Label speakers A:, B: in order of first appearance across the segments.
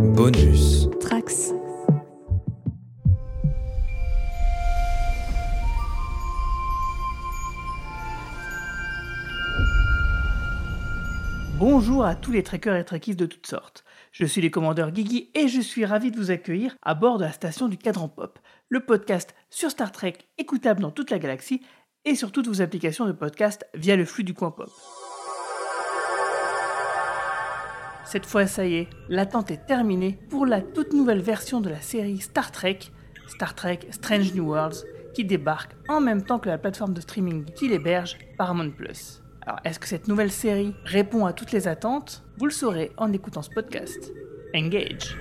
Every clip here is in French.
A: Bonus.
B: Trax.
C: Bonjour à tous les trekkers et trekkies de toutes sortes. Je suis le commandeur Guigui et je suis ravi de vous accueillir à bord de la station du Cadran Pop, le podcast sur Star Trek écoutable dans toute la galaxie et sur toutes vos applications de podcast via le flux du coin pop. Cette fois, ça y est, l'attente est terminée pour la toute nouvelle version de la série Star Trek, Star Trek Strange New Worlds, qui débarque en même temps que la plateforme de streaming qui l'héberge, Paramount+. Alors, est-ce que cette nouvelle série répond à toutes les attentes? Vous le saurez en écoutant ce podcast. Engage.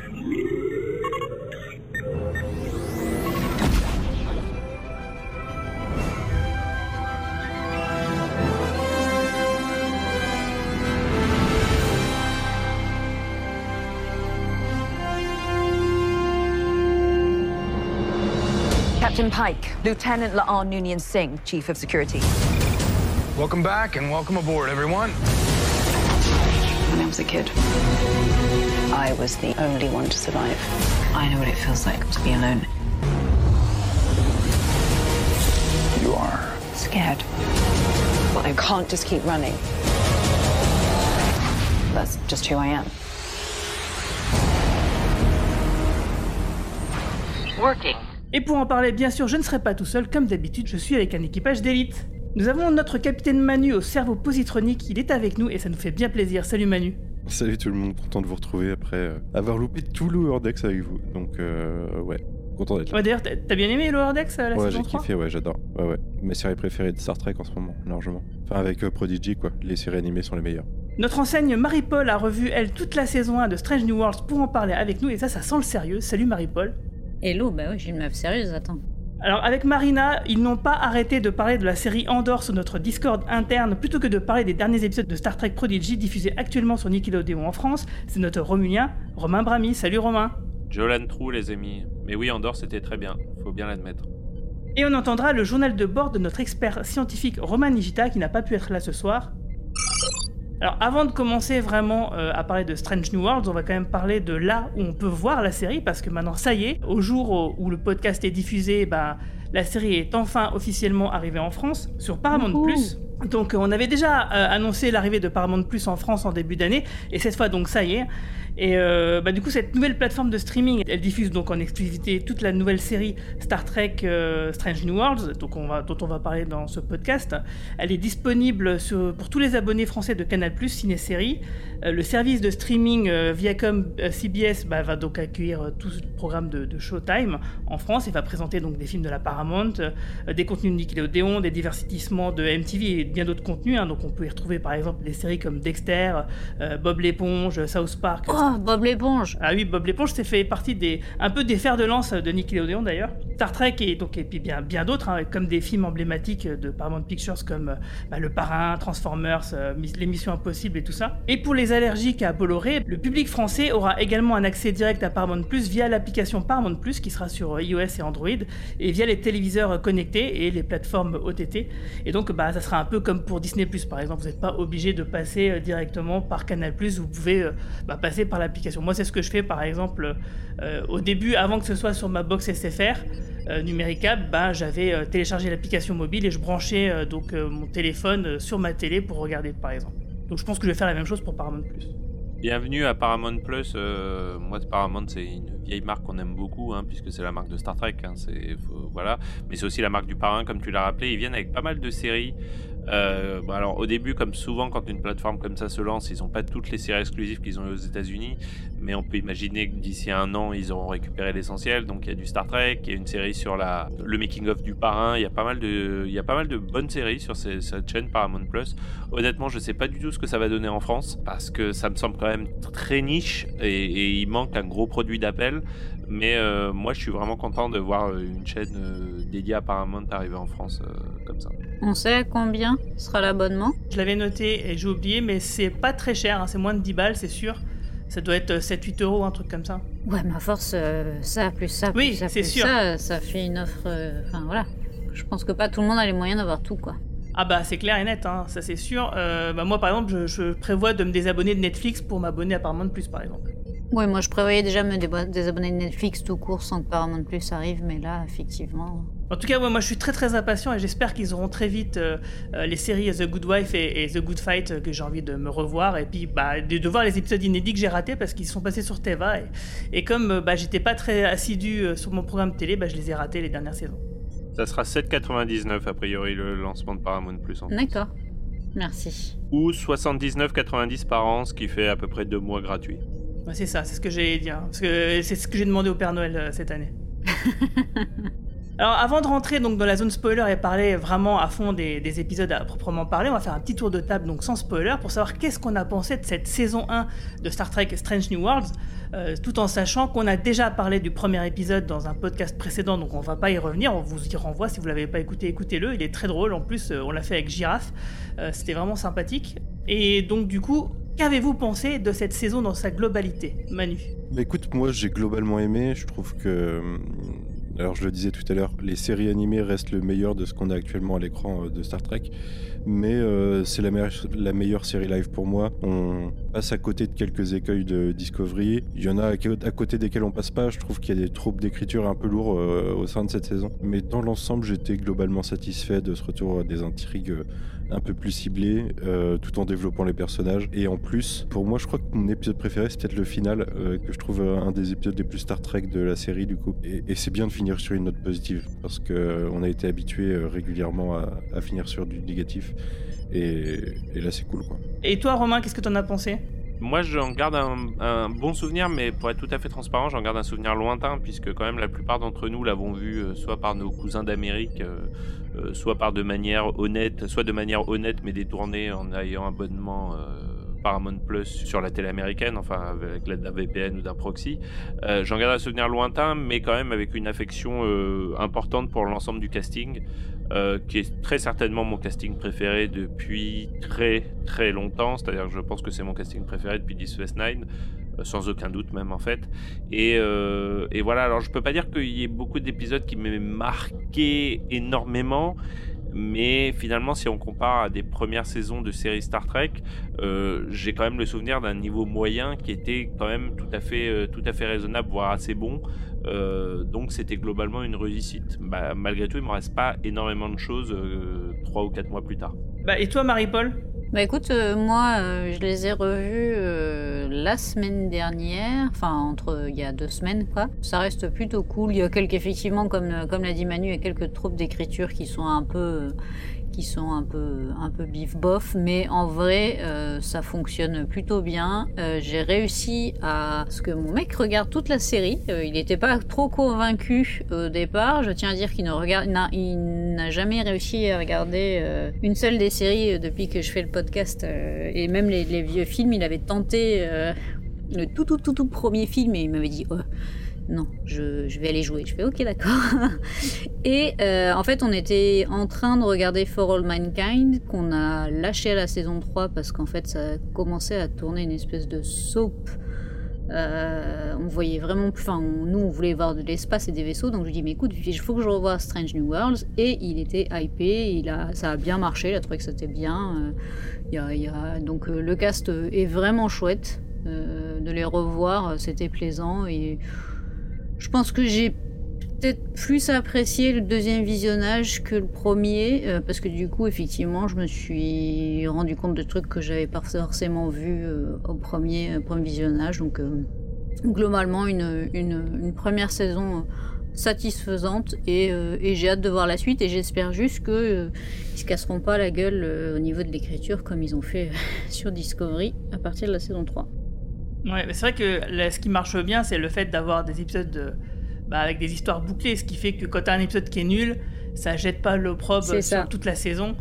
D: Captain Pike, Lieutenant La'an Noonien Singh, Chief of Security.
E: Welcome back and welcome aboard, everyone.
F: When I was a kid, I was the only one to survive. I know what it feels like to be alone.
E: You are.
F: Scared. But I can't just keep running. That's just who I am.
D: Working.
C: Et pour en parler, bien sûr, je ne serai pas tout seul, comme d'habitude, je suis avec un équipage d'élite. Nous avons notre capitaine Manu au cerveau positronique, il est avec nous et ça nous fait bien plaisir. Salut Manu.
G: Salut tout le monde, content de vous retrouver après euh, avoir loupé tout le Wordex avec vous. Donc euh, ouais, content d'être là.
C: Ouais, D'ailleurs, t'as bien aimé Lower Decks euh, la
G: ouais,
C: saison
G: j'ai
C: 3
G: kiffé, ouais, j'adore. Ouais, ouais. Mes séries préférées de Star Trek en ce moment, largement. Enfin, avec euh, Prodigy, quoi. Les séries animées sont les meilleures.
C: Notre enseigne Marie-Paul a revu, elle, toute la saison 1 de Strange New Worlds pour en parler avec nous et ça, ça sent le sérieux. Salut Marie-Paul.
H: Hello, bah oui, j'ai une meuf sérieuse, attends.
C: Alors avec Marina, ils n'ont pas arrêté de parler de la série Andor sur notre Discord interne plutôt que de parler des derniers épisodes de Star Trek Prodigy diffusés actuellement sur Nickelodeon en France. C'est notre Romulien, Romain Brami. Salut Romain.
I: Jolan Trou, les amis. Mais oui, Andorre, c'était très bien, faut bien l'admettre.
C: Et on entendra le journal de bord de notre expert scientifique Romain Nigita qui n'a pas pu être là ce soir. Alors avant de commencer vraiment euh, à parler de Strange New Worlds, on va quand même parler de là où on peut voir la série parce que maintenant ça y est, au jour où, le podcast est diffusé, bah, la série est enfin officiellement arrivée en France sur Paramount+. Donc on avait déjà euh, annoncé l'arrivée de Paramount Plus en France en début d'année et cette fois donc ça y est. Et euh, bah, du coup cette nouvelle plateforme de streaming, elle diffuse donc en exclusivité toute la nouvelle série Star Trek euh, Strange New Worlds, dont on va parler dans ce podcast. Elle est disponible pour tous les abonnés français de Canal Plus Ciné-Série. Euh, le service de streaming Viacom CBS bah, va donc accueillir tout le programme de, Showtime en France et va présenter donc des films de la Paramount, des contenus de Nickelodeon, des diversitissements de MTV et bien d'autres contenus. hein. Donc on peut y retrouver par exemple des séries comme Dexter, Bob l'éponge, South Park.
H: Oh, Bob l'éponge
C: Ah oui, Bob l'éponge, c'est fait partie des un peu des fers de lance de Nickelodeon d'ailleurs. Star Trek et donc et puis bien bien d'autres, hein, comme des films emblématiques de Paramount Pictures comme euh, bah, Le Parrain, Transformers, euh, Missions Impossibles et tout ça. Et pour les allergiques à Bolloré, le public français aura également un accès direct à Paramount Plus via l'application Paramount Plus qui sera sur euh, iOS et Android et via les téléviseurs connectés et les plateformes OTT. Et donc bah ça sera un peu comme pour Disney Plus par exemple, vous n'êtes pas obligé de passer directement par Canal Plus, vous pouvez bah, passer par l'application. Moi c'est ce que je fais par exemple euh, au début avant que ce soit sur ma box SFR euh, bah, j'avais euh, téléchargé l'application mobile et je branchais euh, donc mon téléphone sur ma télé pour regarder par exemple. Donc je pense que je vais faire la même chose pour Paramount Plus.
I: Bienvenue à Paramount Plus. euh, moi, Paramount, c'est une vieille marque qu'on aime beaucoup, hein, puisque c'est la marque de Star Trek. hein, c'est voilà, mais c'est aussi la marque du Parrain, comme tu l'as rappelé. Ils viennent avec pas mal de séries. Euh, bon, alors, au début, comme souvent, quand une plateforme comme ça se lance, ils n'ont pas toutes les séries exclusives qu'ils ont eu aux États-Unis, mais on peut imaginer que d'ici un an, ils auront récupéré l'essentiel. Donc, il y a du Star Trek, il y a une série sur le making-of du Parrain. Il y a pas mal de, bonnes séries sur cette chaîne Paramount Plus. Honnêtement, je sais pas du tout ce que ça va donner en France parce que ça me semble quand même très niche et il manque un gros produit d'appel. Mais euh, moi, je suis vraiment content de voir euh, une chaîne euh, dédiée à Paramount arriver en France euh, comme ça.
H: On sait combien sera l'abonnement?
C: Je l'avais noté et j'ai oublié, mais c'est pas très cher, hein, c'est moins de 10 balles, c'est sûr. Ça doit être 7-8 euros, un truc comme ça.
H: Ouais, mais à force, euh, ça plus ça plus
C: Oui,
H: ça plus
C: sûr.
H: ça, ça fait une offre. euh, Enfin voilà. Je pense que pas tout le monde a les moyens d'avoir tout quoi.
C: Ah bah c'est clair et net, hein, ça c'est sûr. Euh, bah, moi par exemple, je, je prévois de me désabonner de Netflix pour m'abonner à Paramount Plus par exemple.
H: Oui, moi je prévoyais déjà me désabonner de Netflix tout court sans que Paramount Plus arrive, mais là, effectivement.
C: En tout cas, ouais, moi je suis très très impatient et j'espère qu'ils auront très vite euh, euh, les séries The Good Wife et, et The Good Fight euh, que j'ai envie de me revoir et puis bah, de, de voir les épisodes inédits que j'ai ratés parce qu'ils sont passés sur Teva et, et comme bah, j'étais pas très assidu sur mon programme télé, bah, je les ai ratés les dernières saisons.
I: Ça sera 7,99 a priori le lancement de Paramount Plus. En fait.
H: D'accord. Merci.
I: Ou 79,90 par an, ce qui fait à peu près deux mois gratuits.
C: Ouais, c'est ça, c'est ce que j'ai dit. hein, parce que c'est ce que j'ai demandé au Père Noël euh, cette année. Alors avant de rentrer donc dans la zone spoiler et parler vraiment à fond des, des épisodes à proprement parler, on va faire un petit tour de table donc sans spoiler pour savoir qu'est-ce qu'on a pensé de cette saison 1 de Star Trek Strange New Worlds, euh, tout en sachant qu'on a déjà parlé du premier épisode dans un podcast précédent, donc on va pas y revenir, on vous y renvoie si vous l'avez pas écouté, écoutez-le, il est très drôle, en plus euh, on l'a fait avec Giraffe, Euh, c'était vraiment sympathique. Et donc du coup, qu'avez-vous pensé de cette saison dans sa globalité, Manu?
G: Bah écoute, moi j'ai globalement aimé. Je trouve que. hum, Alors je le disais tout à l'heure, les séries animées restent le meilleur de ce qu'on a actuellement à l'écran euh, de Star Trek. Mais euh, c'est la, meilleure- série live pour moi. On passe à côté de quelques écueils de Discovery. Il y en a à côté desquels on passe pas. Je trouve qu'il y a des troupes d'écriture un peu lourds euh, au sein de cette saison. Mais dans l'ensemble, j'étais globalement satisfait de ce retour à des intrigues euh, un peu plus ciblées, euh, tout en développant les personnages. Et en plus, pour moi, je crois que mon épisode préféré, c'est peut-être le final, euh, que je trouve euh, un des épisodes les plus Star Trek de la série, du coup. Et, et c'est bien de finir sur une note positive, parce que euh, on a été habitué euh, régulièrement à, à finir sur du négatif. Et, et là, c'est cool, quoi.
C: Et toi Romain, qu'est-ce que t'en as pensé?
I: Moi, j'en garde un, un bon souvenir, mais pour être tout à fait transparent, j'en garde un souvenir lointain, puisque quand même la plupart d'entre nous l'avons vu euh, soit par nos cousins d'Amérique, euh, euh, soit par de manière honnête, soit de manière honnête mais détournée en ayant abonnement. euh, Paramount Plus sur la télé américaine, enfin avec l'aide d'un VPN ou d'un proxy. Euh, J'en garde un souvenir lointain, mais quand même avec une affection importante pour l'ensemble du casting, qui est très certainement mon casting préféré depuis très très longtemps. C'est-à-dire que je pense que c'est mon casting préféré depuis Deep Space Nine, sans aucun doute même en fait. Et, euh, et voilà, alors je peux pas dire qu'il y ait beaucoup d'épisodes qui m'aient marqué énormément. Mais finalement, si on compare à des premières saisons de séries Star Trek, euh, j'ai quand même le souvenir d'un niveau moyen qui était quand même tout à fait, euh, tout à fait raisonnable, voire assez bon. Euh, donc c'était globalement une réussite. Bah, malgré tout, il me reste pas énormément de choses euh, trois ou quatre mois plus tard.
C: Bah, et toi Marie-Paul?
H: Bah écoute, euh, moi, euh, je les ai revus euh, la semaine dernière, enfin entre il y a deux semaines quoi. Ça reste plutôt cool. Il y a quelques effectivement, comme comme l'a dit Manu, il y a quelques troupes d'écriture qui sont un peu sont un peu un peu bif bof, mais en vrai, euh, ça fonctionne plutôt bien. Euh, J'ai réussi à parce que mon mec regarde toute la série. Euh, il n'était pas trop convaincu au départ. Je tiens à dire qu'il ne regarde, n'a- il n'a jamais réussi à regarder une seule des séries depuis que je fais le podcast et même les, vieux films. Il avait tenté le tout tout tout tout premier film et il m'avait dit. Oh, non, je, vais aller jouer. Je fais ok, d'accord. Et euh, en fait, on était en train de regarder For All Mankind, qu'on a lâché à la saison 3 parce qu'en fait, ça commençait à tourner une espèce de soap. Euh, on voyait vraiment plus. Enfin, nous, on voulait voir de l'espace et des vaisseaux, donc je lui dis, mais écoute, il faut que je revoie Strange New Worlds. Et il était hypé, il a, ça a bien marché, il a trouvé que c'était bien. Euh, y a- y a- donc, euh, le cast est vraiment chouette. De les revoir, c'était plaisant. Et je pense que j'ai peut-être plus apprécié le deuxième visionnage que le premier, euh, parce que du coup, effectivement, je me suis rendu compte de trucs que j'avais pas forcément vus euh, au premier, euh, premier visionnage. Donc, globalement, une, une, première saison satisfaisante et, j'ai hâte de voir la suite et j'espère juste que ils se casseront pas la gueule au niveau de l'écriture comme ils ont fait sur Discovery à partir de la saison 3.
C: Ouais, mais c'est vrai que là, ce qui marche bien, c'est le fait d'avoir des épisodes de- bah, avec des histoires bouclées, ce qui fait que quand t'as un épisode qui est nul, ça jette pas l'opprobre
H: ça.
C: sur toute la saison.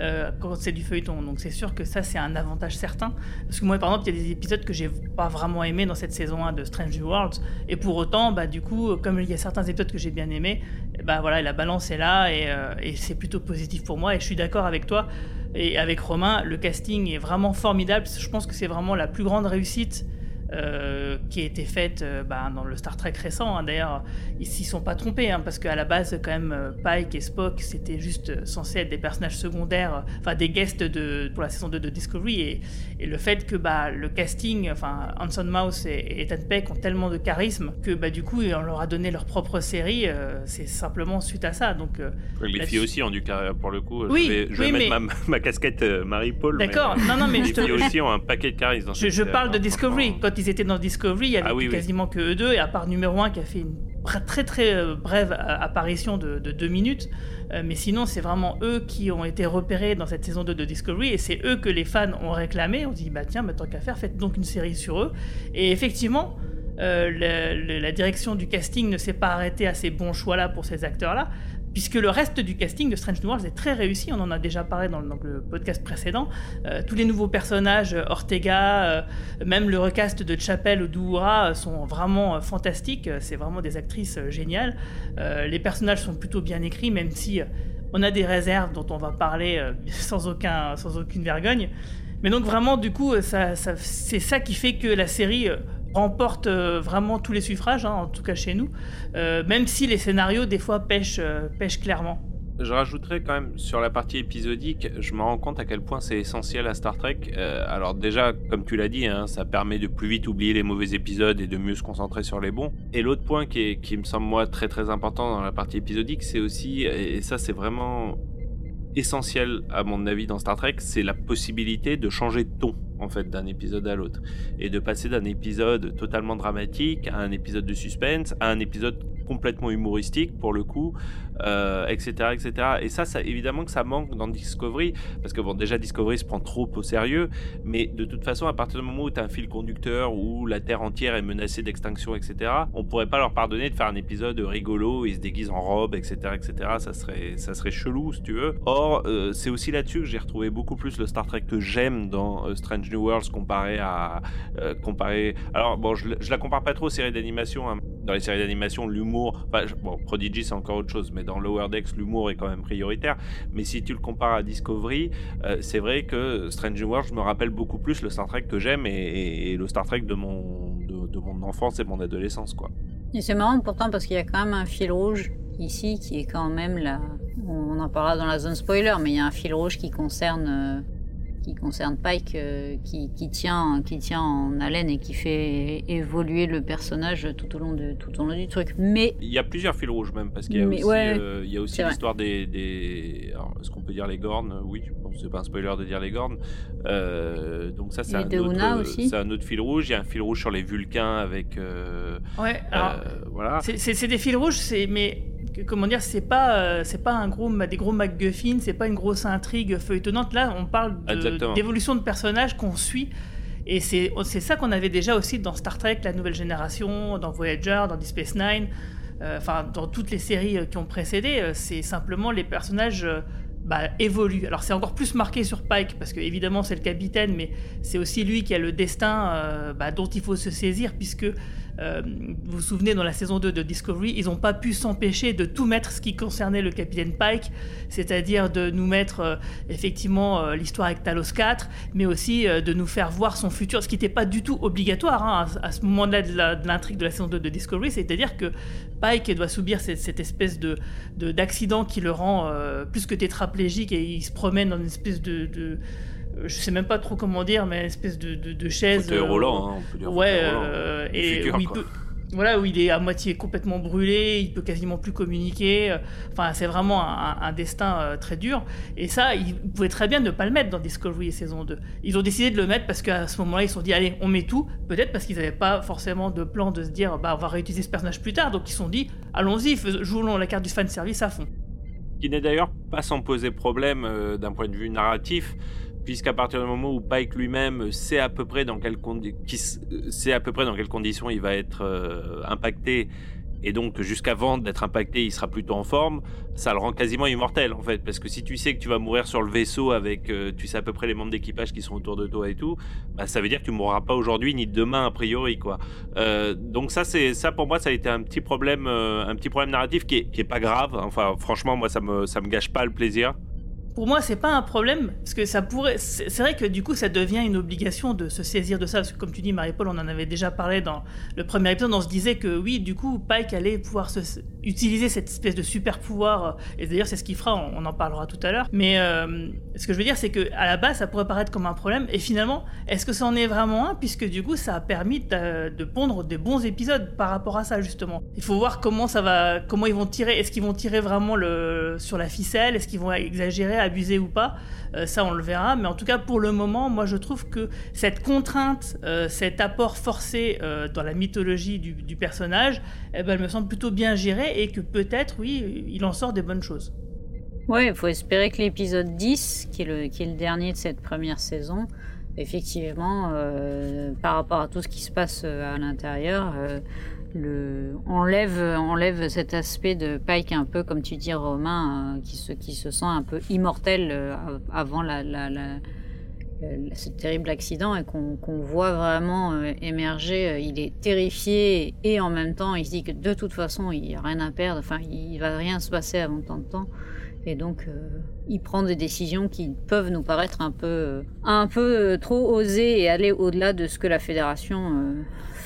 C: euh, quand c'est du feuilleton, donc c'est sûr que ça c'est un avantage certain. Parce que moi par exemple, il y a des épisodes que j'ai pas vraiment aimé dans cette saison 1 de Strange New Worlds, et pour autant, bah du coup, comme il y a certains épisodes que j'ai bien aimés, bah voilà, la balance est là et, euh, et c'est plutôt positif pour moi. Et je suis d'accord avec toi et avec Romain, le casting est vraiment formidable. Je pense que c'est vraiment la plus grande réussite euh, qui a été faite euh, bah, dans le Star Trek récent. hein. D'ailleurs, ils s'y sont pas trompés, hein, parce qu'à la base, quand même, euh, Pike et Spock, c'était juste censé être des personnages secondaires, enfin des guests de, pour la saison 2 de Discovery. Et, et le fait que bah, le casting, enfin Hanson Mouse et, et Ethan Peck ont tellement de charisme que bah, du coup, on leur a donné leur propre série, euh, c'est simplement suite à ça. Donc,
I: Les filles aussi ont du carrière pour le coup.
C: Oui,
I: je vais, je vais
C: oui,
I: mettre
C: mais-
I: ma, ma casquette Marie-Paul.
C: D'accord, non, non, mais
I: les
C: je te-
I: filles aussi ont un paquet de charisme. dans
C: Je,
I: cette
C: je
I: série,
C: parle de
I: hein,
C: Discovery. Quand ils étaient dans Discovery, il y avait
I: Ah oui, oui.
C: quasiment que eux deux, et à part numéro 1 qui a fait une très très euh, brève euh, apparition de, de deux minutes. Euh, mais sinon, c'est vraiment eux qui ont été repérés dans cette saison 2 de Discovery, et c'est eux que les fans ont réclamé. On dit, bah tiens, tant qu'à faire, faites donc une série sur eux. Et effectivement, euh, le- le- la direction du casting ne s'est pas arrêtée à ces bons choix-là pour ces acteurs-là, puisque le reste du casting de Strange New Worlds est très réussi. On en a déjà parlé dans, le- podcast précédent. Euh, tous les nouveaux personnages, euh, Ortega, euh, même le recast de Chapel ou d'Oura sont vraiment fantastiques. C'est vraiment des actrices géniales. Les personnages sont plutôt bien écrits, même si on a des réserves dont on va parler sans, aucun, sans aucune vergogne. Mais donc vraiment, du coup, c'est ça qui fait que la série remporte euh, vraiment tous les suffrages, hein, en tout cas chez nous, euh, même si les scénarios, des fois, pêchent, euh, pêchent clairement.
I: Je rajouterais quand même sur la partie épisodique, je me rends compte à quel point c'est essentiel à Star Trek. Alors déjà, comme tu l'as dit, hein, ça permet de plus vite oublier les mauvais épisodes et de mieux se concentrer sur les bons. Et l'autre point qui, qui me semble moi très très important dans la partie épisodique, c'est aussi, et ça c'est vraiment essentiel à mon avis dans Star Trek, c'est la possibilité de changer de ton en fait d'un épisode à l'autre. Et de passer d'un épisode totalement dramatique à un épisode de suspense à un épisode complètement humoristique pour le coup euh, etc etc et ça ça évidemment que ça manque dans Discovery parce que bon déjà Discovery se prend trop au sérieux mais de toute façon à partir du moment où tu as un fil conducteur où la terre entière est menacée d'extinction etc on pourrait pas leur pardonner de faire un épisode rigolo ils se déguisent en robe etc etc ça serait ça serait chelou si tu veux. Or euh, c'est aussi là-dessus que j'ai retrouvé beaucoup plus le Star Trek que j'aime dans euh, Strange New Worlds comparé à euh, comparé alors bon je, je la compare pas trop aux séries d'animation hein. dans les séries d'animation l'humour bon Prodigy c'est encore autre chose mais dans Lower Decks l'humour est quand même prioritaire mais si tu le compares à Discovery euh, c'est vrai que Strange New Worlds me rappelle beaucoup plus le Star Trek que j'aime et, le Star Trek de mon de mon enfance et mon adolescence quoi
H: Et c'est marrant pourtant parce qu'il y a quand même un fil rouge ici qui est quand même là. On en parlera dans la zone spoiler, mais il y a un fil rouge qui concerne euh, qui concerne Pike, euh, qui, qui tient qui tient en haleine et qui fait évoluer le personnage tout au long de tout au long du truc. Mais
I: Il y a plusieurs fils rouges même parce qu'il y a
H: Mais
I: aussi,
H: ouais,
I: euh, il y a aussi l'histoire des, des... alors, est-ce qu'on peut dire les Gornes Oui, que c'est pas un spoiler de dire les Gornes. Euh, donc ça c'est un un autre fil rouge. Il y a un fil rouge sur les Vulcains avec euh,
C: Ouais, alors,
I: euh, voilà.
C: C'est- des fils rouges, c'est mais comment dire, c'est pas euh, c'est pas un gros des gros MacGuffin, c'est pas une grosse intrigue feuilletonnante. Là, on parle d'évolution de, personnages qu'on suit. Et c'est ça qu'on avait déjà aussi dans Star Trek, la nouvelle génération, dans Voyager, dans Deep Space Nine, euh, enfin dans toutes les séries euh, qui ont précédé. c'est simplement les personnages bah, évoluent. Alors c'est encore plus marqué sur Pike parce que évidemment c'est le capitaine, mais c'est aussi lui qui a le destin euh, bah, dont il faut se saisir puisque euh, vous vous souvenez, dans la saison 2 de Discovery, ils n'ont pas pu s'empêcher de tout mettre ce qui concernait le capitaine Pike, c'est-à-dire de nous mettre euh, effectivement euh, l'histoire avec Talos 4, mais aussi de nous faire voir son futur, ce qui n'était pas du tout obligatoire hein, à, ce moment-là de l'intrigue de, la saison 2 de Discovery, c'est-à-dire que Pike doit subir cette, espèce de de- d'accident qui le rend plus que tétraplégique et il se promène dans une espèce de je sais même pas trop comment dire, mais une espèce de, de, de chaise.
I: Fauteuil
C: euh,
I: roulant, hein, on peut dire
C: Ouais,
I: roulant.
C: euh, et où il peut, voilà, où il est à moitié complètement brûlé, il peut quasiment plus communiquer. euh, Enfin, c'est vraiment un, un destin euh, très dur. Et ça, ils pouvaient très bien ne pas le mettre dans Discovery saison 2. Ils ont décidé de le mettre parce qu'à ce moment-là, ils se sont dit, allez, on met tout. Peut-être parce qu'ils n'avaient pas forcément de plan de se dire, bah, on va réutiliser ce personnage plus tard. Donc, ils se sont dit, allons-y, jouons la carte du fan service à fond.
I: qui n'est d'ailleurs pas sans poser problème euh, d'un point de vue narratif, puisqu'à partir du moment où Pike lui-même sait à peu près dans quelles euh, quelles conditions il va être euh, impacté, et donc jusqu'avant d'être impacté, il sera plutôt en forme, ça le rend quasiment immortel en fait, parce que si tu sais que tu vas mourir sur le vaisseau avec, euh, tu sais à peu près les membres d'équipage qui sont autour de toi et tout, bah, ça veut dire que tu mourras pas aujourd'hui ni demain a priori quoi. Euh, donc ça c'est ça pour moi ça a été un petit problème, un petit problème narratif qui est, qui est pas grave. Enfin franchement moi ça me ça me gâche pas le plaisir.
C: Pour moi, c'est pas un problème, parce que ça pourrait. C'est vrai que du coup, ça devient une obligation de se saisir de ça, parce que comme tu dis, Marie-Paul, on en avait déjà parlé dans le premier épisode, on se disait que oui, du coup, Pike allait pouvoir se, utiliser cette espèce de super pouvoir, euh, et d'ailleurs, c'est ce qu'il fera, on, en parlera tout à l'heure. Mais euh, ce que je veux dire, c'est que à la base, ça pourrait paraître comme un problème, et finalement, est-ce que ça en est vraiment un, puisque du coup, ça a permis de, pondre des bons épisodes par rapport à ça, justement. Il faut voir comment ça va, comment ils vont tirer, est-ce qu'ils vont tirer vraiment sur la ficelle, est-ce qu'ils vont exagérer, abuser ou pas, Euh, ça on le verra, mais en tout cas pour le moment, moi je trouve que cette contrainte, euh, cet apport forcé euh, dans la mythologie du, personnage, eh ben, elle me semble plutôt bien gérée et que peut-être, oui, il en sort des bonnes choses.
H: Ouais, il faut espérer que l'épisode 10, qui est, le, dernier de cette première saison, effectivement, par rapport à tout ce qui se passe à l'intérieur, le, enlève, cet aspect de Pike un peu, comme tu dis, Romain, euh, qui, se, qui se sent un peu immortel euh, avant ce terrible accident et qu'on voit vraiment euh, émerger. Il est terrifié et en même temps, il se dit que de toute façon, il n'y a rien à perdre, enfin, il va rien se passer avant tant de temps. Et donc, il prend des décisions qui peuvent nous paraître un peu, un peu trop osées et aller au-delà de ce que la fédération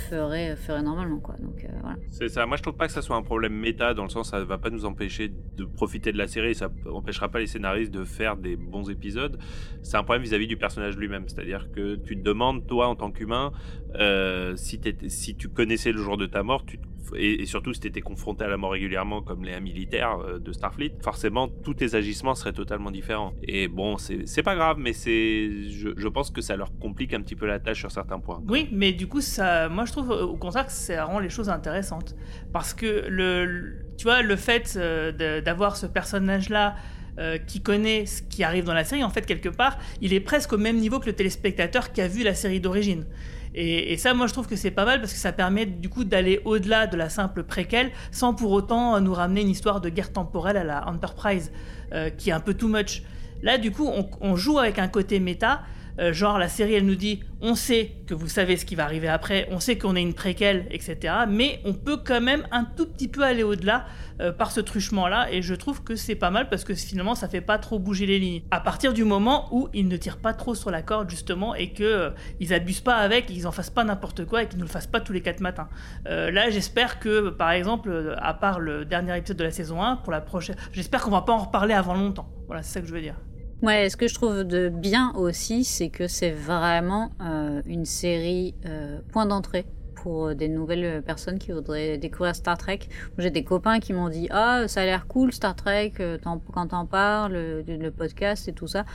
H: ferait, ferait normalement. Quoi. Donc, euh, voilà.
I: C'est ça. Moi, je trouve pas que ça soit un problème méta, dans le sens ça va pas nous empêcher de profiter de la série, ça empêchera pas les scénaristes de faire des bons épisodes. C'est un problème vis-à-vis du personnage lui-même, c'est-à-dire que tu te demandes, toi, en tant qu'humain, euh, si, si tu connaissais le jour de ta mort, tu, et, surtout si tu étais confronté à la mort régulièrement, comme les militaires euh, de Starfleet, forcément, tous tes agissements seraient totalement différents. Et bon, c'est pas grave, mais c'est, je, pense que ça leur complique un petit peu la tâche sur certains points.
C: Oui, mais du coup, ça, moi je trouve au contraire que ça rend les choses intéressantes. Parce que, le, tu vois, le fait euh, d'avoir ce personnage-là euh, qui connaît ce qui arrive dans la série, en fait, quelque part, il est presque au même niveau que le téléspectateur qui a vu la série d'origine. Et, ça, moi, je trouve que c'est pas mal parce que ça permet du coup d'aller au-delà de la simple préquelle sans pour autant nous ramener une histoire de guerre temporelle à la Enterprise euh, qui est un peu too much. Là, du coup, on joue avec un côté méta. Euh, genre, la série, elle nous dit on sait que vous savez ce qui va arriver après, on sait qu'on est une préquelle, etc. Mais on peut quand même un tout petit peu aller au-delà euh, par ce truchement-là. Et je trouve que c'est pas mal parce que finalement, ça fait pas trop bouger les lignes. À partir du moment où ils ne tirent pas trop sur la corde, justement, et que euh, ils abusent pas avec, qu'ils en fassent pas n'importe quoi et qu'ils nous le fassent pas tous les quatre matins. Euh, là, j'espère que, par exemple, à part le dernier épisode de la saison 1, pour la prochaine, j'espère qu'on va pas en reparler avant longtemps. Voilà, c'est ça que je veux dire.
H: Ouais, ce que je trouve de bien aussi, c'est que c'est vraiment euh, une série euh, point d'entrée pour euh, des nouvelles personnes qui voudraient découvrir Star Trek. J'ai des copains qui m'ont dit Ah, ça a l'air cool Star Trek, euh, quand t'en parles, le, podcast et tout ça.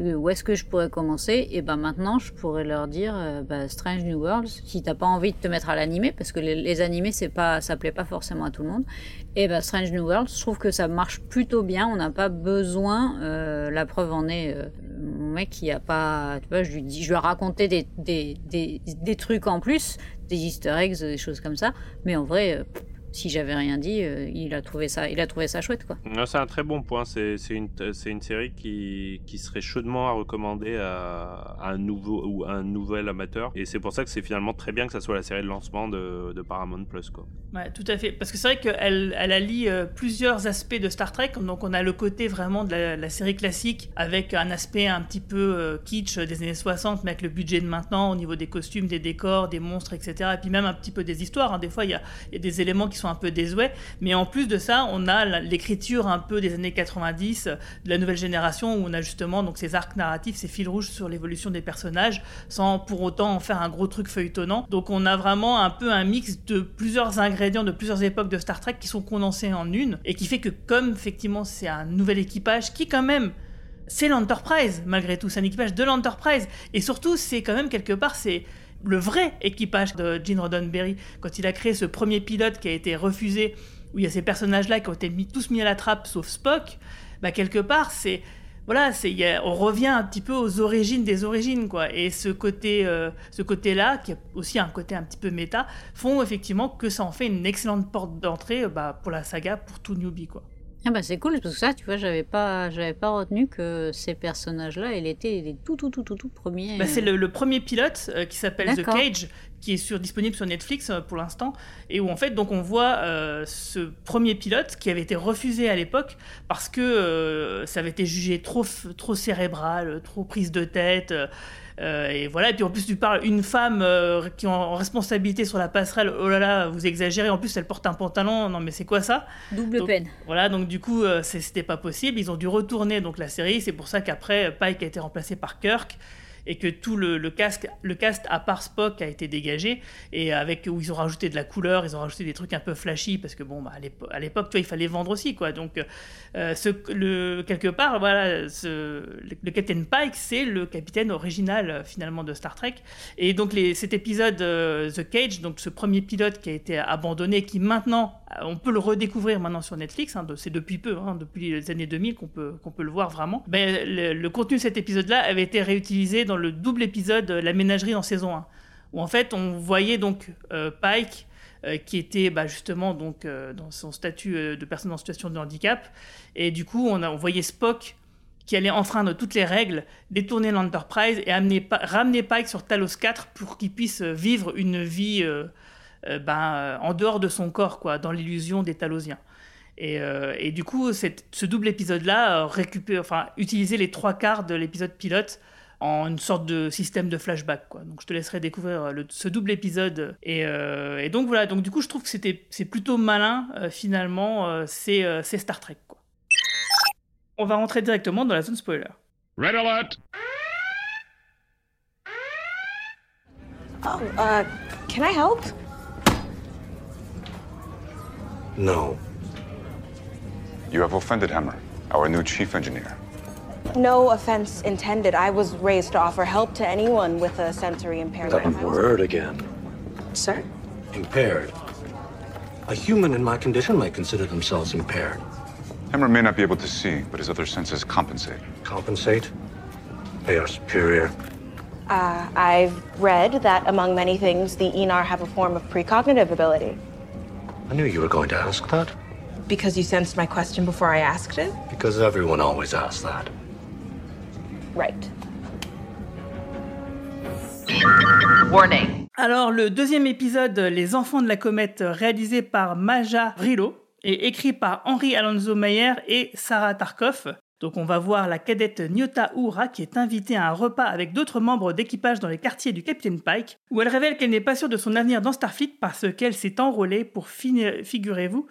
H: Euh, Où est-ce que je pourrais commencer? Et ben maintenant, je pourrais leur dire euh, bah, Strange New Worlds, si t'as pas envie de te mettre à l'animé, parce que les, animés, c'est pas, ça plaît pas forcément à tout le monde. Et ben Strange New World, je trouve que ça marche plutôt bien. On n'a pas besoin. euh, la preuve en est, euh, mon mec, il a pas. Tu vois, je lui dis, je lui ai raconté des, des, des, des trucs en plus, des Easter eggs, des choses comme ça. Mais en vrai, euh, si j'avais rien dit, euh, il a trouvé ça, il a trouvé ça chouette, quoi.
I: Non, C'est un très bon point. C'est c'est une, c'est une série qui, qui serait chaudement à recommander à, à un nouveau ou à un nouvel amateur. Et c'est pour ça que c'est finalement très bien que ça soit la série de lancement de, de Paramount Plus. Quoi.
C: Ouais, tout à fait. Parce que c'est vrai qu'elle elle allie euh, plusieurs aspects de Star Trek. Donc on a le côté vraiment de la, la série classique avec un aspect un petit peu euh, kitsch des années 60, mais avec le budget de maintenant au niveau des costumes, des décors, des monstres, etc. Et puis même un petit peu des histoires. hein. Des fois, il y a, y a des éléments qui sont un peu désuets. Mais en plus de ça, on a l'écriture un peu des années 90, euh, de la nouvelle génération, où on a justement donc ces arcs narratifs, ces fils rouges sur l'évolution des personnages, sans pour autant en faire un gros truc feuilletonnant. Donc on a vraiment un peu un mix de plusieurs ingrédients de plusieurs époques de Star Trek qui sont condensés en une, et qui fait que comme effectivement c'est un nouvel équipage qui quand même c'est l'Enterprise malgré tout, c'est un équipage de l'Enterprise, et surtout c'est quand même quelque part c'est le vrai équipage de Gene Roddenberry quand il a créé ce premier pilote qui a été refusé où il y a ces personnages-là qui ont été mis, tous mis à la trappe sauf Spock, bah quelque part c'est voilà, c'est on revient un petit peu aux origines des origines quoi. Et ce côté euh, ce côté-là qui est aussi un côté un petit peu méta font effectivement que ça en fait une excellente porte d'entrée bah, pour la saga pour tout newbie quoi.
H: Ah bah c'est cool parce que ça, tu vois, j'avais pas, j'avais pas retenu que ces personnages-là, ils étaient les tout tout tout tout tout premiers.
C: Bah, c'est
H: euh,
C: le, le premier pilote euh, qui s'appelle The. Cage qui est sur, disponible sur Netflix euh, pour l'instant, et où en fait donc on voit euh, ce premier pilote qui avait été refusé à l'époque parce que ça avait été jugé trop, trop cérébral, trop prise de tête. Euh, et voilà, et puis en plus tu parles une femme euh, qui est en responsabilité sur la passerelle, oh là là, vous exagérez, en plus elle porte un pantalon, non mais c'est quoi ça?
H: Double
C: Donc,
H: peine.
C: Voilà, donc du coup, euh, c'était pas possible. Ils ont dû retourner donc la série. C'est pour ça qu'après, Pike a été remplacé par Kirk et que tout le, casque, le cast à part Spock a été dégagé et avec où ils ont rajouté de la couleur, ils ont rajouté des trucs un peu flashy parce que bon, bah, à l'épo- à l'époque, tu il fallait vendre aussi quoi. Donc euh, le, quelque part, voilà, ce, le, Captain Pike, c'est le capitaine original euh, finalement de Star Trek. Et donc les, cet épisode euh, The Cage, donc ce premier pilote qui a été abandonné, qui maintenant, on peut le redécouvrir maintenant sur Netflix, hein, c'est depuis peu, hein, depuis les années 2000 qu'on peut, qu'on peut le voir vraiment. Ben, le, contenu de cet épisode-là avait été réutilisé dans le double épisode euh, La ménagerie en saison 1, où en fait on voyait donc euh, Pike euh, qui était bah, justement donc euh, dans son statut euh, de personne en situation de handicap, et du coup on, a, on voyait Spock qui allait enfreindre toutes les règles, détourner l'Enterprise et amener, ramener Pike sur Talos 4 pour qu'il puisse euh, vivre une vie euh, euh, ben, euh, en dehors de son corps, quoi, dans l'illusion des Talosiens. Et, euh, et du coup, cette- ce double épisode-là euh, récupère, enfin, utiliser les trois quarts de l'épisode pilote en une sorte de système de flashback. Quoi. Donc je te laisserai découvrir euh, le- ce double épisode. Et, euh, et donc voilà, donc du coup je trouve que c'était c'est plutôt malin euh, finalement, euh, c'est euh, c'est Star Trek. Quoi. On va rentrer directement dans la zone spoiler.
A: Red alert!
B: Oh, uh, can I help?
J: No.
K: You have offended Hammer, our new chief engineer.
B: No offense intended. I was raised to offer help to anyone with a sensory impairment.
J: That word again.
B: Sir?
J: Impaired. A human in my condition may consider themselves impaired.
K: Hammer may not be able to see, but his other senses compensate.
J: Compensate? They are superior.
B: Uh, I've read that among many things, the Enar have a form of precognitive ability.
J: I knew you were going to ask that,
B: Because you sensed my question before I asked it?
J: because everyone always asks that.
B: Right.
D: Warning.
C: Alors, le deuxième épisode, Les Enfants de la Comète, réalisé par Maja Vrilo et écrit par Henri Alonso Meyer et Sarah Tarkov. Donc, on va voir la cadette Nyota Uhura qui est invitée à un repas avec d'autres membres d'équipage dans les quartiers du Captain Pike, où elle révèle qu'elle n'est pas sûre de son avenir dans Starfleet parce qu'elle s'est enrôlée pour, figurez-vous,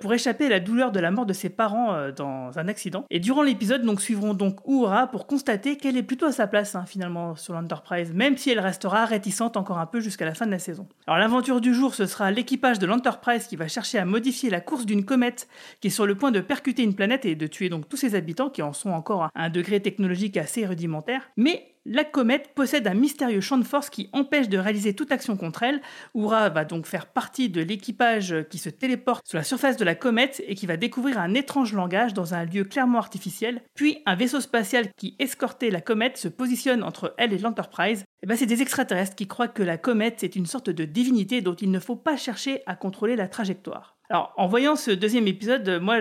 C: pour échapper à la douleur de la mort de ses parents euh, dans un accident. Et durant l'épisode, donc suivrons donc Uhura pour constater qu'elle est plutôt à sa place hein, finalement sur l'Enterprise, même si elle restera réticente encore un peu jusqu'à la fin de la saison. Alors l'aventure du jour, ce sera l'équipage de l'Enterprise qui va chercher à modifier la course d'une comète qui est sur le point de percuter une planète et de tuer donc tous ses habitants qui en sont encore à un degré technologique assez rudimentaire. Mais la comète possède un mystérieux champ de force qui empêche de réaliser toute action contre elle. Uhura va donc faire partie de l'équipage qui se téléporte sur la surface de la comète et qui va découvrir un étrange langage dans un lieu clairement artificiel. Puis un vaisseau spatial qui escortait la comète se positionne entre elle et l'Enterprise. Et ben c'est des extraterrestres qui croient que la comète est une sorte de divinité dont il ne faut pas chercher à contrôler la trajectoire. Alors, en voyant ce deuxième épisode, moi,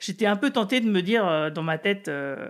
C: j'étais un peu tenté de me dire euh, dans ma tête euh,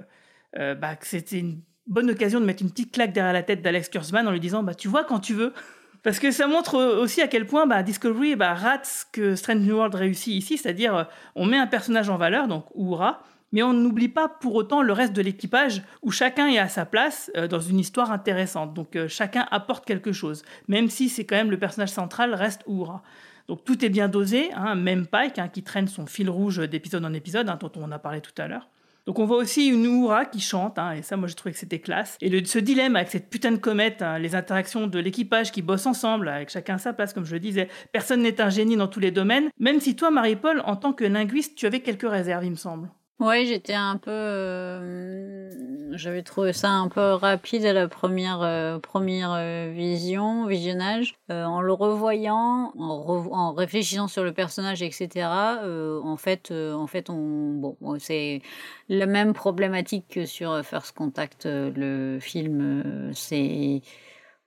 C: euh, bah, que c'était une bonne occasion de mettre une petite claque derrière la tête d'Alex Kurzman en lui disant bah, Tu vois quand tu veux. Parce que ça montre aussi à quel point bah, Discovery bah, rate ce que Strange New World réussit ici, c'est-à-dire euh, on met un personnage en valeur, donc Uhura, mais on n'oublie pas pour autant le reste de l'équipage où chacun est à sa place euh, dans une histoire intéressante. Donc euh, chacun apporte quelque chose, même si c'est quand même le personnage central reste Uhura. Donc tout est bien dosé, hein, même Pike hein, qui traîne son fil rouge d'épisode en épisode, hein, dont on a parlé tout à l'heure. Donc on voit aussi une Uhura qui chante, hein, et ça moi j'ai trouvé que c'était classe. Et le, ce dilemme avec cette putain de comète, hein, les interactions de l'équipage qui bosse ensemble, avec chacun sa place, comme je le disais, personne n'est un génie dans tous les domaines, même si toi Marie-Paul, en tant que linguiste, tu avais quelques réserves il me semble.
H: Ouais, j'étais un peu. euh, J'avais trouvé ça un peu rapide à la première euh, première euh, vision, visionnage. En le revoyant, en, en réfléchissant sur le personnage, etc. en fait, en fait, on bon, c'est la même problématique que sur First Contact, le film. c'est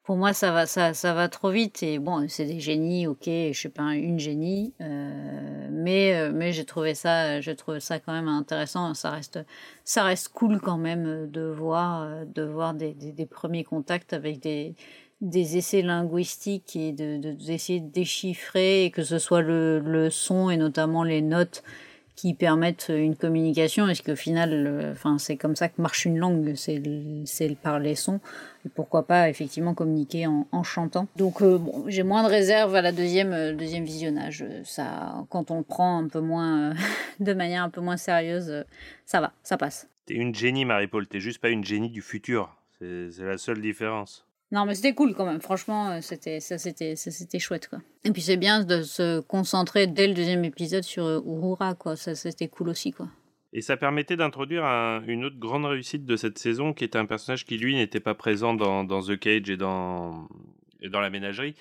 H: pour moi, ça va, ça, ça va trop vite. Et bon, c'est des génies, ok, je suis pas une génie, euh, mais, euh, mais j'ai trouvé ça, j'ai trouvé ça quand même intéressant. Ça reste, ça reste cool quand même de voir, de voir des, des, premiers contacts avec des, des essais linguistiques et de, de- d'essayer de déchiffrer, et que ce soit le, le son et notamment les notes qui permettent une communication. Est-ce qu'au final, enfin, c'est comme ça que marche une langue, c'est le- par les sons. Et pourquoi pas effectivement communiquer en, chantant. Donc euh, bon, j'ai moins de réserve à la deuxième, euh, deuxième visionnage. Ça, quand on le prend un peu moins, euh, de manière un peu moins sérieuse, ça va, ça passe.
I: T'es une génie, Marie-Paul. T'es juste pas une génie du futur. C'est la seule différence.
H: Non, mais c'était cool quand même. Franchement, euh, c'était ça, c'était ça, c'était chouette quoi. Et puis c'est bien de se concentrer dès le deuxième épisode sur euh, Uhura quoi. Ça, c'était cool aussi quoi.
I: Et ça permettait d'introduire un- une autre grande réussite de cette saison, qui était un personnage qui, lui, n'était pas présent dans, dans The Cage et dans, et dans la ménagerie,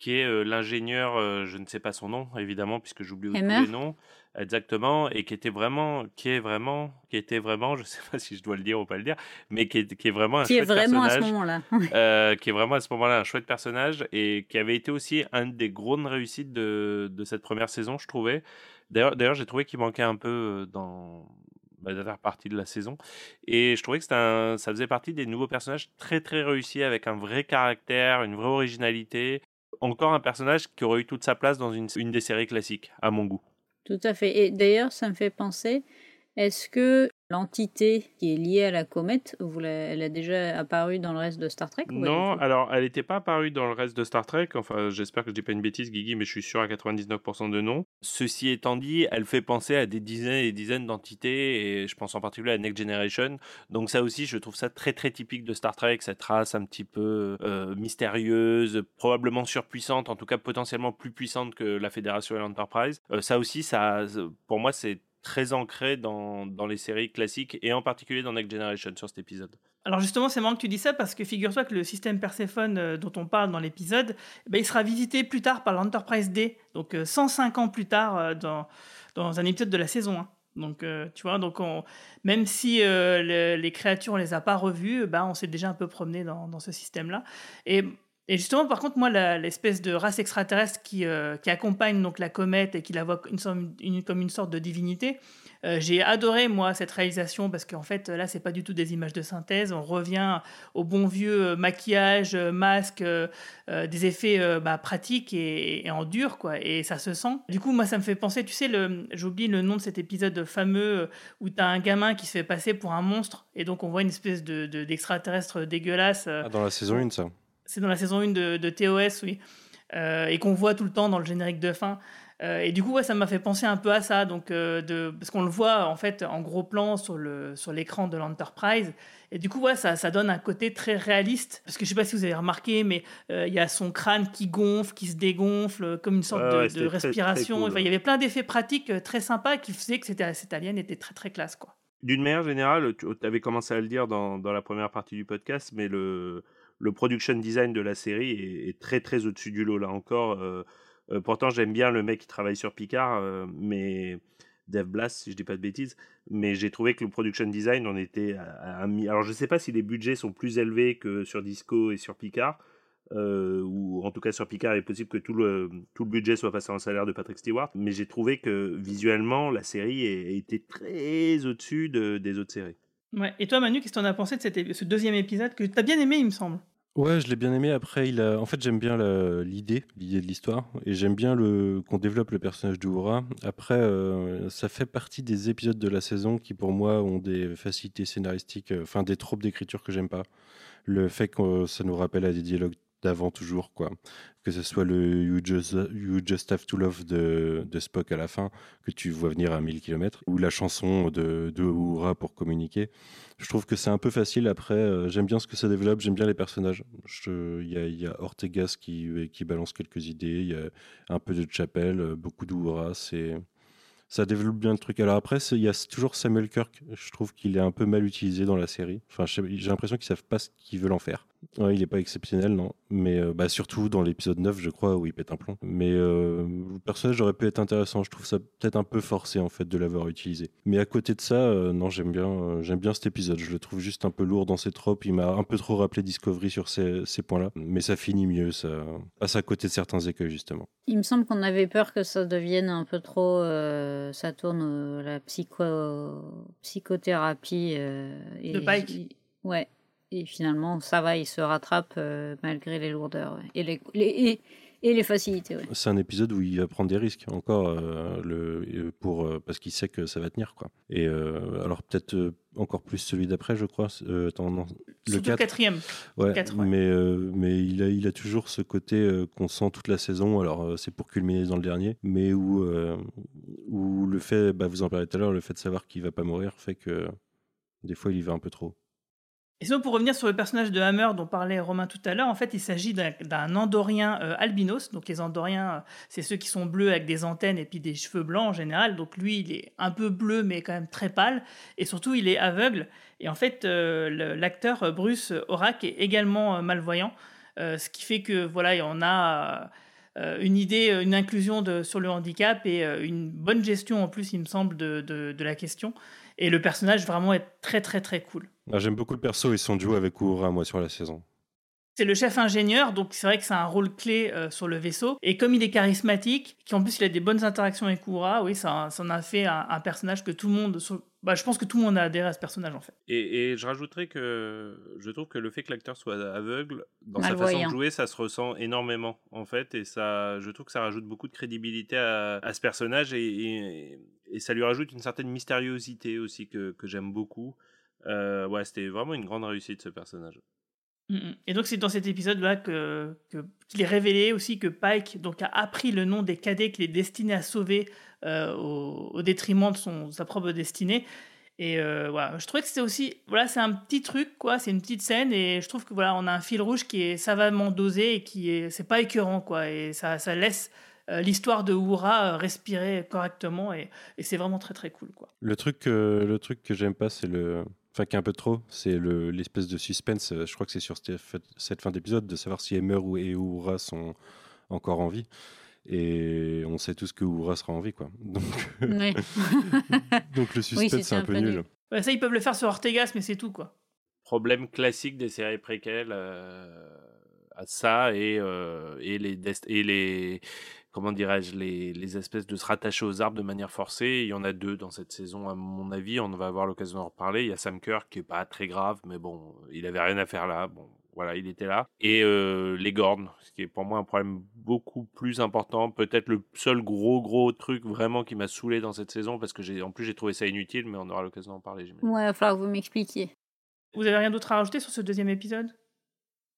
I: qui est euh, l'ingénieur, euh, je ne sais pas son nom, évidemment, puisque j'oublie tous les noms, exactement, et qui était vraiment, qui est vraiment, qui était vraiment, je sais pas si je dois le dire ou pas le dire, mais qui est, qui est vraiment un
H: Qui est vraiment à ce moment-là.
I: euh, qui est vraiment à ce moment-là un chouette personnage et qui avait été aussi un des grandes réussites de, de cette première saison, je trouvais. D'ailleurs, d'ailleurs j'ai trouvé qu'il manquait un peu euh, dans la dernière partie de la saison. Et je trouvais que c'était un- ça faisait partie des nouveaux personnages très très réussis avec un vrai caractère, une vraie originalité. Encore un personnage qui aurait eu toute sa place dans une, une des séries classiques, à mon goût.
H: Tout à fait. Et d'ailleurs, ça me fait penser, est-ce que l'entité qui est liée à la comète, vous l'a- elle a déjà apparu dans le reste de Star Trek
I: Non, alors elle n'était pas apparue dans le reste de Star Trek. Enfin, j'espère que je dis pas une bêtise, Guigui, mais je suis sûr à 99% de non. Ceci étant dit, elle fait penser à des dizaines et des dizaines d'entités, et je pense en particulier à Next Generation. Donc ça aussi, je trouve ça très très typique de Star Trek, cette race un petit peu euh, mystérieuse, probablement surpuissante, en tout cas potentiellement plus puissante que la Fédération et l'Enterprise. Euh, ça aussi, ça, pour moi, c'est très ancré dans, dans les séries classiques, et en particulier dans Next Generation sur cet épisode.
C: Alors justement, c'est marrant que tu dis ça parce que figure-toi que le système Perséphone euh, dont on parle dans l'épisode, eh ben, il sera visité plus tard par l'Enterprise D, donc euh, 105 ans plus tard euh, dans, dans un épisode de la saison 1. Donc euh, tu vois, donc on, même si euh, le- les créatures on les a pas revues, bah, on s'est déjà un peu promené dans, dans ce système-là. Et, et justement, par contre, moi, l'espèce de race extraterrestre qui, euh, qui accompagne donc la comète et qui la voit comme une sorte de divinité, euh, j'ai adoré moi cette réalisation parce qu'en fait là c'est pas du tout des images de synthèse, on revient au bon vieux euh, maquillage, masque, des effets bah, pratiques et, et en dur quoi, et ça se sent. Du coup moi ça me fait penser, tu sais, j'oublie le nom de cet épisode fameux où t'as un gamin qui se fait passer pour un monstre et donc on voit une espèce de, de- d'extraterrestre dégueulasse.
G: Ah, dans la saison 1, ça.
C: C'est dans la saison 1 de, de TOS, oui. Euh, et qu'on voit tout le temps dans le générique de fin. Euh, et du coup, ouais, ça m'a fait penser un peu à ça, donc, euh, de, parce qu'on le voit en fait en gros plan sur le sur l'écran de l'Enterprise. Et du coup, ouais, ça, ça donne un côté très réaliste. Parce que je sais pas si vous avez remarqué, mais euh, il y a son crâne qui gonfle, qui se dégonfle, comme une sorte
I: Ouais,
C: de, respiration.
I: cool,
C: Enfin, il y avait plein d'effets pratiques très sympas qui faisaient que c'était, cet alien était très très classe, quoi.
I: D'une manière générale, tu avais commencé à le dire dans, dans la première partie du podcast, mais le, le production design de la série est, très très au-dessus du lot là encore. euh, euh, pourtant, j'aime bien le mec qui travaille sur Picard, euh, mais Dave Blass, si je dis pas de bêtises. Mais j'ai trouvé que le production design, on était à, à Alors, je sais pas si les budgets sont plus élevés que sur Disco et sur Picard. ou en tout cas sur Picard, il est possible que tout le, tout le budget soit passé en salaire de Patrick Stewart. Mais j'ai trouvé que visuellement, la série été très au-dessus de- des autres séries.
C: Ouais. Et toi, Manu, qu'est-ce que tu en as pensé de ce deuxième épisode que tu as bien aimé, il me semble?
G: Ouais, je l'ai bien aimé. Après, il a... en fait, j'aime bien l'idée, l'idée de l'histoire, et j'aime bien le... qu'on développe le personnage d'Oura. Après, euh, ça fait partie des épisodes de la saison qui, pour moi, ont des facilités scénaristiques, euh, enfin des tropes d'écriture que j'aime pas. Le fait que ça nous rappelle à des dialogues d'avant toujours, quoi. Que ce soit le You Just, you Just Have to Love de, de Spock à la fin, que tu vois venir à 1000 km, ou la chanson de, de Uhura pour communiquer. Je trouve que c'est un peu facile. Après, euh, j'aime bien ce que ça développe, j'aime bien les personnages. Il y, a, y a Ortegas qui, qui balance quelques idées, il y a un peu de Chapelle, euh, beaucoup d'Oura. C'est ça développe bien le truc. Alors après, il y a toujours Samuel Kirk. Je trouve qu'il est un peu mal utilisé dans la série. Enfin, j'ai l'impression qu'ils savent pas ce qu'ils veulent en faire. Ouais, il est pas exceptionnel, non. Mais euh, bah, surtout dans l'épisode 9, je crois, où il pète un plomb. Mais euh, le personnage aurait pu être intéressant. Je trouve ça peut-être un peu forcé, en fait, de l'avoir utilisé. Mais à côté de ça, euh, non, j'aime bien, euh, j'aime bien cet épisode. Je le trouve juste un peu lourd dans ses tropes. Il m'a un peu trop rappelé Discovery sur ces, ces points-là. Mais ça finit mieux. Ça passe à côté de certains écueils, justement.
H: Il me semble qu'on avait peur que ça devienne un peu trop. euh, ça tourne euh, la psycho, psychothérapie. euh, et-
C: De Pike.
H: Ouais. Et finalement, ça va, il se rattrape euh, malgré les lourdeurs ouais. et, les, les- et, et les facilités. ouais.
G: C'est un épisode où il va prendre des risques encore euh, le, euh, pour, euh, parce qu'il sait que ça va tenir. Quoi. Et euh, alors peut-être euh, encore plus celui d'après, je crois. Euh, attends, non,
C: le quatrième.
G: Ouais, mais, euh, mais il, a, il a toujours ce côté euh, qu'on sent toute la saison. Alors, euh, c'est pour culminer dans le dernier, mais où, euh, où le fait, bah, vous en parlez tout à l'heure, le fait de savoir qu'il va pas mourir fait que des fois il y va un peu trop.
C: Et sinon, pour revenir sur le personnage de Hammer dont parlait Romain tout à l'heure, en fait, il s'agit d'un- Andorien euh, albinos. Donc, les Andoriens, euh, c'est ceux qui sont bleus avec des antennes et puis des cheveux blancs en général. Donc, lui, il est un peu bleu, mais quand même très pâle. Et surtout, il est aveugle. Et en fait, euh, l'acteur euh, Bruce Horak est également malvoyant. Ce qui fait que, voilà, on a une idée, une inclusion sur le handicap et une bonne gestion en plus, il me semble, de la question. Et le personnage vraiment est très, très, très cool.
G: Ah, J'aime beaucoup le perso, ils sont duo avec Uhura, moi, sur la saison.
C: C'est le chef ingénieur, donc c'est vrai que c'est un rôle clé euh, sur le vaisseau. Et comme il est charismatique, qu'en plus il a des bonnes interactions avec Uhura, oui, ça, ça en a fait un, un personnage que tout le monde. sur- Bah, je pense que tout le monde a adhéré à ce personnage en fait.
I: Et, et je rajouterais que je trouve que le fait que l'acteur soit aveugle, dans sa façon de jouer, ça se ressent énormément, en fait, et ça, je trouve que ça rajoute beaucoup de crédibilité à, à ce personnage, et, et, et ça lui rajoute une certaine mystériosité aussi que, que j'aime beaucoup. Euh, ouais, c'était vraiment une grande réussite ce personnage.
C: Mm, mm. Et donc c'est dans cet épisode-là que que- qu'il est révélé aussi que Pike donc a appris le nom des cadets qu'il est destiné à sauver euh, au, au détriment de son sa propre destinée. Et euh, voilà, je trouvais que c'était aussi voilà c'est un petit truc quoi, c'est une petite scène et je trouve que voilà on a un fil rouge qui est savamment dosé et qui est c'est pas écœurant quoi et ça ça laisse euh, l'histoire de euh, respirer correctement et, et c'est vraiment très très cool quoi.
G: Le truc, euh, le truc que j'aime pas, c'est le. Enfin, qui est un peu trop, c'est le- l'espèce de suspense. euh, Je crois que c'est sur cette, fin d'épisode de savoir si Emmer ou et Uhura sont encore en vie. Et on sait tous que Uhura sera en vie, quoi. Donc,
H: Ouais.
G: donc le suspense,
H: c'était
G: c'est un
H: un
G: peu
H: peu
G: nul.
H: nul.
C: Ouais, ça ils peuvent le faire sur Ortegas mais c'est tout quoi.
I: Problème classique des séries préquelles, euh, à ça et, euh, et les dest- et les comment dirais-je les, les espèces de se rattacher aux arbres de manière forcée. Il y en a deux dans cette saison à mon avis. On va avoir l'occasion d'en reparler. Il y a Sam Kerr qui est pas très grave, mais bon, il avait rien à faire là. Bon, voilà, il était là. Et euh, les Gornes, ce qui est pour moi un problème beaucoup plus important. Peut-être le seul gros gros truc vraiment qui m'a saoulé dans cette saison parce que j'ai en plus j'ai trouvé ça inutile, mais on aura l'occasion d'en parler. j'imagine.
H: Ouais, il va falloir que vous m'expliquiez.
C: Vous avez rien d'autre à rajouter sur ce deuxième épisode?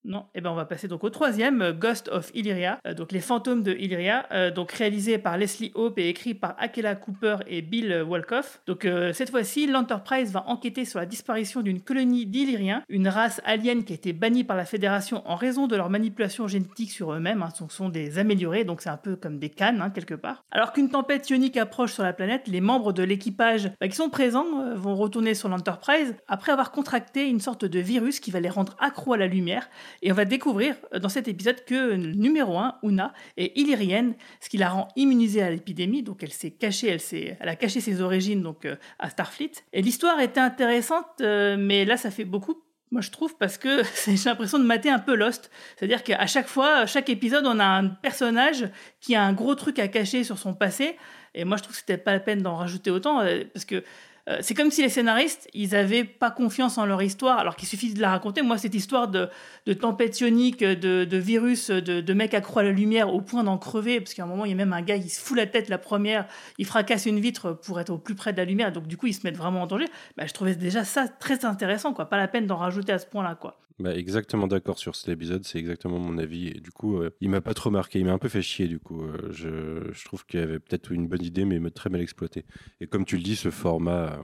C: Non Eh ben on va passer donc au troisième, euh, Ghost of Illyria, euh, donc les fantômes de Illyria, euh, donc réalisé par Leslie Hope et écrit par Akela Cooper et Bill Wolkoff. Donc cette fois-ci, l'Enterprise va enquêter sur la disparition d'une colonie d'Illyriens, une race alien qui a été bannie par la Fédération en raison de leur manipulation génétique sur eux-mêmes. hein, ce sont des améliorés, donc c'est un peu comme des cannes hein, quelque part. Alors qu'une tempête ionique approche sur la planète, les membres de l'équipage bah, qui sont présents vont retourner sur l'Enterprise après avoir contracté une sorte de virus qui va les rendre accros à la lumière. Et on va découvrir euh, dans cet épisode que numéro 1, Una, est illyrienne, ce qui la rend immunisée à l'épidémie. Donc elle s'est cachée, elle, a caché ses origines donc euh, à Starfleet. Et l'histoire était intéressante, euh, mais là ça fait beaucoup. Moi, je trouve parce que j'ai l'impression de mater un peu Lost. C'est-à-dire qu'à chaque fois, chaque épisode, on a un personnage qui a un gros truc à cacher sur son passé. Et moi, je trouve que c'était pas la peine d'en rajouter autant parce que euh, c'est comme si les scénaristes, ils avaient pas confiance en leur histoire, alors qu'il suffit de la raconter. Moi, cette histoire de, de tempête ionique, de, de virus, de, de mec accro à la lumière au point d'en crever, parce qu'à un moment, il y a même un gars, il se fout la tête la première, il fracasse une vitre pour être au plus près de la lumière, donc du coup, ils se mettent vraiment en danger. Bah, je trouvais déjà ça très intéressant, quoi. Pas la peine d'en rajouter à ce point-là, quoi.
G: Bah, exactement d'accord sur cet épisode, c'est exactement mon avis. Du coup, euh, il m'a pas trop marqué, il m'a un peu fait chier. Du coup, Euh, je, je trouve qu'il y avait peut-être une bonne idée, mais très mal exploité. Et comme tu le dis, ce format euh,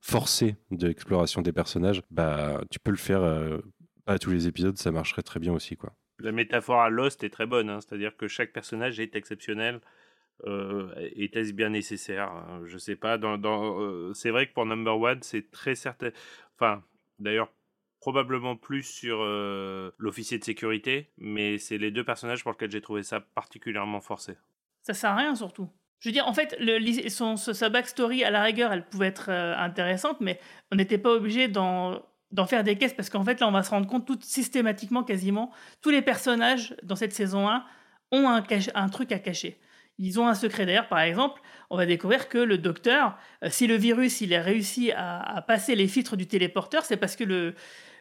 G: forcé d'exploration des personnages, bah, tu peux le faire euh, pas à tous les épisodes, ça marcherait très bien aussi, quoi.
I: La métaphore à Lost est très bonne, hein, c'est-à-dire que chaque personnage est exceptionnel. Euh, Était-ce bien nécessaire hein, Je sais pas. Dans, dans, c'est vrai que pour Number One, c'est très certain. Enfin, d'ailleurs, probablement plus sur euh, l'officier de sécurité, mais c'est les deux personnages pour lesquels j'ai trouvé ça particulièrement forcé.
C: Ça sert à rien, surtout. Je veux dire, en fait, le, son, sa backstory, à la rigueur, elle pouvait être euh, intéressante, mais on n'était pas obligé d'en faire des caisses parce qu'en fait là on va se rendre compte tout systématiquement quasiment tous les personnages dans cette saison 1 ont un, truc à cacher ils ont un secret d'ailleurs par exemple on va découvrir que le docteur euh, si le virus il a réussi à passer les filtres du téléporteur c'est parce que le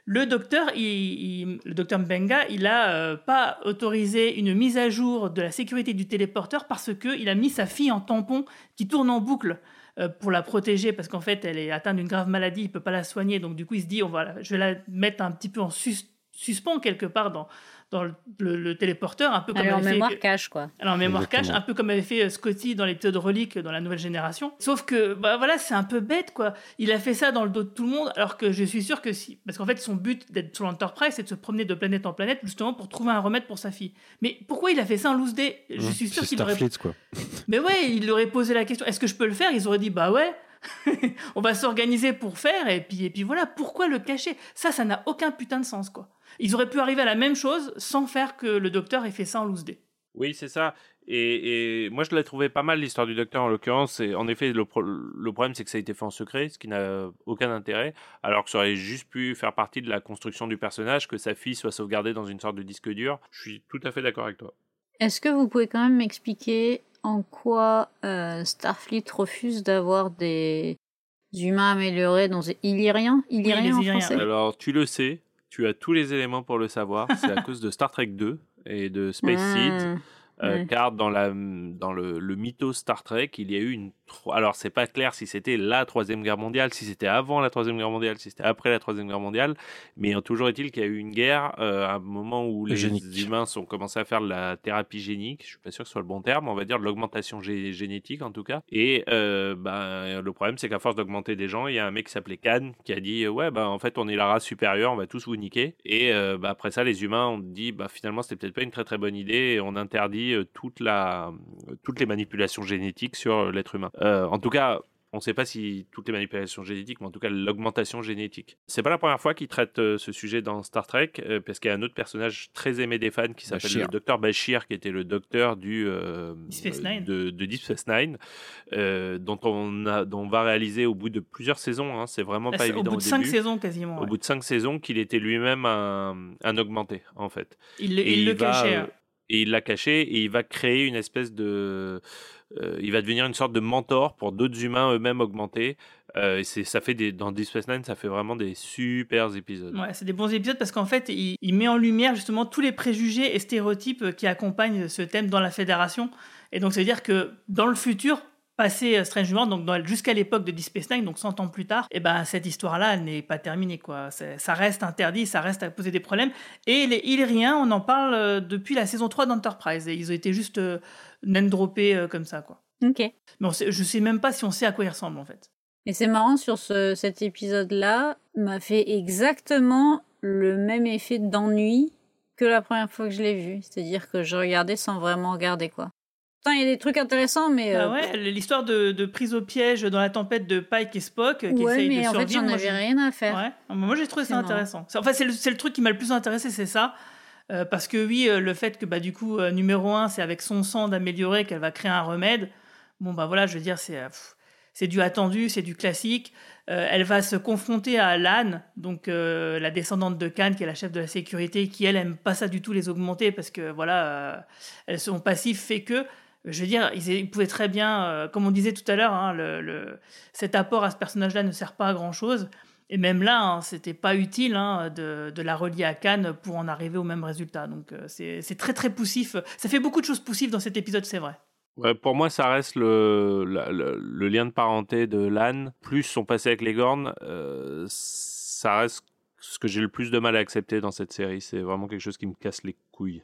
C: Le docteur, le docteur Mbenga, il a euh, pas autorisé une mise à jour de la sécurité du téléporteur parce que il a mis sa fille en tampon qui tourne en boucle euh, pour la protéger parce qu'en fait elle est atteinte d'une grave maladie, il peut pas la soigner. Donc du coup il se dit on je vais la mettre un petit peu en sus- suspens quelque part dans dans le, le- le téléporteur, un peu comme
H: en
C: avait fait-
H: mémoire cache, quoi.
C: alors, en mémoire cache, un peu comme avait fait euh, Scotty dans l'épisode Relique dans la nouvelle génération. Sauf que, bah voilà, c'est un peu bête, quoi. Il a fait ça dans le dos de tout le monde, alors que je suis sûr que si. Parce qu'en fait, son but d'être sur l'Enterprise, c'est de se promener de planète en planète, justement pour trouver un remède pour sa fille. Mais pourquoi il a fait ça en loose day? Je suis sûr qu'il aurait.
G: Starfleet, quoi.
C: Mais ouais, il aurait posé la question est-ce que je peux le faire? Ils auraient dit bah ouais. On va s'organiser pour faire et puis et puis voilà pourquoi le cacher? Ça ça n'a aucun putain de sens quoi. Ils auraient pu arriver à la même chose sans faire que le docteur ait fait ça en loose day.
I: Oui, c'est ça. Et, et moi, je l'ai trouvé pas mal, l'histoire du docteur, en l'occurrence. Et en effet, le, pro- le problème, c'est que ça a été fait en secret, ce qui n'a aucun intérêt. Alors que ça aurait juste pu faire partie de la construction du personnage, que sa fille soit sauvegardée dans une sorte de disque dur. Je suis tout à fait d'accord avec toi.
H: Est-ce que vous pouvez quand même m'expliquer en quoi euh, Starfleet refuse d'avoir des humains améliorés dans des Illyriens Illyriens
C: les
H: en français?
I: Alors, tu le sais, tu as tous les éléments pour le savoir. C'est à cause de Star Trek 2 et de Space Seeds.
H: Hmm.
I: Euh,
H: Ouais.
I: car dans, la, dans le, le mythos Star Trek, il y a eu une. tro- Alors, c'est pas clair si c'était la Troisième Guerre mondiale, si c'était avant la Troisième Guerre mondiale, si c'était après la Troisième Guerre mondiale, mais euh, toujours est-il qu'il y a eu une guerre euh, à un moment où les
G: Génique.
I: humains ont commencé à faire de la thérapie génique, je suis pas sûr que ce soit le bon terme, on va dire de l'augmentation gé- génétique en tout cas. Et euh, ben, le problème, c'est qu'à force d'augmenter des gens, il y a un mec qui s'appelait Khan qui a dit Ouais, bah, en fait, on est la race supérieure, on va tous vous niquer. Et euh, bah, après ça, les humains ont dit bah, Finalement, c'était peut-être pas une très très bonne idée et on interdit euh, toute la, toutes les manipulations génétiques sur euh, l'être humain. Euh, en tout cas, on ne sait pas si toutes les manipulations génétiques, mais en tout cas l'augmentation génétique. C'est pas la première fois qu'ils traitent euh, ce sujet dans Star Trek, euh, parce qu'il y a un autre personnage très aimé des fans qui s'appelle
G: Bashir.
I: le docteur Bashir, qui était le docteur du euh,
C: Deep Space Nine.
I: de, de Deep Space Nine, euh, dont on a, dont on va réaliser au bout de plusieurs saisons. hein, c'est vraiment
C: Là,
I: pas
C: c'est
I: évident
C: au bout
I: au
C: de cinq
I: début.
C: saisons quasiment.
I: Au
C: ouais.
I: bout de cinq saisons, qu'il était lui-même un, un augmenté, en fait.
C: Il, le- il le
I: va,
C: cachait.
I: Et il l'a caché et il va créer une espèce de. euh, il va devenir une sorte de mentor pour d'autres humains eux-mêmes augmentés. Euh, ça fait des, dans Deep Space Nine, ça fait vraiment des super épisodes.
C: C'est des bons épisodes parce qu'en fait, il, il met en lumière justement tous les préjugés et stéréotypes qui accompagnent ce thème dans la fédération. Et donc, ça veut dire que dans le futur, passé euh, Strange World, donc jusqu'à l'époque de Deep Space Nine, donc 100 ans plus tard, et ben cette histoire-là elle n'est pas terminée. Quoi. Ça reste interdit, ça reste à poser des problèmes. Et les Illyriens, on en parle euh, depuis la saison 3 d'Enterprise. Et ils ont été juste euh, name-droppés euh, comme ça. Quoi.
H: Ok.
C: Mais sait, je sais même pas si on sait à quoi ils ressemblent en fait.
H: Et c'est marrant, sur ce, cet épisode-là, m'a fait exactement le même effet d'ennui que la première fois que je l'ai vu. C'est-à-dire que je regardais sans vraiment regarder, quoi. Putain, il y a des trucs intéressants, mais...
C: Ah ouais, l'histoire de, de prise au piège dans la tempête de Pike et Spock euh, qui
H: ouais,
C: essayent
H: mais
C: de
H: en fait,
C: survivre.
H: j'en
C: moi,
H: avais
C: j'ai-
H: rien à faire.
C: Ouais. Ah, Moi, j'ai trouvé ça
H: marrant.
C: intéressant. Enfin, c'est le, truc qui m'a le plus intéressé, c'est ça. Euh, parce que oui, euh, le fait que bah, du coup, euh, numéro un, c'est avec son sang d'améliorer qu'elle va créer un remède. Bon, bah voilà, je veux dire, c'est c'est du attendu, c'est du classique. Elle va se confronter à Lan, donc la descendante de Khan, qui est la chef de la sécurité, qui elle aime pas ça du tout les augmenter parce que voilà, elles son passif fait que. Je veux dire, ils, ils pouvaient très bien, euh, comme on disait tout à l'heure, hein, le, le- cet apport à ce personnage-là ne sert pas à grand-chose. Et même là, hein, c'était pas utile hein, de, de la relier à Cannes pour en arriver au même résultat. Donc euh, c'est très très poussif. Ça fait beaucoup de choses poussives dans cet épisode, c'est vrai.
I: Ouais, pour moi, ça reste le, la- le, le lien de parenté de Lan, plus son passé avec les Gorn, euh, ça reste ce que j'ai le plus de mal à accepter dans cette série. C'est vraiment quelque chose qui me casse les couilles.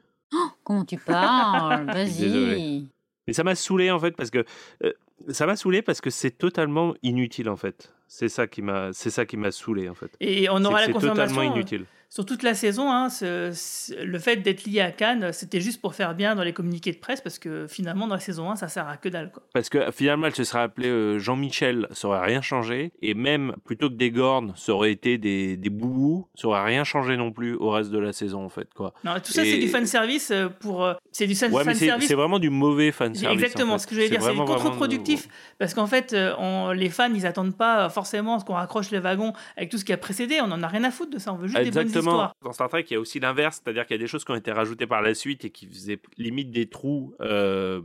H: Comment tu parles?
I: Désolé.
H: Vas-y.
I: Mais ça m'a saoulé en fait parce que euh, ça m'a saoulé parce que c'est totalement inutile en fait. C'est ça qui m'a c'est ça qui m'a saoulé en fait.
C: Et on aura la
I: c'est totalement
C: confirmation. euh,
I: inutile.
C: Sur toute la saison, hein, ce- ce- le fait d'être lié à Cannes, c'était juste pour faire bien dans les communiqués de presse, parce que finalement, dans la saison 1, ça sert à que dalle. Quoi.
I: Parce que finalement, elle se serait appelée euh, Jean-Michel, ça aurait rien changé. Et même, plutôt que des Gornes, ça aurait été des, des boubous, ça aurait rien changé non plus au reste de la saison, en fait. Quoi.
C: Non, tout ça,
I: Et-
C: c'est du fan service pour. euh, C'est du
I: Ouais, mais
C: fan
I: c'est vraiment du mauvais fan
C: C'est
I: service.
C: Exactement
I: en fait.
C: ce que je voulais dire, c'est contre-productif parce qu'en fait, euh, on- les fans ils attendent pas forcément ce qu'on raccroche les wagons avec tout ce qui a précédé, on en a rien à foutre de ça, on veut juste des bonnes
I: Exactement, dans Star Trek, il y a aussi l'inverse, c'est-à-dire qu'il y a des choses qui ont été rajoutées par la suite et qui faisaient limite des trous euh,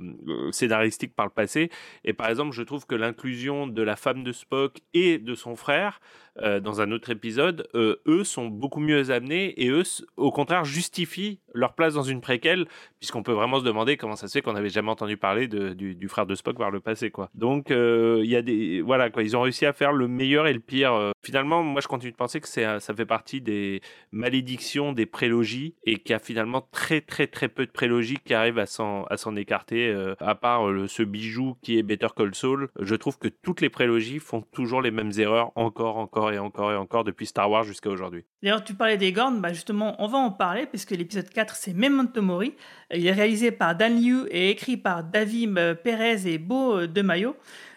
I: scénaristiques par le passé. Et par exemple, je trouve que l'inclusion de la femme de Spock et de son frère euh, dans un autre épisode, euh, eux sont beaucoup mieux amenés et eux, au contraire, justifient leur place dans une préquelle, puisqu'on peut vraiment se demander comment ça se fait qu'on n'avait jamais entendu parler du, frère de Spock par le passé, quoi. Donc, euh, y a des, voilà, quoi, ils ont réussi à faire le meilleur et le pire. Finalement, moi, je continue de penser que ça fait partie des malédictions des prélogies et qu'il y a finalement très, très, très peu de prélogies qui arrivent à s'en, à s'en écarter, à part ce bijou qui est Better Call Saul. Je trouve que toutes les prélogies font toujours les mêmes erreurs encore, encore et encore et encore depuis Star Wars jusqu'à aujourd'hui.
C: D'ailleurs, tu parlais des Gorn, bah justement, on va en parler, puisque l'épisode 4, c'est Memento Mori. Il est réalisé par Dan Liu et écrit par Davim euh, Perez et Beau euh, De Mayo.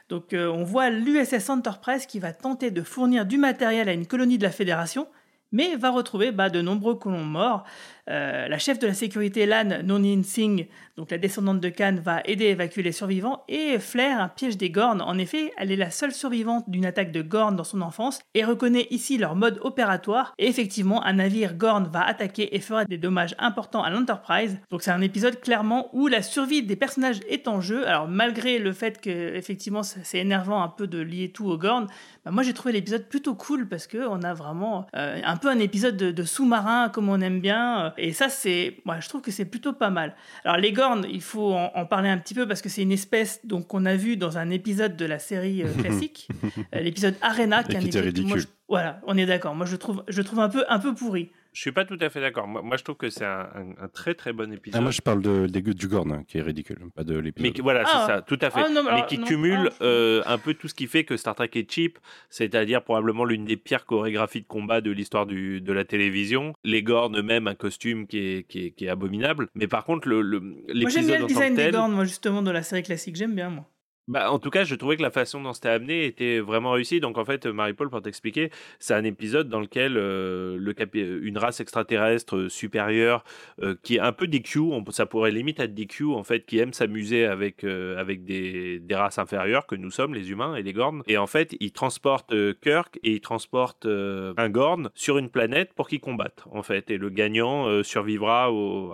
C: Donc, euh, on voit l'USS Enterprise qui va tenter de fournir du matériel à une colonie de la Fédération, mais va retrouver bah, de nombreux colons morts. Euh, la chef de la sécurité LAN, Nonin Singh, donc la descendante de Khan, va aider à évacuer les survivants et flaire un piège des Gorn. En effet, elle est la seule survivante d'une attaque de Gorn dans son enfance et reconnaît ici leur mode opératoire. Et effectivement, un navire Gorn va attaquer et fera des dommages importants à l'Enterprise. Donc c'est un épisode clairement où la survie des personnages est en jeu. Alors malgré le fait que effectivement c'est énervant un peu de lier tout aux Gorn, bah, moi j'ai trouvé l'épisode plutôt cool parce que on a vraiment euh, un peu un épisode de, de sous-marin comme on aime bien. Et ça c'est, moi je trouve que c'est plutôt pas mal. Alors les Gorn, il faut en, en parler un petit peu parce que c'est une espèce donc qu'on a vu dans un épisode de la série euh, classique, euh, l'épisode Arena,
G: Et
C: est un
G: qui
C: épisode- moi,
G: ridicule.
C: je- voilà, on est d'accord. Moi je trouve, je trouve un peu, un peu pourri.
I: Je suis pas tout à fait d'accord. Moi, moi, je trouve que c'est un, un- un très très bon épisode.
G: Ah, moi, je parle de, des- du Gorn, hein, qui est ridicule, pas de l'épisode.
I: Mais qui- voilà,
C: Ah.
I: c'est ça, tout à fait.
C: Ah, non, mais
I: qui
C: non,
I: cumule
C: ah.
I: euh, un peu tout ce qui fait que Star Trek est cheap, c'est-à-dire probablement l'une des pires chorégraphies de combat de l'histoire du- de la télévision. Les Gorn eux-mêmes, un costume qui est, qui est, qui est abominable. Mais par contre, le, le-
C: Moi j'aime bien
I: en
C: le design des Gorn, moi justement de la série classique, j'aime bien moi.
I: Bah, en tout cas, je trouvais que la façon dont c'était amené était vraiment réussie. Donc, en fait, Marie-Paul, pour t'expliquer, c'est un épisode dans lequel euh, le capi- une race extraterrestre euh, supérieure, euh, qui est un peu des Q, on- ça pourrait limite être des Q, en fait, qui aime s'amuser avec, euh, avec des, des races inférieures que nous sommes, les humains et les Gorn. Et en fait, ils transportent euh, Kirk et ils transportent euh, un Gorn sur une planète pour qu'ils combattent, en fait. Et le gagnant euh, survivra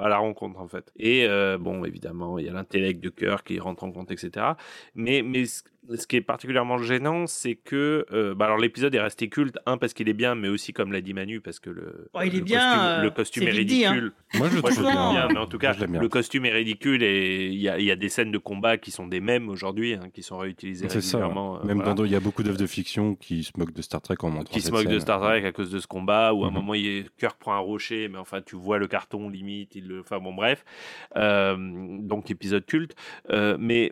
I: à la rencontre, en fait. Et euh, bon, évidemment, il y a l'intellect de Kirk qui rentre en compte, etc. mais ce ce qui est particulièrement gênant, c'est que euh, bah alors l'épisode est resté culte, un parce qu'il est bien, mais aussi comme l'a dit Manu, parce que le,
C: Ouais, il est bien,
I: costume,
C: euh,
I: le costume est
C: dit, hein.
I: ridicule.
G: Moi, je le trouve
I: bien,
G: bien.
I: mais en tout cas, le costume est ridicule et il y a, il y a des scènes de combat qui sont des mêmes aujourd'hui, hein, qui sont réutilisées
G: C'est ça. ouais.
I: régulièrement. euh,
G: Même
I: voilà.
G: dans il y a beaucoup d'œuvres de fiction qui se moquent de Star Trek en montrant
I: qui se moquent de. Star Trek à cause de ce combat où à un
G: Mhm.
I: moment il est... Kirk prend un rocher mais enfin tu vois le carton limite il le enfin bon bref Euh, donc épisode culte Euh, mais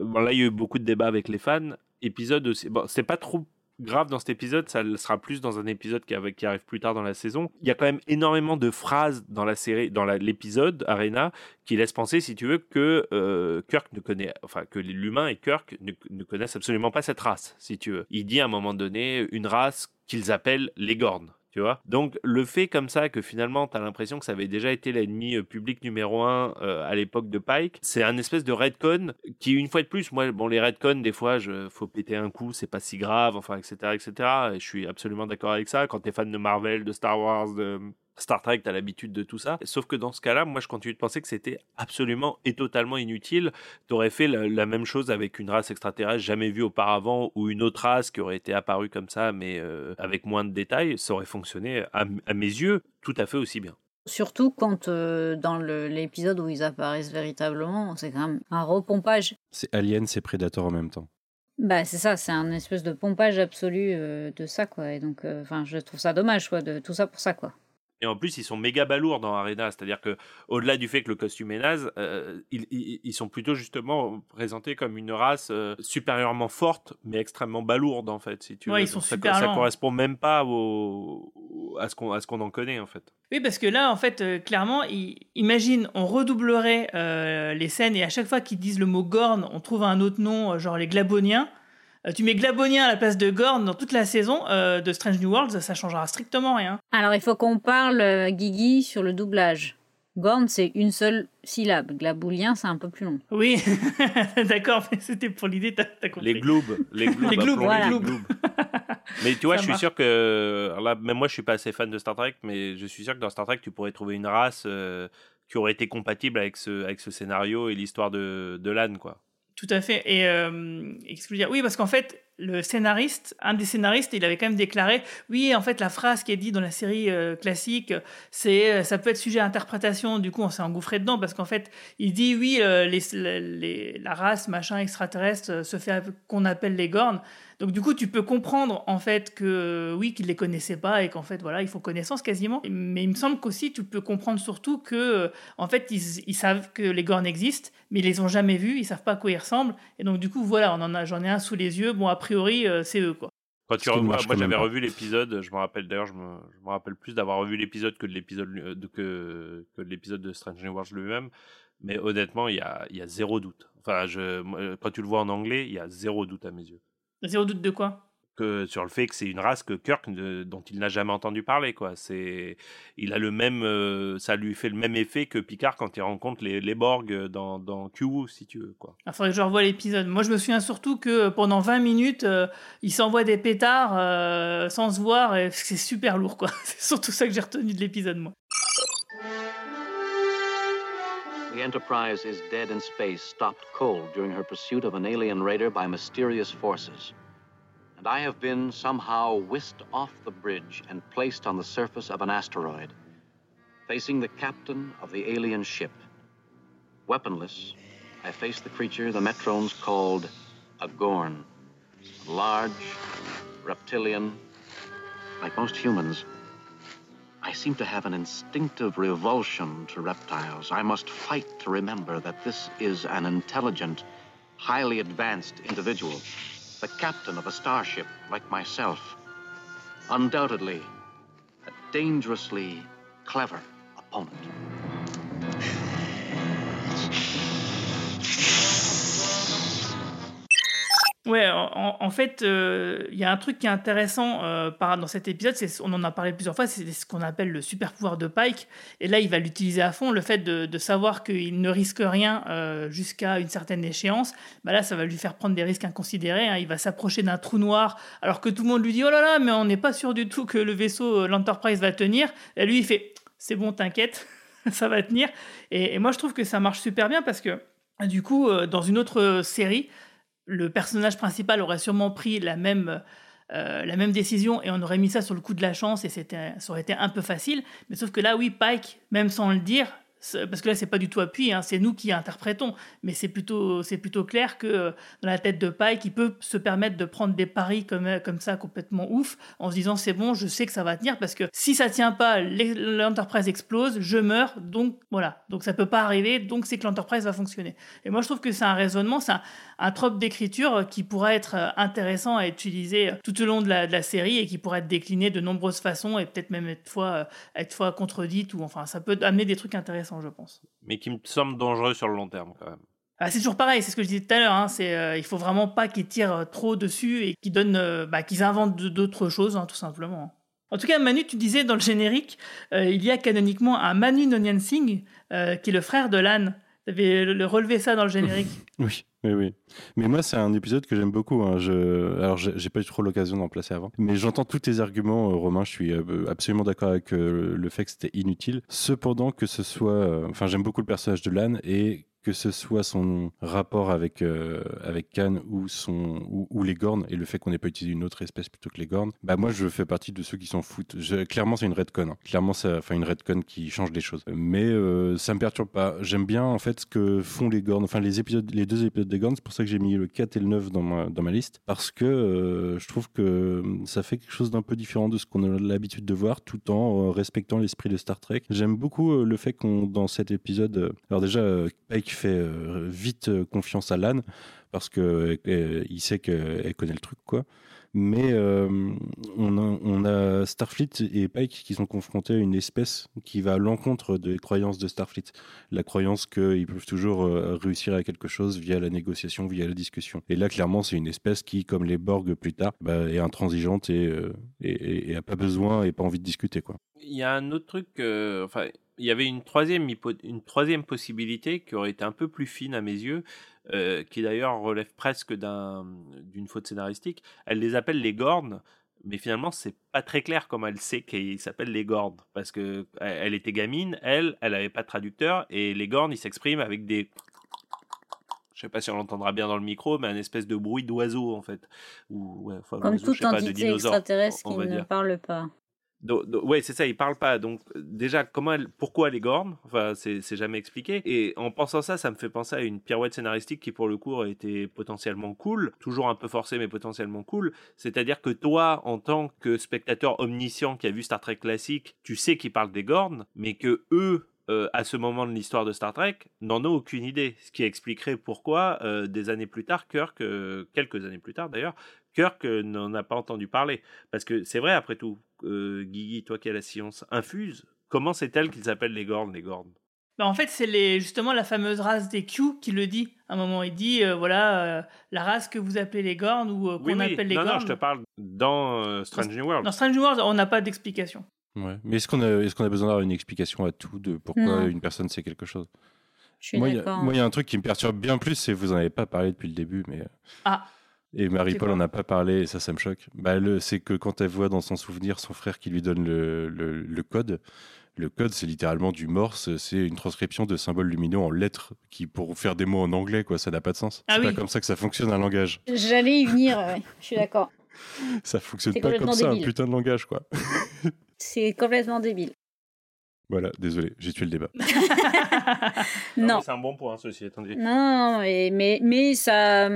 I: bon, là il y a eu beaucoup de débats avec les fans épisode aussi bon c'est pas trop grave dans cet épisode, ça le sera plus dans un épisode qui, qui arrive plus tard dans la saison. Il y a quand même énormément de phrases dans la série, dans l'épisode Arena, qui laissent penser, si tu veux, que euh, Kirk ne connaît, enfin que l'humain et Kirk ne, ne connaissent absolument pas cette race, si tu veux. Il dit à un moment donné une race qu'ils appellent les Gorn. Tu vois Donc, le fait comme ça que finalement, tu as l'impression que ça avait déjà été l'ennemi euh, public numéro un euh, à l'époque de Pike, c'est un espèce de redcon qui, une fois de plus, moi, bon, les redcons, des fois, je, faut péter un coup, c'est pas si grave, enfin, etc., etc. Et je suis absolument d'accord avec ça. Quand t'es fan de Marvel, de Star Wars, de Star Trek, t'as l'habitude de tout ça. Sauf que dans ce cas-là, moi, je continue de penser que c'était absolument et totalement inutile. T'aurais fait la, la même chose avec une race extraterrestre jamais vue auparavant ou une autre race qui aurait été apparue comme ça, mais euh, avec moins de détails, ça aurait fonctionné, à, à mes yeux, tout à fait aussi bien.
H: Surtout quand euh, dans l'épisode où ils apparaissent véritablement, c'est quand même un repompage.
G: C'est Alien, c'est Predator en même temps.
H: Bah c'est ça, c'est un espèce de pompage absolu euh, de ça quoi. Et donc, euh, enfin, je trouve ça dommage quoi, de tout ça pour ça quoi.
I: Et en plus, ils sont méga balourds dans Arena, c'est-à-dire que au-delà du fait que le costume est naze, euh, ils, ils- ils sont plutôt justement présentés comme une race euh, supérieurement forte, mais extrêmement balourde en fait, si tu
C: Ouais,
I: veux.
C: ils sont
I: Donc
C: super
I: ça
C: lents.
I: correspond même pas au, au- à ce qu'on en connaît en fait.
C: Oui, parce que là, en fait, euh, clairement, imagine, on redoublerait les scènes et à chaque fois qu'ils disent le mot Gorn, on trouve un autre nom, genre les Glaboniens. Euh, tu mets Glabonien à la place de Gorn dans toute la saison euh, de Strange New Worlds, ça changera strictement rien.
H: Alors il faut qu'on parle, euh, Guigui, sur le doublage. Gorn, c'est une seule syllabe. Glaboulien, c'est un peu plus long.
C: Oui, d'accord, mais c'était pour l'idée, t'as compris.
I: Les gloobs. Les gloobs.
C: Les gloobs,
I: appelons-les
C: voilà.
I: les gloobs. mais tu vois,
C: Ça
I: je suis
C: marche.
I: sûr que. alors là, même moi, je suis pas assez fan de Star Trek, mais je suis sûr que dans Star Trek, tu pourrais trouver une race euh, qui aurait été compatible avec ce, avec ce scénario et l'histoire de, de Lan, quoi.
C: Tout à fait. Et, euh, Oui, parce qu'en fait, le scénariste, un des scénaristes, il avait quand même déclaré, oui, en fait, la phrase qui est dite dans la série euh, classique, c'est, euh, ça peut être sujet à interprétation. Du coup, on s'est engouffré dedans parce qu'en fait, il dit, oui, euh, les, les- la race machin extraterrestre se fait qu'on appelle les Gornes. Donc du coup, tu peux comprendre en fait que oui, qu'ils les connaissaient pas et qu'en fait voilà, ils font connaissance quasiment. Mais il me semble qu'aussi tu peux comprendre surtout que euh, en fait ils, ils savent que les Gornes existent, mais ils les ont jamais vus, ils savent pas à quoi ils ressemblent. Et donc du coup voilà, on en a, j'en ai un sous les yeux. Bon a priori euh, c'est eux quoi.
I: Quand tu revois- moi j'avais revu l'épisode, je me rappelle d'ailleurs, je me, je me rappelle plus d'avoir revu l'épisode que de l'épisode euh, de, que, que de l'épisode de Strange New Worlds lui-même, mais honnêtement il y a, il y a zéro doute. Enfin, je, moi, quand tu le vois en anglais, il y a zéro doute à mes yeux.
C: Zéro doute de quoi?
I: Que sur le fait que c'est une race que Kirk ne- dont il n'a jamais entendu parler quoi. C'est, il a le même, euh, ça lui fait le même effet que Picard quand il rencontre les, les Borg dans dans Q si tu veux quoi.
C: Il faudrait que je revoie l'épisode. Moi, je me souviens surtout que pendant 20 minutes, euh, ils s'envoient des pétards euh, sans se voir et c'est super lourd, quoi. C'est surtout ça que j'ai retenu de l'épisode, moi.
J: The Enterprise is dead in space, stopped cold during her pursuit of an alien raider by mysterious forces. And I have been somehow whisked off the bridge and placed on the surface of an asteroid, facing the captain of the alien ship. Weaponless, I face the creature the Metrones called a Gorn. Large, reptilian, like most humans. I seem to have an instinctive revulsion to reptiles. I must fight to remember that this is an intelligent, highly advanced individual, the captain of a starship like myself. Undoubtedly, a dangerously clever opponent.
C: Ouais, en, fait, euh, il y a un truc qui est intéressant euh, dans cet épisode, c'est, on en a parlé plusieurs fois, c'est ce qu'on appelle le super pouvoir de Pike. Et là, il va l'utiliser à fond, le fait de, savoir qu'il ne risque rien euh, jusqu'à une certaine échéance. Bah là, ça va lui faire prendre des risques inconsidérés. hein. Il va s'approcher d'un trou noir, alors que tout le monde lui dit Oh là là, mais on n'est pas sûr du tout que le vaisseau, l'Enterprise, va tenir. Et lui, il fait C'est bon, t'inquiète, ça va tenir. Et, moi, je trouve que ça marche super bien parce que, du coup, dans une autre série, le personnage principal aurait sûrement pris la même, euh, la même décision et on aurait mis ça sur le coup de la chance et ça aurait été un peu facile. Mais sauf que là, oui, Pike, même sans le dire, parce que là, c'est pas du tout appuyé, hein, c'est nous qui interprétons, mais c'est plutôt, c'est plutôt clair que euh, dans la tête de Pike, il peut se permettre de prendre des paris comme, euh, comme ça complètement ouf en se disant c'est bon, je sais que ça va tenir parce que si ça tient pas, l'e- l'Enterprise explose, je meurs, donc voilà, donc ça peut pas arriver, donc c'est que l'Enterprise va fonctionner. Et moi, je trouve que c'est un raisonnement, c'est un, un trope d'écriture qui pourrait être euh, intéressant à utiliser euh, tout au long de la, de la série et qui pourrait être décliné de nombreuses façons et peut-être même être fois, euh, être fois contredite ou enfin ça peut amener des trucs intéressants je pense.
I: Mais qui me semble dangereux sur le long terme quand même.
C: Ah, c'est toujours pareil, c'est ce que je disais tout à l'heure. Hein, c'est, euh, il faut vraiment pas qu'ils tirent euh, trop dessus et qu'ils donnent, euh, bah, qu'ils inventent d'autres choses, hein, tout simplement. En tout cas, Manu, tu disais dans le générique, euh, il y a canoniquement un Manu Nonyan Singh qui est le frère de Lan. Avais le, le relevé ça dans le générique.
G: Oui, oui, oui. Mais moi, c'est un épisode que j'aime beaucoup. hein. Je... Alors, j'ai pas eu trop l'occasion d'en placer avant. Mais j'entends tous tes arguments, euh, Romain. Je suis euh, absolument d'accord avec euh, le fait que c'était inutile. Cependant, que ce soit. Enfin, j'aime beaucoup le personnage de Lan et que ce soit son rapport avec euh, avec Khan ou son ou, les Gornes et le fait qu'on n'ait pas utilisé une autre espèce plutôt que les Gornes, bah moi je fais partie de ceux qui s'en foutent. Clairement c'est une redcon. hein. Clairement c'est enfin une redcon qui change les choses. Mais euh, ça me perturbe pas. J'aime bien en fait ce que font les Gornes. Enfin les épisodes les deux épisodes des Gornes, c'est pour ça que j'ai mis le 4 et le 9 dans ma dans ma liste parce que euh, je trouve que ça fait quelque chose d'un peu différent de ce qu'on a l'habitude de voir tout en euh, respectant l'esprit de Star Trek. J'aime beaucoup euh, le fait qu'on dans cet épisode alors déjà euh, Fait euh, vite euh, confiance à Lan parce que euh, il sait qu'elle connaît le truc quoi. Mais on, a, Starfleet et Pike qui sont confrontés à une espèce qui va à l'encontre des croyances de Starfleet. La croyance qu'ils peuvent toujours réussir à quelque chose via la négociation, via la discussion. Et là, clairement, c'est une espèce qui, comme les Borg plus tard, bah, est intransigeante et, et, a pas besoin et pas envie de discuter. Quoi.
I: Il y a un autre truc, enfin, il y avait une troisième, une troisième possibilité qui aurait été un peu plus fine à mes yeux, euh, qui d'ailleurs relève presque d'une faute scénaristique. Elle les appelle les Gornes, mais finalement c'est pas très clair comment elle sait qu'ils s'appellent les Gornes, parce que elle était gamine, elle, elle avait pas de traducteur, et les Gornes ils s'expriment avec des je sais pas si on l'entendra bien dans le micro, mais un espèce de bruit d'oiseau en fait.
H: Ou, Comme toute entité extraterrestre qui ne parle pas.
I: Oui, c'est ça, il parle pas. Donc déjà, comment pourquoi elle est gorne Enfin, c'est jamais expliqué. Et en pensant ça, ça me fait penser à une pirouette scénaristique qui, pour le coup, été potentiellement cool, toujours un peu forcée, mais potentiellement cool. C'est-à-dire que toi, en tant que spectateur omniscient qui a vu Star Trek classique, tu sais qu'ils parlent des gornes, mais que eux, euh, à ce moment de l'histoire de Star Trek, n'en ont aucune idée. Ce qui expliquerait pourquoi, euh, des années plus tard, Kirk, euh, quelques années plus tard d'ailleurs, Kirk n'en a pas entendu parler. Parce que c'est vrai, après tout, Guigui, toi qui as la science infuse, comment c'est-elle qu'ils appellent les Gornes, les Gornes?
C: Bah en fait, c'est justement la fameuse race des Q qui le dit. À un moment, il dit voilà, la race que vous appelez les Gornes ou qu'on appelle les
I: non,
C: Gornes.
I: Non, je te parle dans Strange New World.
C: Dans Strange New World, on n'a pas d'explication.
G: Ouais. Mais est-ce qu'on a, est qu'on a besoin d'avoir une explication à tout de pourquoi une personne sait quelque chose? Moi, il y a un truc qui me perturbe bien plus, c'est vous en avez pas parlé depuis le début, mais.
C: Ah.
G: Et Marie-Paul en a pas parlé, et ça, ça me choque. Bah, c'est que quand elle voit dans son souvenir son frère qui lui donne le, le, code, le code, c'est littéralement du morse, c'est une transcription de symboles lumineux en lettres qui pour faire des mots en anglais, quoi, ça n'a pas de sens. Ah c'est pas comme ça que ça fonctionne un langage.
H: J'allais y venir, ouais. je suis d'accord.
G: ça fonctionne pas comme ça, un putain de langage, quoi.
H: c'est complètement débile.
G: Voilà, désolé, j'ai tué le débat.
H: non.
I: C'est un bon point, ceci étant dit.
H: Non, mais, mais, mais ça,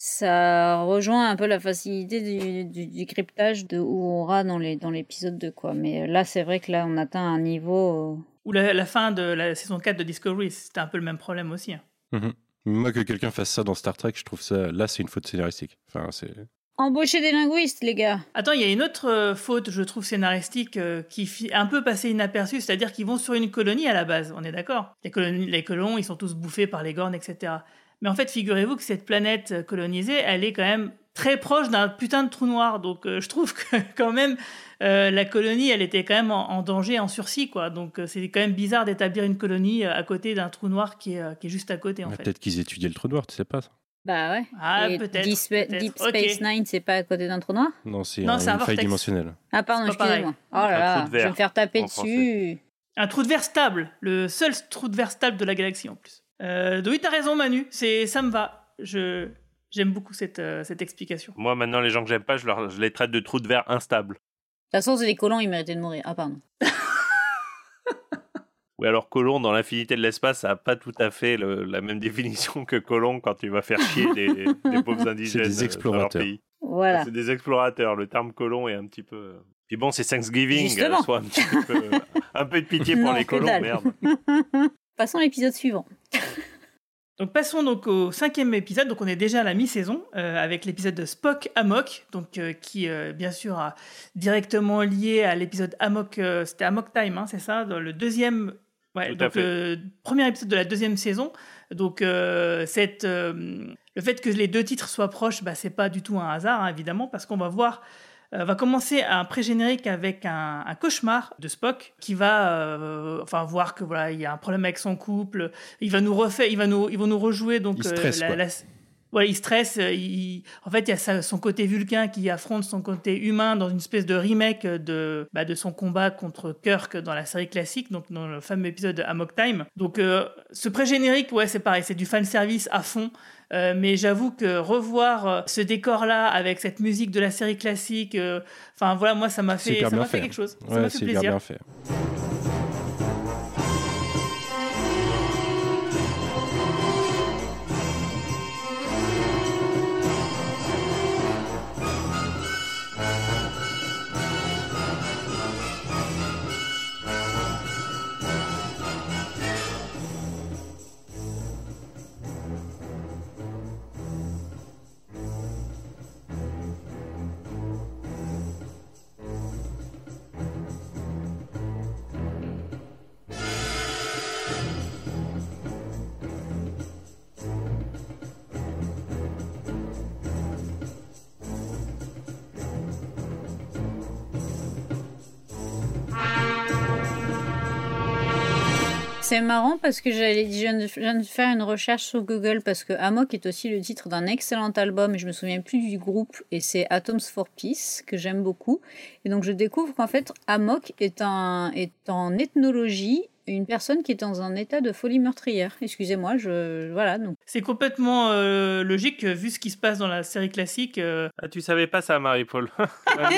H: ça rejoint un peu la facilité du, du, cryptage de Uhura dans l'épisode dans 2, quoi. Mais là, c'est vrai que là, on atteint un niveau.
C: Euh, Ou la, fin de la saison 4 de Discovery, c'était un peu le même problème aussi. Hein.
G: Mhm. Moi, que quelqu'un fasse ça dans Star Trek, je trouve ça. Là, c'est une faute scénaristique. Enfin, c'est.
H: Embaucher des linguistes, les gars.
C: Attends, il y a une autre euh, faute, je trouve, scénaristique euh, qui est un peu passée inaperçue, c'est-à-dire qu'ils vont sur une colonie à la base, on est d'accord? Les, les colons, ils sont tous bouffés par les gornes, etc. Mais en fait, figurez-vous que cette planète euh, colonisée, elle est quand même très proche d'un putain de trou noir. Donc, euh, je trouve que quand même, euh, la colonie, elle était quand même en, danger, en sursis, quoi. Donc, c'est quand même bizarre d'établir une colonie à côté d'un trou noir qui est, qui est juste à côté, en fait.
G: Peut-être qu'ils étudiaient le trou noir, tu sais pas ça.
H: Bah ouais.
C: Ah, peut-être.
H: Deep, Space Nine, c'est pas à côté d'un trou noir?
G: Non, c'est un, une faille dimensionnelle.
H: Ah, pardon, excusez-moi. Oh là là, je vais me faire taper dessus.
C: Un trou de verre stable, le seul trou de verre stable de la galaxie en plus. Euh, oui, t'as raison, Manu. C'est, ça me va. Je, j'aime beaucoup cette, euh, cette explication.
I: Moi, maintenant, les gens que j'aime pas, je, leur, je les traite de trous de verre instables. De
H: toute façon, c'est des colons, ils méritaient de mourir. Ah, pardon.
I: oui, alors colon, dans l'infinité de l'espace, ça n'a pas tout à fait la même définition que colon quand tu vas faire chier des, pauvres indigènes.
G: C'est des explorateurs.
H: Voilà.
I: C'est des explorateurs. Le terme colon est un petit peu. Puis bon, c'est Thanksgiving, soit un, petit peu, un peu de pitié pour les colons, merde.
H: Passons à l'épisode suivant.
C: donc passons donc au cinquième épisode. Donc on est déjà à la mi-saison euh, avec l'épisode de Spock Amok, donc euh, qui euh, bien sûr a directement lié à l'épisode Amok. C'était Amok Time, hein, c'est ça, dans le deuxième. Ouais, donc le premier épisode de la deuxième saison. Donc cette, le fait que les deux titres soient proches, bah, c'est pas du tout un hasard, hein, évidemment, parce qu'on va voir euh, va commencer un pré-générique avec un, cauchemar de Spock qui va euh, enfin voir que voilà il y a un problème avec son couple il va nous refaire il va nous ils vont nous rejouer donc
G: il stresse,
C: euh, la, il stresse. Il... En fait, il y a son côté vulcain qui affronte son côté humain dans une espèce de remake de, bah, de son combat contre Kirk dans la série classique, donc dans le fameux épisode de Amok Time. Donc, ce pré-générique, ouais, c'est pareil, c'est du fan service à fond. Euh, mais j'avoue que revoir euh, ce décor-là avec cette musique de la série classique, euh, enfin voilà, moi ça m'a fait, ça fait quelque chose. ça m'a fait plaisir.
G: Bien fait.
H: C'est marrant parce que j'allais, je viens, de, je viens de faire une recherche sur Google parce que Amok est aussi le titre d'un excellent album et je me souviens plus du groupe et c'est Atoms for Peace que j'aime beaucoup. Et donc je découvre qu'en fait Amok est, un, est en ethnologie une personne qui est dans un état de folie meurtrière. Excusez-moi, je voilà donc.
C: C'est complètement euh, logique euh, vu ce qui se passe dans la série classique. euh,
I: Ah, tu savais pas ça, Marie-Paul Ah,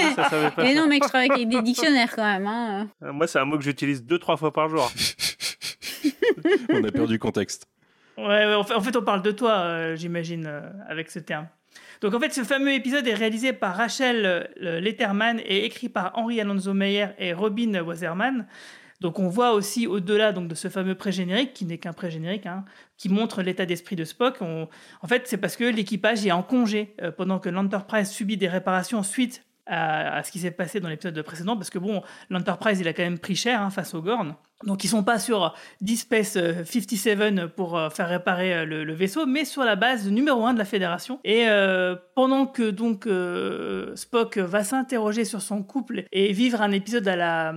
H: Mais non, mec, je travaille avec des dictionnaires quand même. Hein.
I: Ah, Moi, c'est un mot que j'utilise deux, trois fois par jour.
G: On a perdu contexte.
C: Ouais, en fait, on parle de toi, euh, j'imagine, euh, avec ce terme. Donc, en fait, ce fameux épisode est réalisé par Rachel euh, Letterman et écrit par Henri Alonso Meyer et Robin Waserman. Donc, on voit aussi au-delà donc de ce fameux pré-générique, qui n'est qu'un pré-générique, hein, qui montre l'état d'esprit de Spock. On- En fait, c'est parce que l'équipage est en congé pendant que l'Enterprise subit des réparations suite à, à ce qui s'est passé dans l'épisode précédent, parce que bon, l'Enterprise, il a quand même pris cher hein, face aux Gorn. Donc ils sont pas sur Deep Space euh, 57 pour euh, faire réparer euh, le, vaisseau, mais sur la base numéro 1 de la Fédération. Et pendant que donc Spock va s'interroger sur son couple et vivre un épisode à la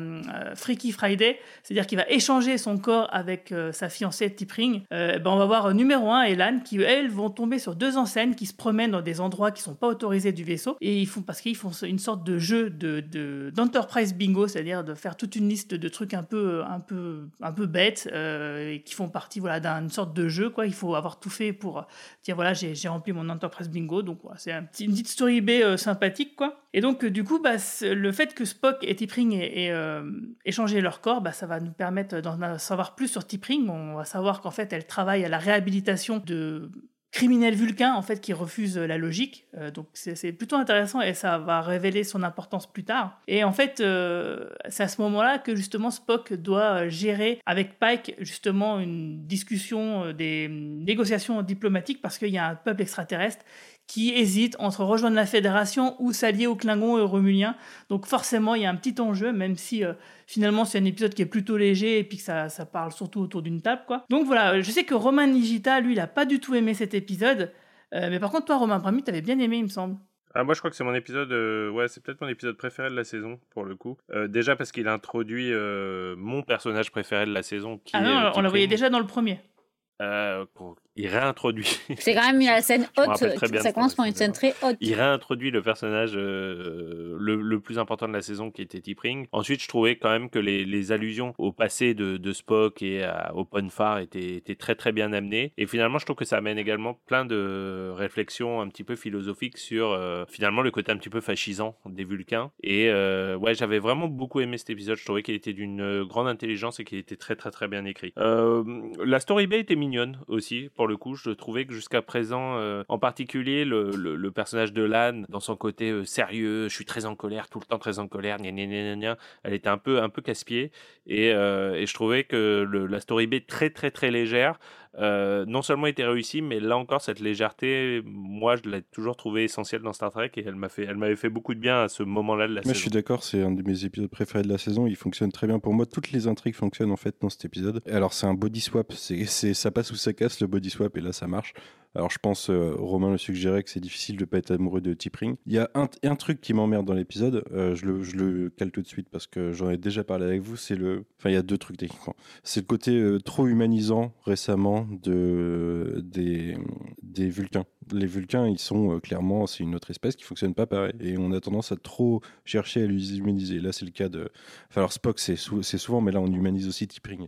C: Freaky Friday, c'est-à-dire qu'il va échanger son corps avec sa fiancée T'Pring, euh, ben on va voir numéro 1 et Lan qui elles vont tomber sur deux enseignes qui se promènent dans des endroits qui sont pas autorisés du vaisseau et ils font parce qu'ils font une sorte de jeu de- d'enterprise bingo, c'est-à-dire de faire toute une liste de trucs un peu un peu un peu bêtes euh, et qui font partie voilà d'une sorte de jeu quoi. Il faut avoir tout fait pour euh, dire voilà j'ai rempli mon enterprise bingo donc c'est un une petite story B euh, sympathique quoi. Et donc du coup bah, le fait que Spock et T'Pring aient, aient, échangé leur corps, bah, ça va nous permettre d'en savoir plus sur T'Pring. On va savoir qu'en fait elle travaille à la réhabilitation de criminels vulcains en fait qui refusent la logique. Euh, donc c'est plutôt intéressant et ça va révéler son importance plus tard. Et en fait, euh, c'est à ce moment-là que justement Spock doit gérer avec Pike justement une discussion, euh, des négociations diplomatiques parce qu'il y a un peuple extraterrestre qui hésite entre rejoindre la Fédération ou s'allier aux Klingons et aux Romuliens. Donc forcément, il y a un petit enjeu, même si euh, finalement c'est un épisode qui est plutôt léger et puis que ça, ça parle surtout autour d'une table. quoi. Donc voilà, je sais que Romain Nigita, lui, il a pas du tout aimé cet épisode. Euh, mais par contre, toi, Romain Brami, t'avais bien aimé, il me semble.
I: Ah, moi, je crois que c'est mon épisode. euh, ouais, c'est peut-être mon épisode préféré de la saison, pour le coup. Euh, déjà parce qu'il introduit euh, mon personnage préféré de la saison. Qui
C: Ah
I: est,
C: non,
I: euh,
C: on la voyait déjà dans le premier.
I: Pour- il réintroduit.
H: C'est quand même la scène haute. Ça commence par une scène très haute.
I: Il réintroduit le personnage euh, le, le plus important de la saison qui était T'Pring. Ensuite, je trouvais quand même que les, les allusions au passé de, de Spock et à, au Ponfar étaient, étaient très très bien amenées. Et finalement, je trouve que ça amène également plein de réflexions un petit peu philosophiques sur euh, finalement le côté un petit peu fascisant des Vulcains. Et euh, ouais, j'avais vraiment beaucoup aimé cet épisode. Je trouvais qu'il était d'une grande intelligence et qu'il était très très très bien écrit. Euh, la story B était mignonne aussi, pour le coup. Je trouvais que jusqu'à présent, euh, en particulier le, le- personnage de Lan, dans son côté euh, sérieux, je suis très en colère, tout le temps très en colère, gna gna gna gna, elle était un peu, un peu casse-pied. Et, euh, et je trouvais que le- la story B très très très légère, euh, non seulement était réussie, mais là encore, cette légèreté, moi, je l'ai toujours trouvée essentielle dans Star Trek et elle m'a fait, elle m'avait fait beaucoup de bien à ce moment-là de la
G: je
I: saison.
G: suis d'accord, c'est un de mes épisodes préférés de la saison. Il fonctionne très bien pour moi. Toutes les intrigues fonctionnent en fait dans cet épisode. Alors, c'est un body swap. C'est- ça passe ou ça casse le body swap, et là, ça marche. Alors, je pense, euh, Romain le suggérait que c'est difficile de pas être amoureux de T'Pring. Il y a un, truc qui m'emmerde dans l'épisode. euh, je, le, je le cale tout de suite parce que j'en ai déjà parlé avec vous. C'est le. Enfin, il y a deux trucs techniquement. C'est le côté euh, trop humanisant récemment de, des, Vulcains. Les Vulcains, ils sont clairement, c'est une autre espèce qui fonctionne pas pareil. Et on a tendance à trop chercher à les humaniser. Là, c'est le cas de. Enfin, alors Spock, c'est sou- c'est souvent, mais là, on humanise aussi T'Pring.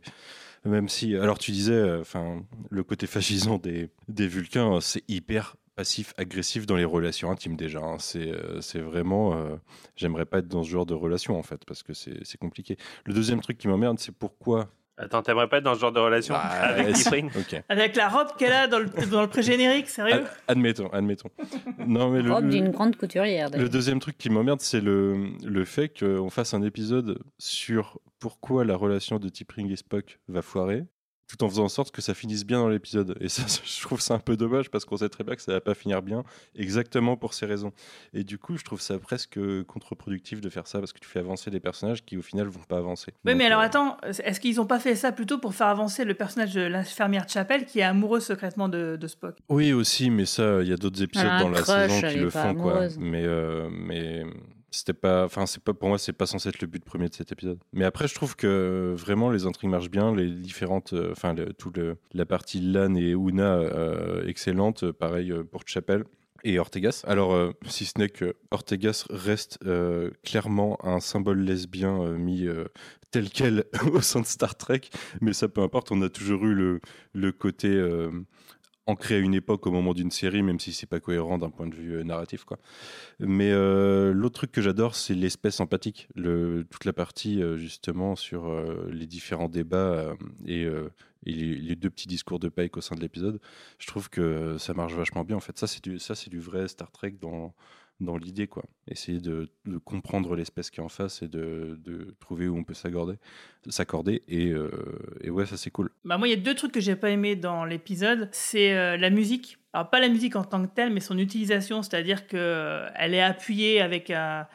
G: Même si, alors tu disais, euh, enfin, le côté fascisant des, des Vulcains, euh, c'est hyper passif-agressif dans les relations intimes déjà. hein. C'est euh, c'est vraiment, euh, j'aimerais pas être dans ce genre de relation en fait, parce que c'est c'est compliqué. Le deuxième truc qui m'emmerde, c'est pourquoi.
I: Attends, t'aimerais pas être dans ce genre de relation
G: Bah,
I: avec
G: si.
I: T'Pring
G: Ok.
C: Avec la robe qu'elle a dans le, dans le pré-générique, sérieux?
G: Ad- admettons, admettons. Non mais le,
H: Robe d'une grande couturière.
G: Le deuxième truc qui m'emmerde, c'est le, le fait qu'on fasse un épisode sur pourquoi la relation de T'Pring et Spock va foirer, tout en faisant en sorte que ça finisse bien dans l'épisode. Et ça, je trouve ça un peu dommage parce qu'on sait très bien que ça va pas finir bien, exactement pour ces raisons. Et du coup, je trouve ça presque contre-productif de faire ça parce que tu fais avancer des personnages qui au final vont pas avancer.
C: Oui,
G: Donc,
C: mais alors
G: euh,
C: attends, est-ce qu'ils n'ont pas fait ça plutôt pour faire avancer le personnage de l'infirmière Chapel qui est amoureux secrètement de, de Spock?
G: Oui, aussi, mais ça, il y a d'autres épisodes
H: Elle a un
G: dans la
H: crush,
G: saison qui le font, quoi.
H: amoureuse.
G: Mais, euh, mais C'était pas, enfin, c'est pas pour moi, c'est pas censé être le but premier de cet épisode. Mais après, je trouve que euh, vraiment les intrigues marchent bien, les différentes, euh, enfin, tout le, la partie Lan et Una euh, excellente. Pareil pour Chapel et Ortegas. Alors, si ce n'est que Ortegas reste clairement un symbole lesbien mis tel quel au sein de Star Trek, mais ça peu importe, on a toujours eu le, le côté ancré à une époque au moment d'une série, même si c'est pas cohérent d'un point de vue euh, narratif. Quoi. Mais euh, l'autre truc que j'adore, c'est l'espèce empathique, toute la partie euh, justement sur les différents débats et, les, deux petits discours de Pike au sein de l'épisode. Je trouve que ça marche vachement bien. En fait, ça c'est du, du vrai Star Trek dans dans l'idée quoi. Essayer de, comprendre l'espèce qui est en face et de, trouver où on peut s'accorder, et, euh, et ouais ça c'est cool.
C: Bah moi, il y a deux trucs que j'ai pas aimé dans l'épisode. C'est euh, la musique. Alors pas la musique en tant que telle, mais son utilisation, c'est-à-dire que euh, elle est appuyée avec un,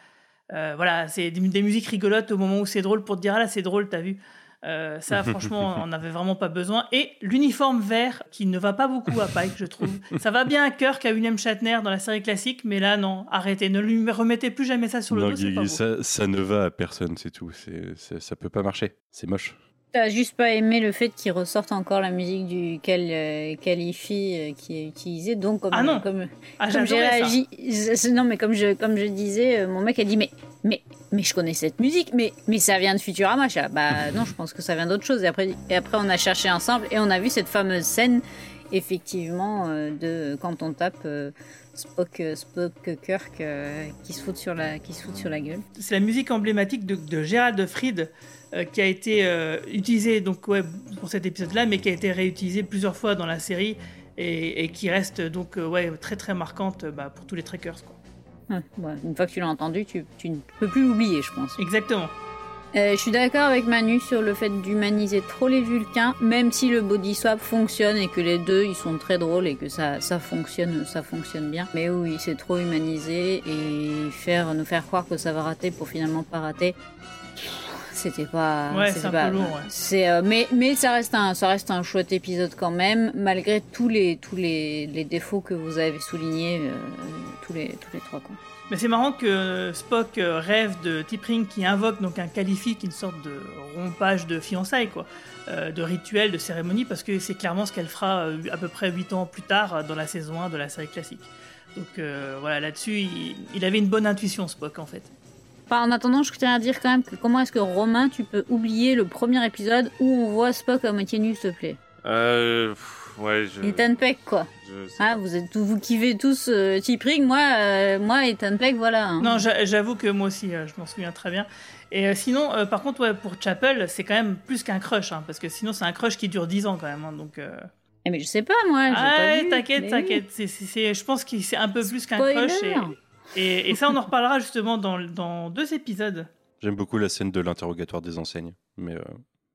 C: voilà, c'est des, des musiques rigolotes au moment où c'est drôle pour te dire ah là c'est drôle, t'as vu. Euh, ça, franchement, on n'avait vraiment pas besoin. Et l'uniforme vert, qui ne va pas beaucoup à Pike, je trouve. Ça va bien à Kirk, à William Shatner dans la série classique, mais là, non, arrêtez. Ne lui remettez plus jamais ça sur le
G: Non,
C: dos, pas
G: ça, ça ne va à personne, c'est tout. C'est, c'est- ça peut pas marcher. C'est moche.
H: T'as juste pas aimé le fait qu'il ressorte encore la musique du Cal, euh, Califi euh, qui est utilisée. Donc, comme,
C: Ah non.
H: comme,
C: Ah,
H: comme j'ai réagi. Non, mais comme je, comme je disais, euh, mon mec a dit Mais, mais, mais je connais cette musique, mais, mais ça vient de Futurama. Je bah non, je pense que ça vient d'autre chose. Et après, et après, on a cherché ensemble et on a vu cette fameuse scène, effectivement, de quand on tape Spock, Spock Kirk qui, se fout sur la, qui se fout sur la gueule.
C: C'est la musique emblématique de, de Gérald Fried euh, qui a été euh, utilisée donc, ouais, pour cet épisode-là, mais qui a été réutilisée plusieurs fois dans la série et, et qui reste donc euh, ouais, très très marquante bah, pour tous les trekkers. Quoi.
H: Ouais, ouais, une fois que tu l'as entendu, tu, tu ne peux plus l'oublier, je pense.
C: Exactement.
H: Je suis d'accord avec Manu sur le fait d'humaniser trop les Vulcains, même si le body swap fonctionne et que les deux ils sont très drôles et que ça, ça fonctionne, ça fonctionne bien. Mais oui, c'est trop humanisé et faire nous faire croire que ça va rater pour finalement pas rater. C'était pas.
C: Ouais,
H: c'était
C: c'est un
H: pas-
C: peu lourd, ouais.
H: C'est euh, mais mais ça reste un ça reste un chouette épisode quand même malgré tous les tous les, les défauts que vous avez soulignés euh, tous les tous les trois quoi.
C: Mais c'est marrant que Spock euh, rêve de T'Pring qui invoque donc un qualifi qui est une sorte de rompage de fiançailles, quoi, euh, de rituel, de cérémonie, parce que c'est clairement ce qu'elle fera à peu près 8 ans plus tard dans la saison 1 de la série classique. Donc voilà, là-dessus, il, il avait une bonne intuition, Spock, en fait.
H: Enfin, en attendant, je tiens à dire quand même que comment est-ce que Romain, tu peux oublier le premier épisode où on voit Spock à moitié nu, s'il te plaît?
I: Euh, pff, ouais, je.
H: Ethan Peck, quoi.
I: je sais
H: Hein, vous êtes vous kiffez tous euh, T'Pring, moi, euh, moi Ethan Peck, voilà. hein.
C: Non, j'a- j'avoue que moi aussi, euh, je m'en souviens très bien. Et euh, sinon, euh, par contre, ouais, pour Chapel, c'est quand même plus qu'un crush, hein, parce que sinon, c'est un crush qui dure 10 ans quand même. hein, donc, euh...
H: Eh, mais je sais pas, moi. j'ai
C: Ah,
H: pas
C: ouais,
H: vu,
C: t'inquiète,
H: mais
C: t'inquiète. C'est- c'est- c'est- je pense que c'est un peu plus qu'un
H: Spoiler.
C: crush. Et, et, ça, on en reparlera justement dans, dans deux épisodes.
G: J'aime beaucoup la scène de l'interrogatoire des enseignes, mais, euh,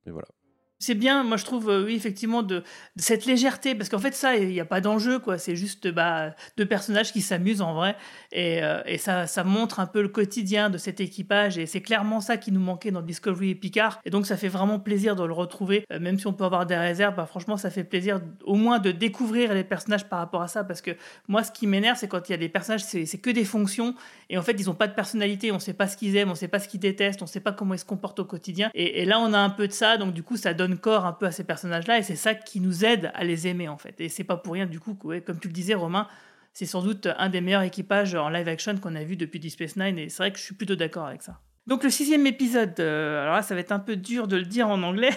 G: mais voilà.
C: C'est bien, moi je trouve, euh, oui, effectivement, de, cette légèreté, parce qu'en fait, ça, il n'y a pas d'enjeu, quoi. C'est juste bah, deux personnages qui s'amusent en vrai, et, euh, et ça, ça montre un peu le quotidien de cet équipage, et c'est clairement ça qui nous manquait dans Discovery et Picard, et donc ça fait vraiment plaisir de le retrouver, Euh, même si on peut avoir des réserves, bah, franchement, ça fait plaisir au moins de découvrir les personnages par rapport à ça, parce que moi, ce qui m'énerve, c'est quand il y a des personnages, c'est c'est que des fonctions, et en fait, ils n'ont pas de personnalité, on ne sait pas ce qu'ils aiment, on ne sait pas ce qu'ils détestent, on ne sait pas comment ils se comportent au quotidien. Et, et là, on a un peu de ça, donc du coup, ça donne corps un peu à ces personnages-là, et c'est ça qui nous aide à les aimer, en fait. Et c'est pas pour rien, du coup, comme tu le disais, Romain, c'est sans doute un des meilleurs équipages en live action qu'on a vu depuis Deep Space Nine, et c'est vrai que je suis plutôt d'accord avec ça. Donc le sixième épisode, euh, alors là, ça va être un peu dur de le dire en anglais,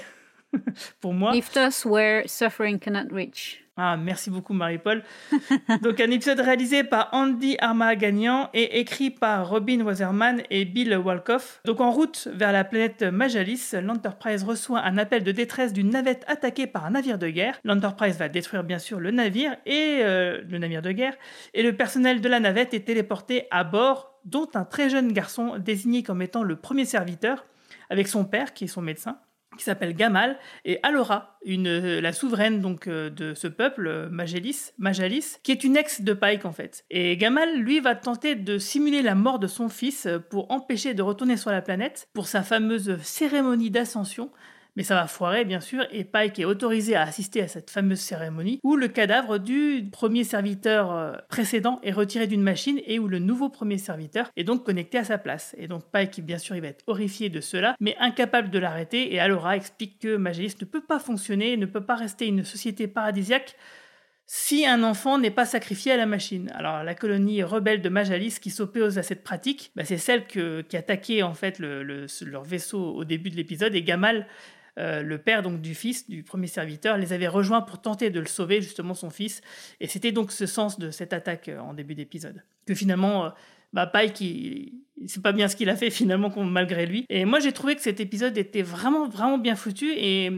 C: pour moi.
H: Lift us where suffering cannot reach.
C: Ah, merci beaucoup Marie-Paul. Donc un épisode réalisé par Andy Armagagnan et écrit par Robin Weatherman et Bill Walkoff. Donc en route vers la planète Majalis, l'Enterprise reçoit un appel de détresse d'une navette attaquée par un navire de guerre. L'Enterprise va détruire bien sûr le navire et euh, le navire de guerre et le personnel de la navette est téléporté à bord, dont un très jeune garçon désigné comme étant le premier serviteur avec son père qui est son médecin qui s'appelle Gamal, et Alora, euh, la souveraine donc euh, de ce peuple, euh, Majalis, qui est une ex de Pike en fait. Et Gamal, lui, va tenter de simuler la mort de son fils pour empêcher de retourner sur la planète pour sa fameuse cérémonie d'ascension. Mais ça va foirer, bien sûr, et Pike est autorisé à assister à cette fameuse cérémonie où le cadavre du premier serviteur euh, précédent est retiré d'une machine et où le nouveau premier serviteur est donc connecté à sa place. Et donc Pike, bien sûr, il va être horrifié de cela, mais incapable de l'arrêter, et Alora explique que Magelis ne peut pas fonctionner, ne peut pas rester une société paradisiaque si un enfant n'est pas sacrifié à la machine. Alors la colonie rebelle de Majalis qui s'oppose à cette pratique, bah, c'est celle qui attaquait en fait leur vaisseau au début de l'épisode et Gamal, euh, le père donc du fils du premier serviteur, les avait rejoints pour tenter de le sauver justement son fils. Et c'était donc ce sens de cette attaque euh, en début d'épisode que finalement euh, bah, Pike, c'est pas bien ce qu'il a fait finalement malgré lui. Et moi j'ai trouvé que cet épisode était vraiment vraiment bien foutu et,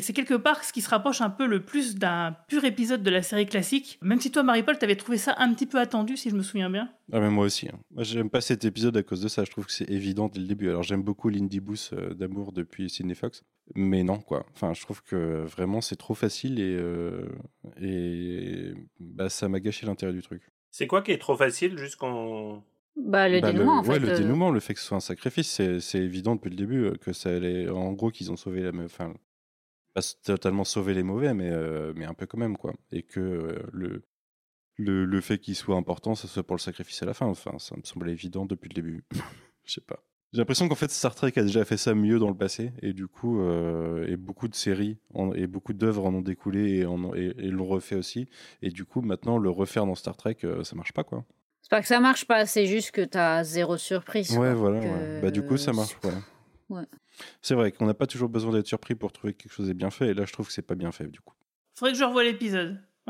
C: c'est quelque part ce qui se rapproche un peu le plus d'un pur épisode de la série classique. Même si toi Marie-Paul t'avais trouvé ça un petit peu attendu si je me souviens bien.
G: Ah mais moi aussi. Hein. Moi j'aime pas cet épisode à cause de ça. Je trouve que c'est évident dès le début. Alors j'aime beaucoup l'indie boost euh, d'amour depuis Sidney Fox, mais non quoi. Enfin je trouve que vraiment c'est trop facile et euh, et bah, ça m'a gâché l'intérêt du truc.
I: C'est quoi qui est trop facile jusqu'en
H: bah, le bah, dénouement, en fait.
G: Ouais, le euh. dénouement, le fait que ce soit un sacrifice, c'est évident depuis le début euh, que ça allait. En gros, qu'ils ont sauvé la. Enfin, pas totalement sauvé les mauvais, mais, euh, mais un peu quand même, quoi. Et que le, le, le, fait qu'il soit important, ça soit pour le sacrifice à la fin. Enfin, ça me semblait évident depuis le début. Je sais pas. J'ai l'impression qu'en fait Star Trek a déjà fait ça mieux dans le passé et du coup et beaucoup de séries et beaucoup d'œuvres en ont découlé et, et, et l'ont refait aussi et du coup maintenant le refaire dans Star Trek ça marche pas quoi.
H: C'est pas que ça marche pas, c'est juste que tu as zéro surprise.
G: Ouais, voilà. Bah, du coup, ça marche.
H: Ouais.
G: C'est vrai qu'on n'a pas toujours besoin d'être surpris pour trouver que quelque chose est bien fait. Et là, je trouve que c'est pas bien fait, du coup.
C: Faudrait que je revoie l'épisode.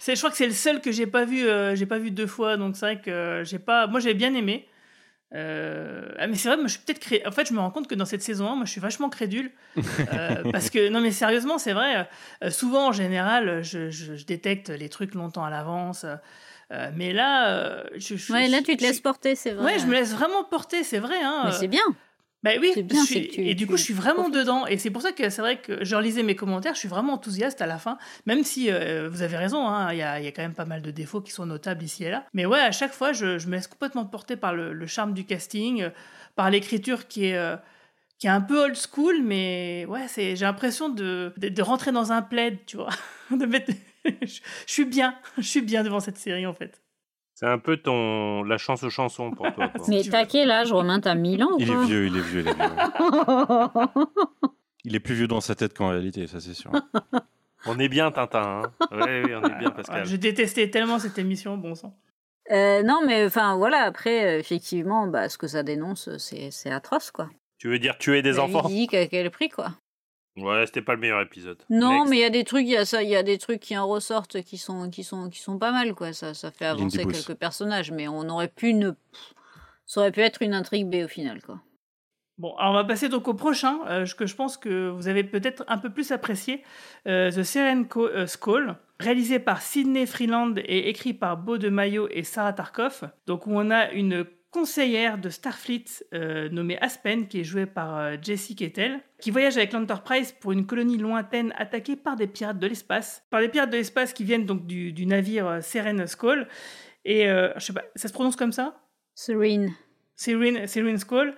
C: c'est, je crois que c'est le seul que j'ai pas vu, euh, j'ai pas vu deux fois, donc c'est vrai que j'ai pas. Moi, j'ai bien aimé. Euh, ah, mais c'est vrai, moi, je suis peut-être cré... En fait, je me rends compte que dans cette saison 1, moi, je suis vachement crédule. Euh, parce que, non, mais sérieusement, c'est vrai. souvent, en général, je, je, je, détecte les trucs longtemps à l'avance. Euh, mais là, euh, je, je,
H: ouais, là tu te laisses porter, c'est vrai.
C: Ouais, je me laisse vraiment porter, c'est vrai. Hein.
H: Mais c'est bien.
C: Bah oui, bien, et du coup, je suis vraiment dedans. Et c'est pour ça que c'est vrai que je relisais mes commentaires, je suis vraiment enthousiaste à la fin, même si euh, vous avez raison, hein, il y, a, y, a, quand même pas mal de défauts qui sont notables ici et là. Mais ouais, à chaque fois, je, je me laisse complètement porter par le, charme du casting, par l'écriture qui est qui est un peu old school, mais ouais, c'est, j'ai l'impression de, de, de, rentrer dans un plaid, tu vois, de mettre, je suis bien, je suis bien devant cette série en fait.
I: C'est un peu ton la chance aux chansons pour toi.
H: Mais t'as quel âge, Romain? T'as 1000 ans
G: Il
H: est
G: vieux, il est vieux, il est vieux. il est plus vieux dans sa tête qu'en réalité, ça c'est sûr.
I: On est bien, Tintin. Hein oui, oui, on est bien, Pascal.
C: J'ai détesté tellement cette émission, bon sang.
H: Euh, non, mais enfin voilà, après, euh, effectivement, bah, ce que ça dénonce, c'est atroce, quoi.
I: Tu veux dire tuer des enfants?
H: dit à quel prix, quoi.
I: Ouais, c'était pas le meilleur épisode.
H: Non, mais il y a des trucs, il y a ça, il y a des trucs qui en ressortent qui sont, qui sont, qui sont pas mal, quoi. Ça, ça fait avancer quelques personnages, mais on aurait pu ne, ça aurait pu être une intrigue B au final, quoi.
C: Bon, alors on va passer donc au prochain, euh, que je pense que vous avez peut-être un peu plus apprécié, euh, The Siren euh, Skull, réalisé par Sidney Freeland et écrit par Beau de Mayo et Sarah Tarkoff. Donc où on a une conseillère de Starfleet euh, nommée Aspen, qui est jouée par euh, Jessie Kettel, qui voyage avec l'Enterprise pour une colonie lointaine attaquée par des pirates de l'espace. Par des pirates de l'espace qui viennent donc du, du navire euh, Seren Skull. Et je sais pas, ça se prononce comme ça?
H: Serene.
C: Serene, Serene Skull.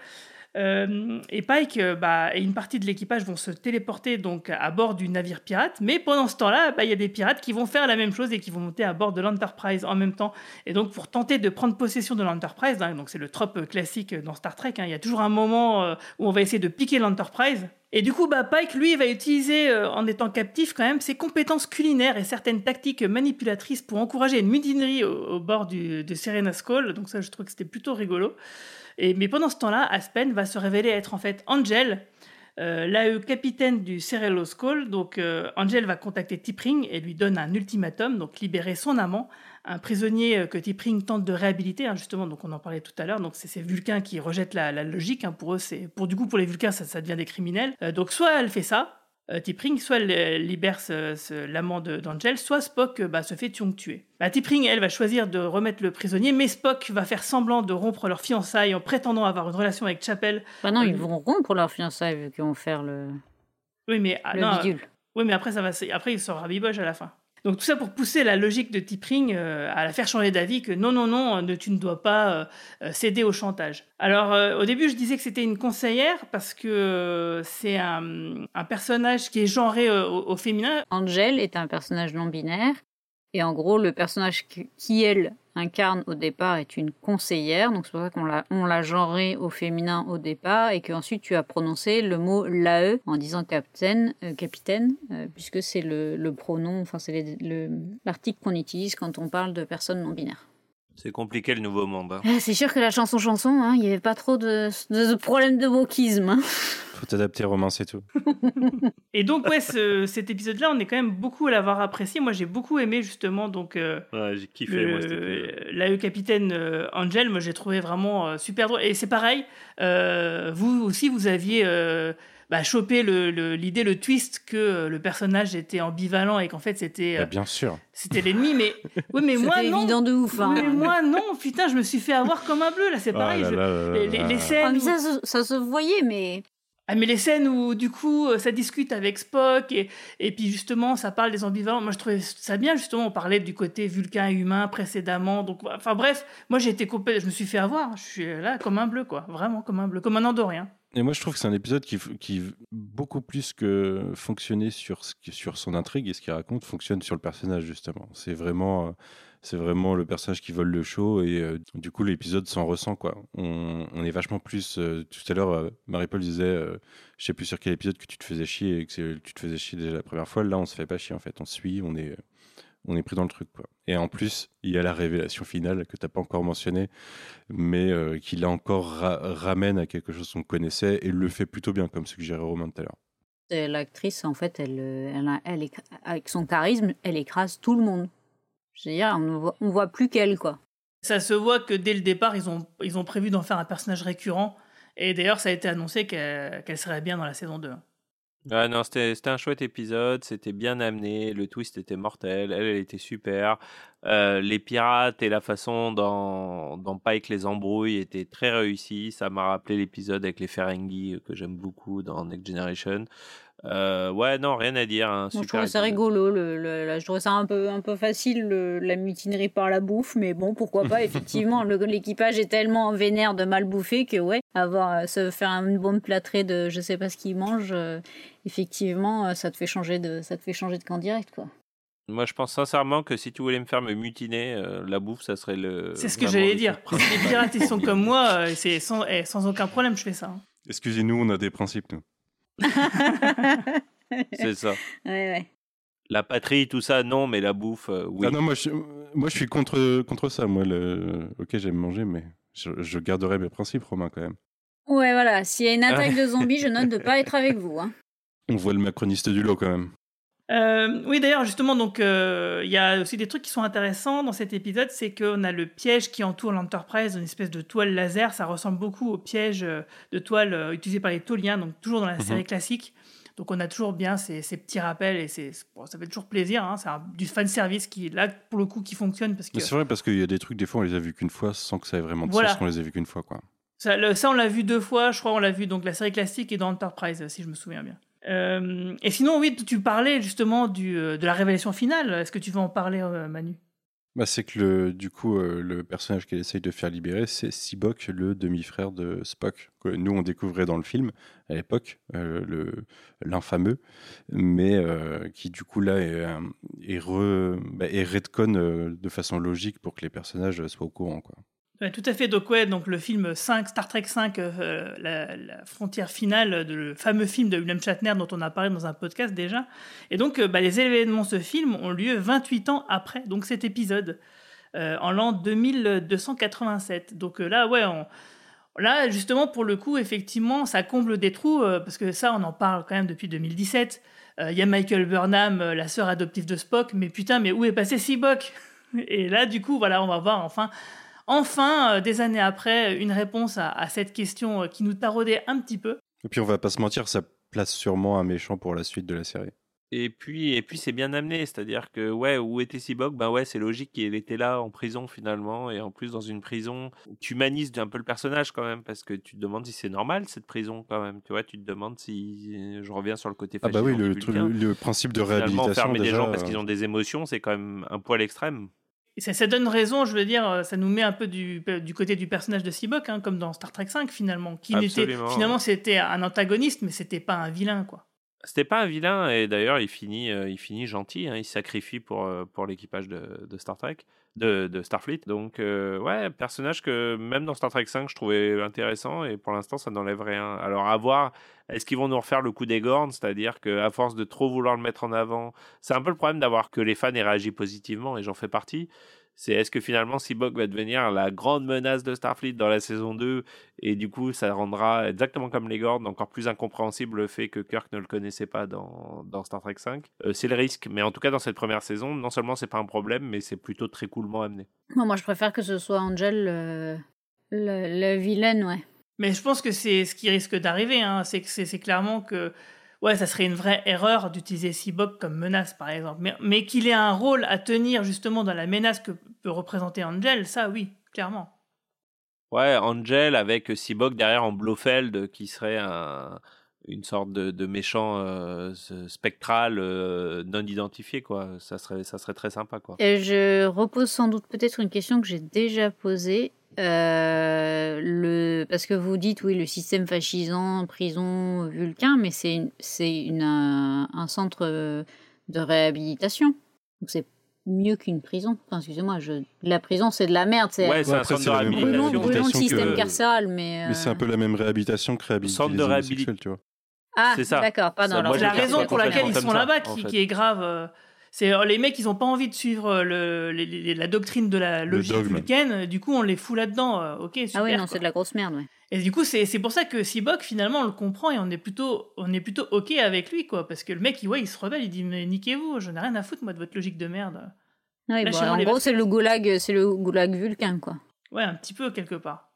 C: Euh, et Pike euh, bah, et une partie de l'équipage vont se téléporter donc à bord du navire pirate, mais pendant ce temps-là, bah, il y a des pirates qui vont faire la même chose et qui vont monter à bord de l'Enterprise en même temps. Et donc pour tenter de prendre possession de l'Enterprise, hein, donc c'est le trope classique dans Star Trek, hein, il y a toujours un moment euh, où on va essayer de piquer l'Enterprise. Et du coup, bah, Pike, lui, va utiliser, en étant captif quand même, ses compétences culinaires et certaines tactiques manipulatrices pour encourager une mutinerie au, bord du, de Serena Skull. Donc ça, je trouve que c'était plutôt rigolo mais pendant ce temps-là, Aspen va se révéler être en fait Angel, euh, l'AE capitaine du Cerelo Skull. Donc euh, Angel va contacter Tipring et lui donne un ultimatum, donc libérer son amant, un prisonnier euh, que Tipring tente de réhabiliter, hein, justement, donc on en parlait tout à l'heure. Donc c'est ces Vulcains qui rejettent la, logique. Hein, pour eux, c'est pour du coup pour les Vulcains, ça, devient des criminels. Euh, donc soit elle fait ça, Tipring soit libère l'amant d'Angel, soit Spock euh, bah, se fait tuer. Bah, Tipring, elle, va choisir de remettre le prisonnier, mais Spock va faire semblant de rompre leur fiançailles en prétendant avoir une relation avec Chapel.
H: Bah non, ils euh, vont rompre leur fiançailles vu qu'ils vont faire le.
C: Oui, mais
H: ah,
C: oui, mais après ça va, après il sera biboche à la fin. Donc tout ça pour pousser la logique de Tipring euh, à la faire changer d'avis que non, non, non, ne, tu ne dois pas euh, euh, céder au chantage. Alors au début je disais que c'était une conseillère parce que c'est un, un, personnage qui est genré au, au féminin.
H: Angel est un personnage non binaire et en gros le personnage qui, elle incarne au départ est une conseillère, donc c'est pour ça qu'on l'a, on l'a genré au féminin au départ, et qu'ensuite tu as prononcé le mot l'AE en disant capitaine, euh, capitaine euh, puisque c'est le, le, pronom, enfin c'est le, l'article qu'on utilise quand on parle de personnes non binaires.
I: C'est compliqué le nouveau monde. Hein.
H: Ah, c'est sûr que la chanson chanson, hein, il n'y avait pas trop de, de, de problème de wokisme. Hein.
G: Faut t'adapter, Romain, c'est tout.
C: et donc, ouais, ce, cet épisode-là, on est quand même beaucoup à l'avoir apprécié. Moi, j'ai beaucoup aimé, justement, donc. Euh,
I: ouais, j'ai kiffé,
C: le,
I: moi, c'était.
C: L'AE capitaine euh, Angel, moi, j'ai trouvé vraiment euh, super drôle. Et c'est pareil, euh, vous aussi, vous aviez. Euh, bah, choper l'idée, le, le, le, twist que le personnage était ambivalent et qu'en fait c'était.
G: Bah, bien sûr.
C: C'était l'ennemi, mais oui, mais moi non.
H: évident de ouf. Hein.
C: Mais moi non, putain, je me suis fait avoir comme un bleu là, c'est pareil.
G: Oh là là
C: je, les, les, les, scènes.
H: Ah, ça, où... ça, se voyait, mais.
C: Ah, mais les scènes où, du coup, ça discute avec Spock et, et puis justement, ça parle des ambivalents. Moi, je trouvais ça bien, justement. On parlait du côté vulcain humain précédemment. Donc, enfin, bref, moi, j'ai été coupé. Je me suis fait avoir. Je suis là comme un bleu, quoi. Vraiment comme un bleu, comme un Andorien.
G: Et moi, je trouve que c'est un épisode qui, qui, beaucoup plus que fonctionner sur, sur son intrigue et ce qu'il raconte, fonctionne sur le personnage, justement. C'est vraiment, c'est vraiment le personnage qui vole le show et euh, du coup, l'épisode s'en ressent, quoi. On, est vachement plus. Euh, tout à l'heure, euh, Marie-Paul disait, je sais plus sur quel épisode que tu te faisais chier et que tu te faisais chier déjà la première fois. Là, on se fait pas chier, en fait. On suit, on est on est pris dans le truc. Quoi. Et en plus, il y a la révélation finale que tu n'as pas encore mentionné, mais euh, qui là encore ra ramène à quelque chose qu'on connaissait et le fait plutôt bien, comme suggérait Romain tout à l'heure.
H: L'actrice, en fait, elle, elle, elle, avec son charisme, elle écrase tout le monde. Je veux dire, on ne voit, on voit plus qu'elle, quoi.
C: Ça se voit que dès le départ, ils ont, ils ont prévu d'en faire un personnage récurrent. Et d'ailleurs, ça a été annoncé qu'elle qu serait bien dans la saison 2.
I: Ah non, c'était un chouette épisode, c'était bien amené, le twist était mortel, elle, elle était super. Euh, les pirates et la façon dont, dont Pike les embrouille était très réussi. Ça m'a rappelé l'épisode avec les Ferengi que j'aime beaucoup dans Next Generation. Euh, ouais, non, rien à dire. Hein,
H: Moi, je trouvais ça rigolo. Le, le, le, je trouvais ça un peu, un peu facile, la mutinerie par la bouffe, mais bon, pourquoi pas. Effectivement, l'équipage est tellement vénère de mal bouffer que, ouais, avoir se faire une bonne plâtrée de je sais pas ce qu'ils mangent, euh, effectivement, ça te fait changer de, ça te fait changer de camp direct, quoi.
I: Moi, je pense sincèrement que si tu voulais me faire me mutiner, euh, la bouffe, ça serait le.
C: C'est ce que j'allais dire. Les pirates, ils sont comme moi, c'est sans, eh, sans aucun problème, je fais ça. Hein.
G: Excusez-nous, on a des principes, nous.
I: c'est ça.
H: Ouais, ouais.
I: La patrie, tout ça, non, mais la bouffe, euh, oui.
G: Ah non, moi je, moi, je suis contre, contre ça. Moi, le... ok, j'aime manger, mais je, je, garderai mes principes, Romain, quand même.
H: Ouais, voilà. S'il y a une attaque de zombies, je note de pas être avec vous. Hein.
G: On voit le macroniste du lot, quand même.
C: Euh, oui, d'ailleurs, justement, donc il euh, y a aussi des trucs qui sont intéressants dans cet épisode, c'est qu'on a le piège qui entoure l'Enterprise, une espèce de toile laser. Ça ressemble beaucoup au piège de toile euh, utilisé par les Tauliens, donc toujours dans la série mm -hmm. classique. Donc on a toujours bien ces, ces petits rappels et bon, ça fait toujours plaisir. Hein, c'est du fan service qui là pour le coup qui fonctionne parce que.
G: C'est vrai parce qu'il y a des trucs des fois on les a vus qu'une fois sans que ça ait vraiment de voilà. sens qu'on les a vus qu'une fois quoi.
C: Ça, le, ça on l'a vu deux fois, je crois on l'a vu donc la série classique et dans Enterprise si je me souviens bien. Euh, et sinon, oui, tu parlais justement du, de la révélation finale. Est-ce que tu veux en parler, euh, Manu?
G: Bah, C'est que le, du coup, euh, le personnage qu'elle essaye de faire libérer, c'est Sibok, le demi-frère de Spock. Que nous, on découvrait dans le film à l'époque, euh, l'infameux, mais euh, qui du coup là est, est, re, bah, est redcon de façon logique pour que les personnages soient au courant. Quoi.
C: Tout à fait. Donc, ouais, donc le film 5, Star Trek 5, euh, la, frontière finale, de, le fameux film de William Shatner dont on a parlé dans un podcast déjà. Et donc, euh, bah, les événements de ce film ont lieu 28 ans après donc cet épisode, euh, en l'an 2287. Donc là, ouais, on, là, justement, pour le coup, effectivement, ça comble des trous, parce que ça, on en parle quand même depuis 2017. Il y a Michael Burnham, la sœur adoptive de Spock, mais putain, mais où est passé Sibok Et là, du coup, voilà, on va voir enfin enfin, euh, des années après, une réponse à, à, cette question euh, qui nous taraudait un petit peu.
G: Et puis on va pas se mentir, ça place sûrement un méchant pour la suite de la série.
I: Et puis, et puis c'est bien amené, c'est-à-dire que ouais, où était Cyborg Ben ouais, c'est logique qu'il était là en prison finalement, et en plus dans une prison, tu humanises un peu le personnage quand même, parce que tu te demandes si c'est normal cette prison quand même, tu vois, tu te demandes si, je reviens sur le côté
G: Ah bah oui,
I: fascisant
G: le, truc- principe de
I: Finalement,
G: réhabilitation
I: enfermer des
G: déjà,
I: gens parce
G: euh,
I: qu'ils ont des émotions, c'est quand même un poil extrême.
C: Et ça, ça donne raison, je veux dire, euh, ça nous met un peu du, du côté du personnage de Cyborg, hein, comme dans Star Trek 5 finalement, qui n'était finalement c'était un antagoniste, mais c'était pas un vilain quoi.
I: C'était pas un vilain et d'ailleurs il finit, euh, il finit gentil, hein, il se sacrifie pour, euh, pour l'équipage de, de Star Trek, de, Starfleet. Donc euh, ouais, personnage que même dans Star Trek 5 je trouvais intéressant et pour l'instant ça n'enlève rien. Alors à voir, est-ce qu'ils vont nous refaire le coup des gornes, c'est-à-dire qu'à force de trop vouloir le mettre en avant, c'est un peu le problème d'avoir que les fans aient réagi positivement et j'en fais partie. C'est est-ce que finalement Cyborg va devenir la grande menace de Starfleet dans la saison 2 et du coup ça rendra exactement comme les Gordes encore plus incompréhensible le fait que Kirk ne le connaissait pas dans, dans Star Trek 5. Euh, c'est le risque, mais en tout cas dans cette première saison, non seulement c'est pas un problème, mais c'est plutôt très coolement amené.
H: Moi, moi, je préfère que ce soit Angel, euh, la, la vilaine, ouais.
C: Mais je pense que c'est ce qui risque d'arriver, hein, c'est que c'est c'est clairement que ouais, ça serait une vraie erreur d'utiliser Cyborg comme menace par exemple, mais, mais qu'il ait un rôle à tenir justement dans la menace que peut représenter Angel, ça oui, clairement.
I: Ouais, Angel avec Cyborg derrière en Blofeld qui serait un, une sorte de, de méchant euh, spectral euh, non identifié quoi. Ça serait ça serait très sympa quoi.
H: Et je repose sans doute peut-être une question que j'ai déjà posée. Euh, le... Parce que vous dites, oui, le système fascisant, prison, vulcain, mais c'est une... c'est une, un, un centre de réhabilitation. Donc c'est mieux qu'une prison. Enfin, excusez-moi, je... la prison, c'est de la merde. C'est
I: Ouais, c'est un
G: après,
I: centre de
G: la même
H: brûlons,
I: réhabilitation.
H: brûlons le
G: réhabilitation
H: système
G: que-
H: carcéral, mais...
G: Mais c'est
H: euh,
G: un peu la même réhabilitation que réhabiliter
I: Centre de
G: homosexuels,
I: réhabili-
G: tu vois.
H: Ah,
I: c'est ça.
H: d'accord, pardon.
I: Ça,
H: alors
I: moi,
C: la raison pour laquelle ils sont là-bas
I: en
C: qui,
I: fait.
C: qui est grave. euh, C'est euh, les mecs, ils ont pas envie de suivre euh, le, les- les- la doctrine de la logique euh, Du coup, on les fout là-dedans. euh, ok, super.
H: Ah oui, non, c'est de la grosse merde, ouais.
C: Et du coup, c'est c'est pour ça que Cyborg, finalement, on le comprend et on est plutôt, on est plutôt ok avec lui, quoi. Parce que le mec, il, ouais, il se rebelle, il dit mais niquez-vous, je n'ai rien à foutre moi de votre logique de merde.
H: Oui, bon, en gros, c'est le goulag, c'est le goulag vulcain, quoi.
C: Ouais, un petit peu quelque part.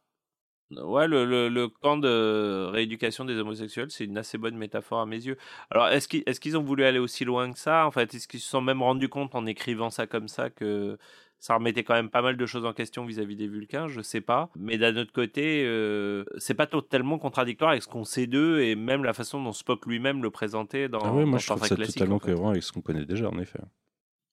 I: Ouais, le, le, le camp de rééducation des homosexuels, c'est une assez bonne métaphore à mes yeux. Alors, est-ce qu'ils est qu'ils ont voulu aller aussi loin que ça En fait, est-ce qu'ils se sont même rendus compte en écrivant ça comme ça que ça remettait quand même pas mal de choses en question vis-à-vis des Vulcains Je sais pas. Mais d'un autre côté, euh, c'est pas totalement contradictoire avec ce qu'on sait d'eux et même la façon dont Spock lui-même le présentait dans,
G: Ah ouais, moi
I: dans
G: je
I: Star
G: trouve
I: Trek
G: ça totalement
I: en fait.
G: cohérent avec ce qu'on connaît déjà, en effet.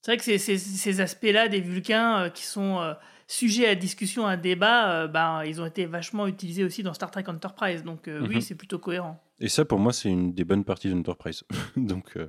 C: C'est vrai que ces aspects-là des Vulcains euh, qui sont euh, sujets à discussion, à débat, euh, ben, ils ont été vachement utilisés aussi dans Star Trek Enterprise. Donc euh, oui,
G: Mhm.
C: c'est plutôt cohérent.
G: Et ça, pour moi, c'est une des bonnes parties d'Enterprise. Donc, euh,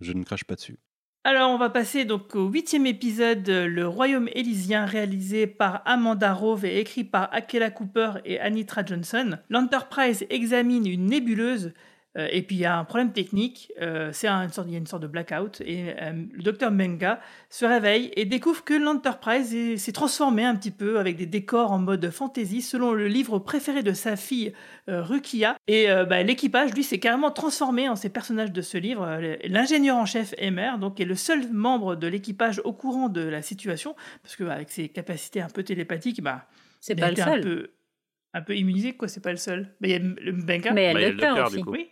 G: je ne crache pas dessus.
C: Alors, on va passer donc au huitième épisode, euh, Le Royaume Élysien, réalisé par Amanda Rove et écrit par Akela Cooper et Anitra Johnson. L'Enterprise examine une nébuleuse. Euh, et puis il y a un problème technique, euh, c'est un- une sorte, il y a une sorte de blackout, et euh, le docteur Menga se réveille et découvre que l'Enterprise est- s'est transformée un petit peu avec des décors en mode fantasy, selon le livre préféré de sa fille euh, Rukia. Et euh, bah, l'équipage, lui, s'est carrément transformé en ces personnages de ce livre. L'ingénieur en chef Emer, donc, est le seul membre de l'équipage au courant de la situation, parce qu'avec ses capacités un peu télépathiques, bah,
H: C'est pas le seul.
C: un peu, un peu immunisé, quoi, c'est pas le seul. Bah, Il y a le Benga.
H: Mais il y a
I: Bah, il y a
H: le docteur
I: docteur,
H: aussi.
I: du coup.
C: Oui,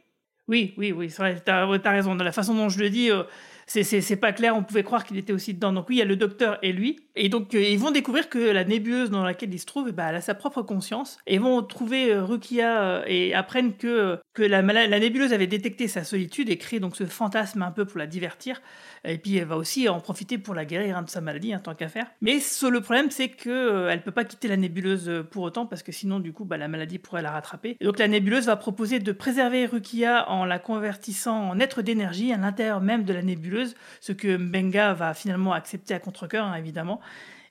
C: oui, oui, oui, c'est vrai, t'as as raison. De la façon dont je le dis, euh, c'est- pas clair, on pouvait croire qu'il était aussi dedans. Donc oui, il y a le docteur et lui. Et donc euh, ils vont découvrir que la nébuleuse dans laquelle il se trouve, eh ben, elle a sa propre conscience. Et ils vont trouver euh, Rukia euh, et apprennent que, la, nébuleuse avait détecté sa solitude et créé donc ce fantasme un peu pour la divertir. Et puis elle va aussi en profiter pour la guérir hein, de sa maladie, hein, tant qu'à faire. Mais le problème, c'est que euh, elle peut pas quitter la nébuleuse pour autant parce que sinon, du coup, bah, la maladie pourrait la rattraper. Donc la nébuleuse va proposer de préserver Rukia en la convertissant en être d'énergie à l'intérieur même de la nébuleuse, ce que Mbenga va finalement accepter à contre-cœur, hein, évidemment.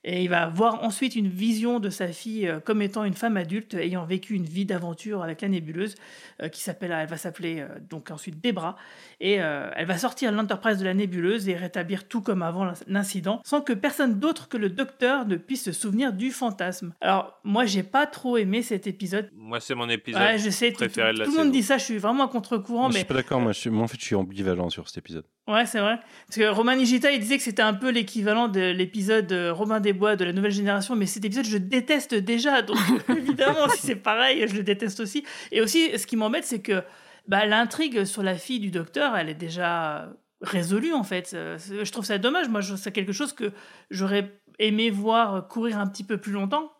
C: Et il va voir ensuite une vision de sa fille euh, comme étant une femme adulte ayant vécu une vie d'aventure avec la nébuleuse, euh, qui s'appelle, elle va s'appeler euh, donc ensuite Debra, et euh, elle va sortir l'Enterprise de la nébuleuse et rétablir tout comme avant l'incident, sans que personne d'autre que le docteur ne puisse se souvenir du fantasme. Alors moi j'ai pas trop aimé cet épisode.
I: Moi, c'est mon épisode
C: Ouais, je sais, tout,
I: préféré de la
C: tout le monde dit ça, je suis vraiment à contre-courant,
G: Moi, Je
C: mais
G: suis pas d'accord, moi, je suis- moi, en fait, je suis ambivalent sur cet épisode.
C: Ouais, c'est vrai. Parce que Romain Nigita, il disait que c'était un peu l'équivalent de l'épisode euh, Robin des Bois de la nouvelle génération, mais cet épisode, je déteste déjà. Donc, évidemment, si c'est pareil, je le déteste aussi. Et aussi, ce qui m'embête, c'est que bah, l'intrigue sur la fille du docteur, elle est déjà résolue en fait. Euh, Je trouve ça dommage. Moi, je- c'est quelque chose que j'aurais aimé voir courir un petit peu plus longtemps.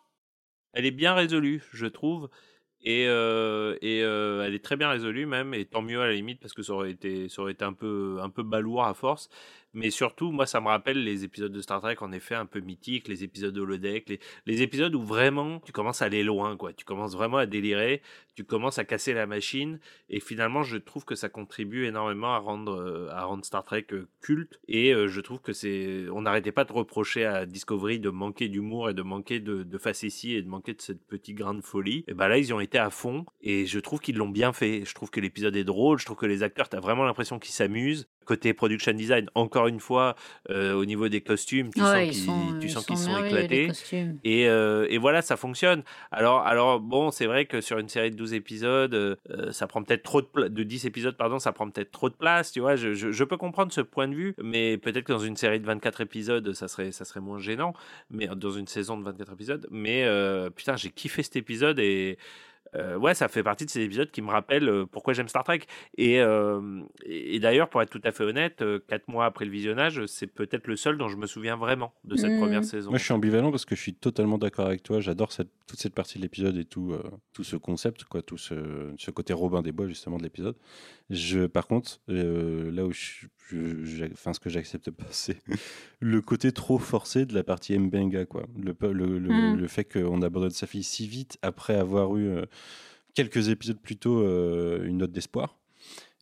I: Elle est bien résolue, je trouve. Et, euh, euh, elle est très bien résolue même, et tant mieux à la limite parce que ça aurait été, ça aurait été un peu, un peu balourd à force. Mais surtout, moi, ça me rappelle les épisodes de Star Trek en effet un peu mythiques, les épisodes de holodeck, les, épisodes où vraiment tu commences à aller loin, quoi. Tu commences vraiment à délirer, tu commences à casser la machine, et finalement, je trouve que ça contribue énormément à rendre, euh, Star Trek euh, culte. Et euh, je trouve que c'est, on n'arrêtait pas de reprocher à Discovery de manquer d'humour et de manquer de, de facétie et de manquer de cette petite grain de folie. Et ben là, ils y ont été à fond, et je trouve qu'ils l'ont bien fait. Je trouve que l'épisode est drôle, je trouve que les acteurs, t'as vraiment l'impression qu'ils s'amusent. Côté production design, encore une fois, euh, au niveau des costumes, tu
H: Ouais,
I: sens
H: ils
I: qu'ils,
H: sont-
I: éclatés. Et, euh, et voilà, ça fonctionne. Alors, alors bon, c'est vrai que sur une série de 12 épisodes, euh, ça prend peut-être trop de, de 10 épisodes, pardon, ça prend peut-être trop de place, tu vois. Je, je, je peux comprendre ce point de vue, mais peut-être que dans une série de 24 épisodes, ça serait, ça serait moins gênant. Mais dans une saison de 24 épisodes, mais putain, j'ai kiffé cet épisode et. Euh, ouais, ça fait partie de ces épisodes qui me rappellent euh, pourquoi j'aime Star Trek. Et, euh, et, et d'ailleurs, pour être tout à fait honnête, euh, quatre mois après le visionnage, c'est peut-être le seul dont je me souviens vraiment de cette première saison.
G: Moi, je suis ambivalent parce que je suis totalement d'accord avec toi. J'adore cette, toute cette partie de l'épisode et tout, euh, tout ce concept, quoi, tout ce, ce côté Robin des Bois justement de l'épisode. Je, par contre, euh, là où je, je- enfin, ce que j'accepte pas, c'est le côté trop forcé de la partie Mbenga, quoi. Le, pe- le, le,
H: Mm.
G: le fait qu'on abandonne sa fille si vite après avoir eu euh, quelques épisodes plus tôt euh, une note d'espoir.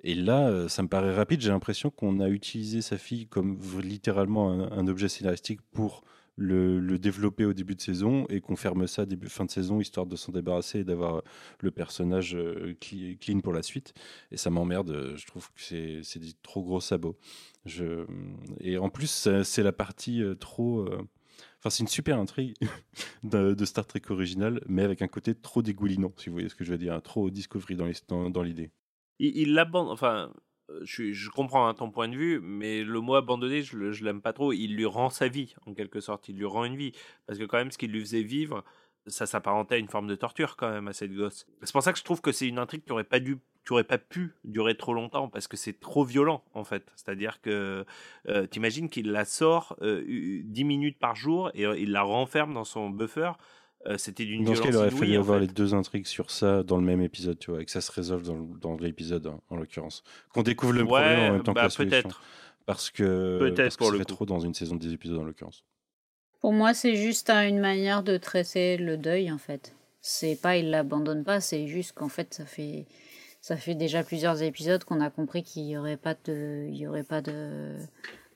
G: Et là, euh, ça me paraît rapide. J'ai l'impression qu'on a utilisé sa fille comme littéralement un, un objet scénaristique pour le, développer au début de saison et qu'on ferme ça début fin de saison histoire de s'en débarrasser et d'avoir le personnage euh, clean pour la suite. Et ça m'emmerde. euh, Je trouve que c'est c'est des trop gros sabots. Je... Et en plus, c'est la partie euh, trop. Enfin, c'est une super intrigue de, Star Trek original, mais avec un côté trop dégoulinant, si vous voyez ce que je veux dire, hein, trop Discovery dans dans- l'idée.
I: il, il l'abandonne. Enfin, je, suis- je comprends hein, ton point de vue, mais le mot abandonné, je, je l'aime pas trop. Il lui rend sa vie, en quelque sorte. Il lui rend une vie. Parce que, quand même, ce qu'il lui faisait vivre, ça s'apparentait à une forme de torture, quand même, à cette gosse. C'est pour ça que je trouve que c'est une intrigue qui aurait pas dû. Qui aurait pas pu durer trop longtemps parce que c'est trop violent en fait. C'est-à-dire que euh, t'imagines qu'il la sort euh, u- 10 minutes par jour et euh, il la renferme dans son buffer. Euh, C'était d'une
G: Dans ce
I: violence
G: cas, il aurait fallu
I: en
G: avoir
I: fait.
G: les deux intrigues sur ça dans le même épisode, tu vois, et que ça se résolve dans, l'épisode, hein, en l'occurrence. Qu'on découvre le
I: Ouais,
G: problème en même temps
I: bah,
G: que la solution.
I: peut-être.
G: Parce que,
I: Peut-être
G: parce que ça
I: le
G: fait
I: coup.
G: trop dans une saison de 10 épisodes, en l'occurrence.
H: Pour moi, c'est juste hein, une manière de traiter le deuil, en fait. C'est pas, il l'abandonne pas, c'est juste qu'en fait, ça fait, ça fait déjà plusieurs épisodes qu'on a compris qu'il y aurait pas de, il y aurait pas de,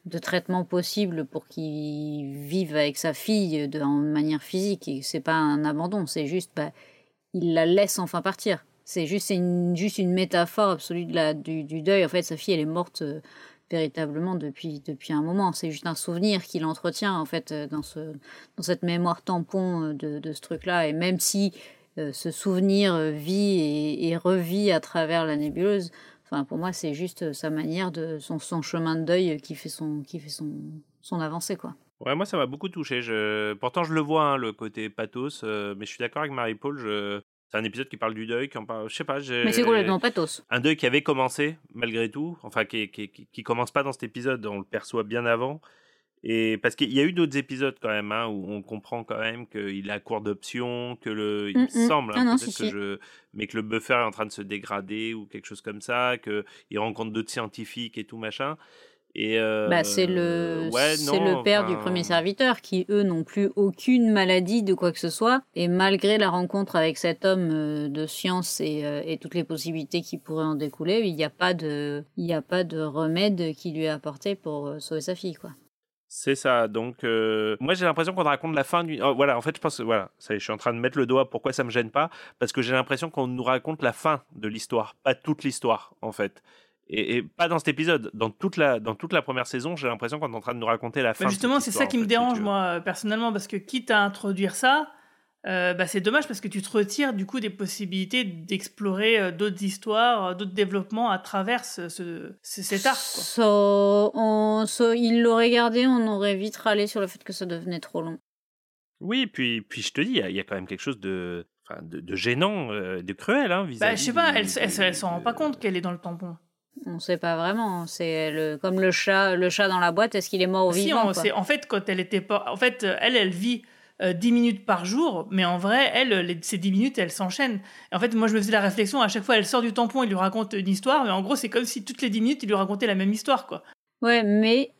H: de traitement possible pour qu'il vive avec sa fille de manière physique. Et c'est pas un abandon, c'est juste, bah, il la laisse enfin partir. C'est juste, une, juste une métaphore absolue de du, du deuil. En fait, sa fille, elle est morte euh, véritablement depuis, depuis un moment. C'est juste un souvenir qu'il entretient, en fait, euh, dans, ce, dans cette mémoire tampon euh, de, de ce truc-là. Et même si ce souvenir vit et revit à travers la nébuleuse, enfin, pour moi, c'est juste euh, sa manière de son, son chemin de deuil qui fait son, qui fait son, son avancée, quoi.
I: Ouais, moi ça m'a beaucoup touché. Je... Pourtant je le vois, hein, le côté pathos, euh, mais je suis d'accord avec Marie-Paul. Je... C'est un épisode qui parle du deuil, qui en parle... je sais pas.
H: Mais c'est complètement pathos.
I: Un deuil qui avait commencé malgré tout, enfin qui, qui, qui, qui commence pas dans cet épisode, on le perçoit bien avant. Et parce qu'il y a eu d'autres épisodes quand même hein, où on comprend quand même qu'il à court d'options, que le, il
H: Mm,
I: me
H: mm.
I: semble,
H: Ah
I: hein, peut-être que je, mais que le buffer est en train de se dégrader ou quelque chose comme ça, que il rencontre d'autres scientifiques et tout machin. Et euh,
H: Bah, c'est le,
I: ouais,
H: c'est le père du premier serviteur qui, eux, n'ont plus aucune maladie de quoi que ce soit. Et malgré la rencontre avec cet homme euh, de science et, euh, et toutes les possibilités qui pourraient en découler, il n'y a pas de, il n'y a pas de remède qui lui est apporté pour euh, sauver sa fille, quoi.
I: C'est ça. Donc, euh, moi, j'ai l'impression qu'on raconte la fin du. oh, voilà, en fait, je pense. Voilà, ça je suis en train de mettre le doigt. Pourquoi ça me gêne pas Parce que j'ai l'impression qu'on nous raconte la fin de l'histoire, pas toute l'histoire, en fait. Et, et pas dans cet épisode. Dans toute la, dans toute la première saison, j'ai l'impression qu'on est en train de nous raconter la fin.
C: Justement, c'est ça qui me dérange, moi, euh, personnellement, parce que quitte à introduire ça, euh, bah, c'est dommage parce que tu te retires du coup des possibilités d'explorer euh, d'autres histoires, euh, d'autres développements à travers ce, ce- ce- cet arc. Quoi.
H: So- on, so- il l'aurait gardé, on aurait vite râlé sur le fait que ça devenait trop long.
I: Oui, puis, puis je te dis, il y a- il y, a quand même quelque chose de, enfin, de, de gênant, euh, de cruel, hein, vis-à-vis.
C: Bah, je sais pas, elle, elle, elle,
I: du-
C: s'en rend pas compte qu'elle est dans le tampon.
H: On sait pas vraiment. C'est le, comme le chat, le chat dans la boîte. Est-ce qu'il est mort ou
C: Si,
H: vivant
C: on
H: quoi?
C: sait- en fait, quand elle était pas. En fait, elle, elle vit euh, 10 minutes par jour, mais en vrai, elle, les- ces 10 minutes, elles s'enchaînent. En fait, moi, je me faisais la réflexion, à chaque fois, elle sort du tampon, il lui raconte une histoire, mais en gros, c'est comme si toutes les 10 minutes, il lui racontait la même histoire, quoi.
H: Ouais, mais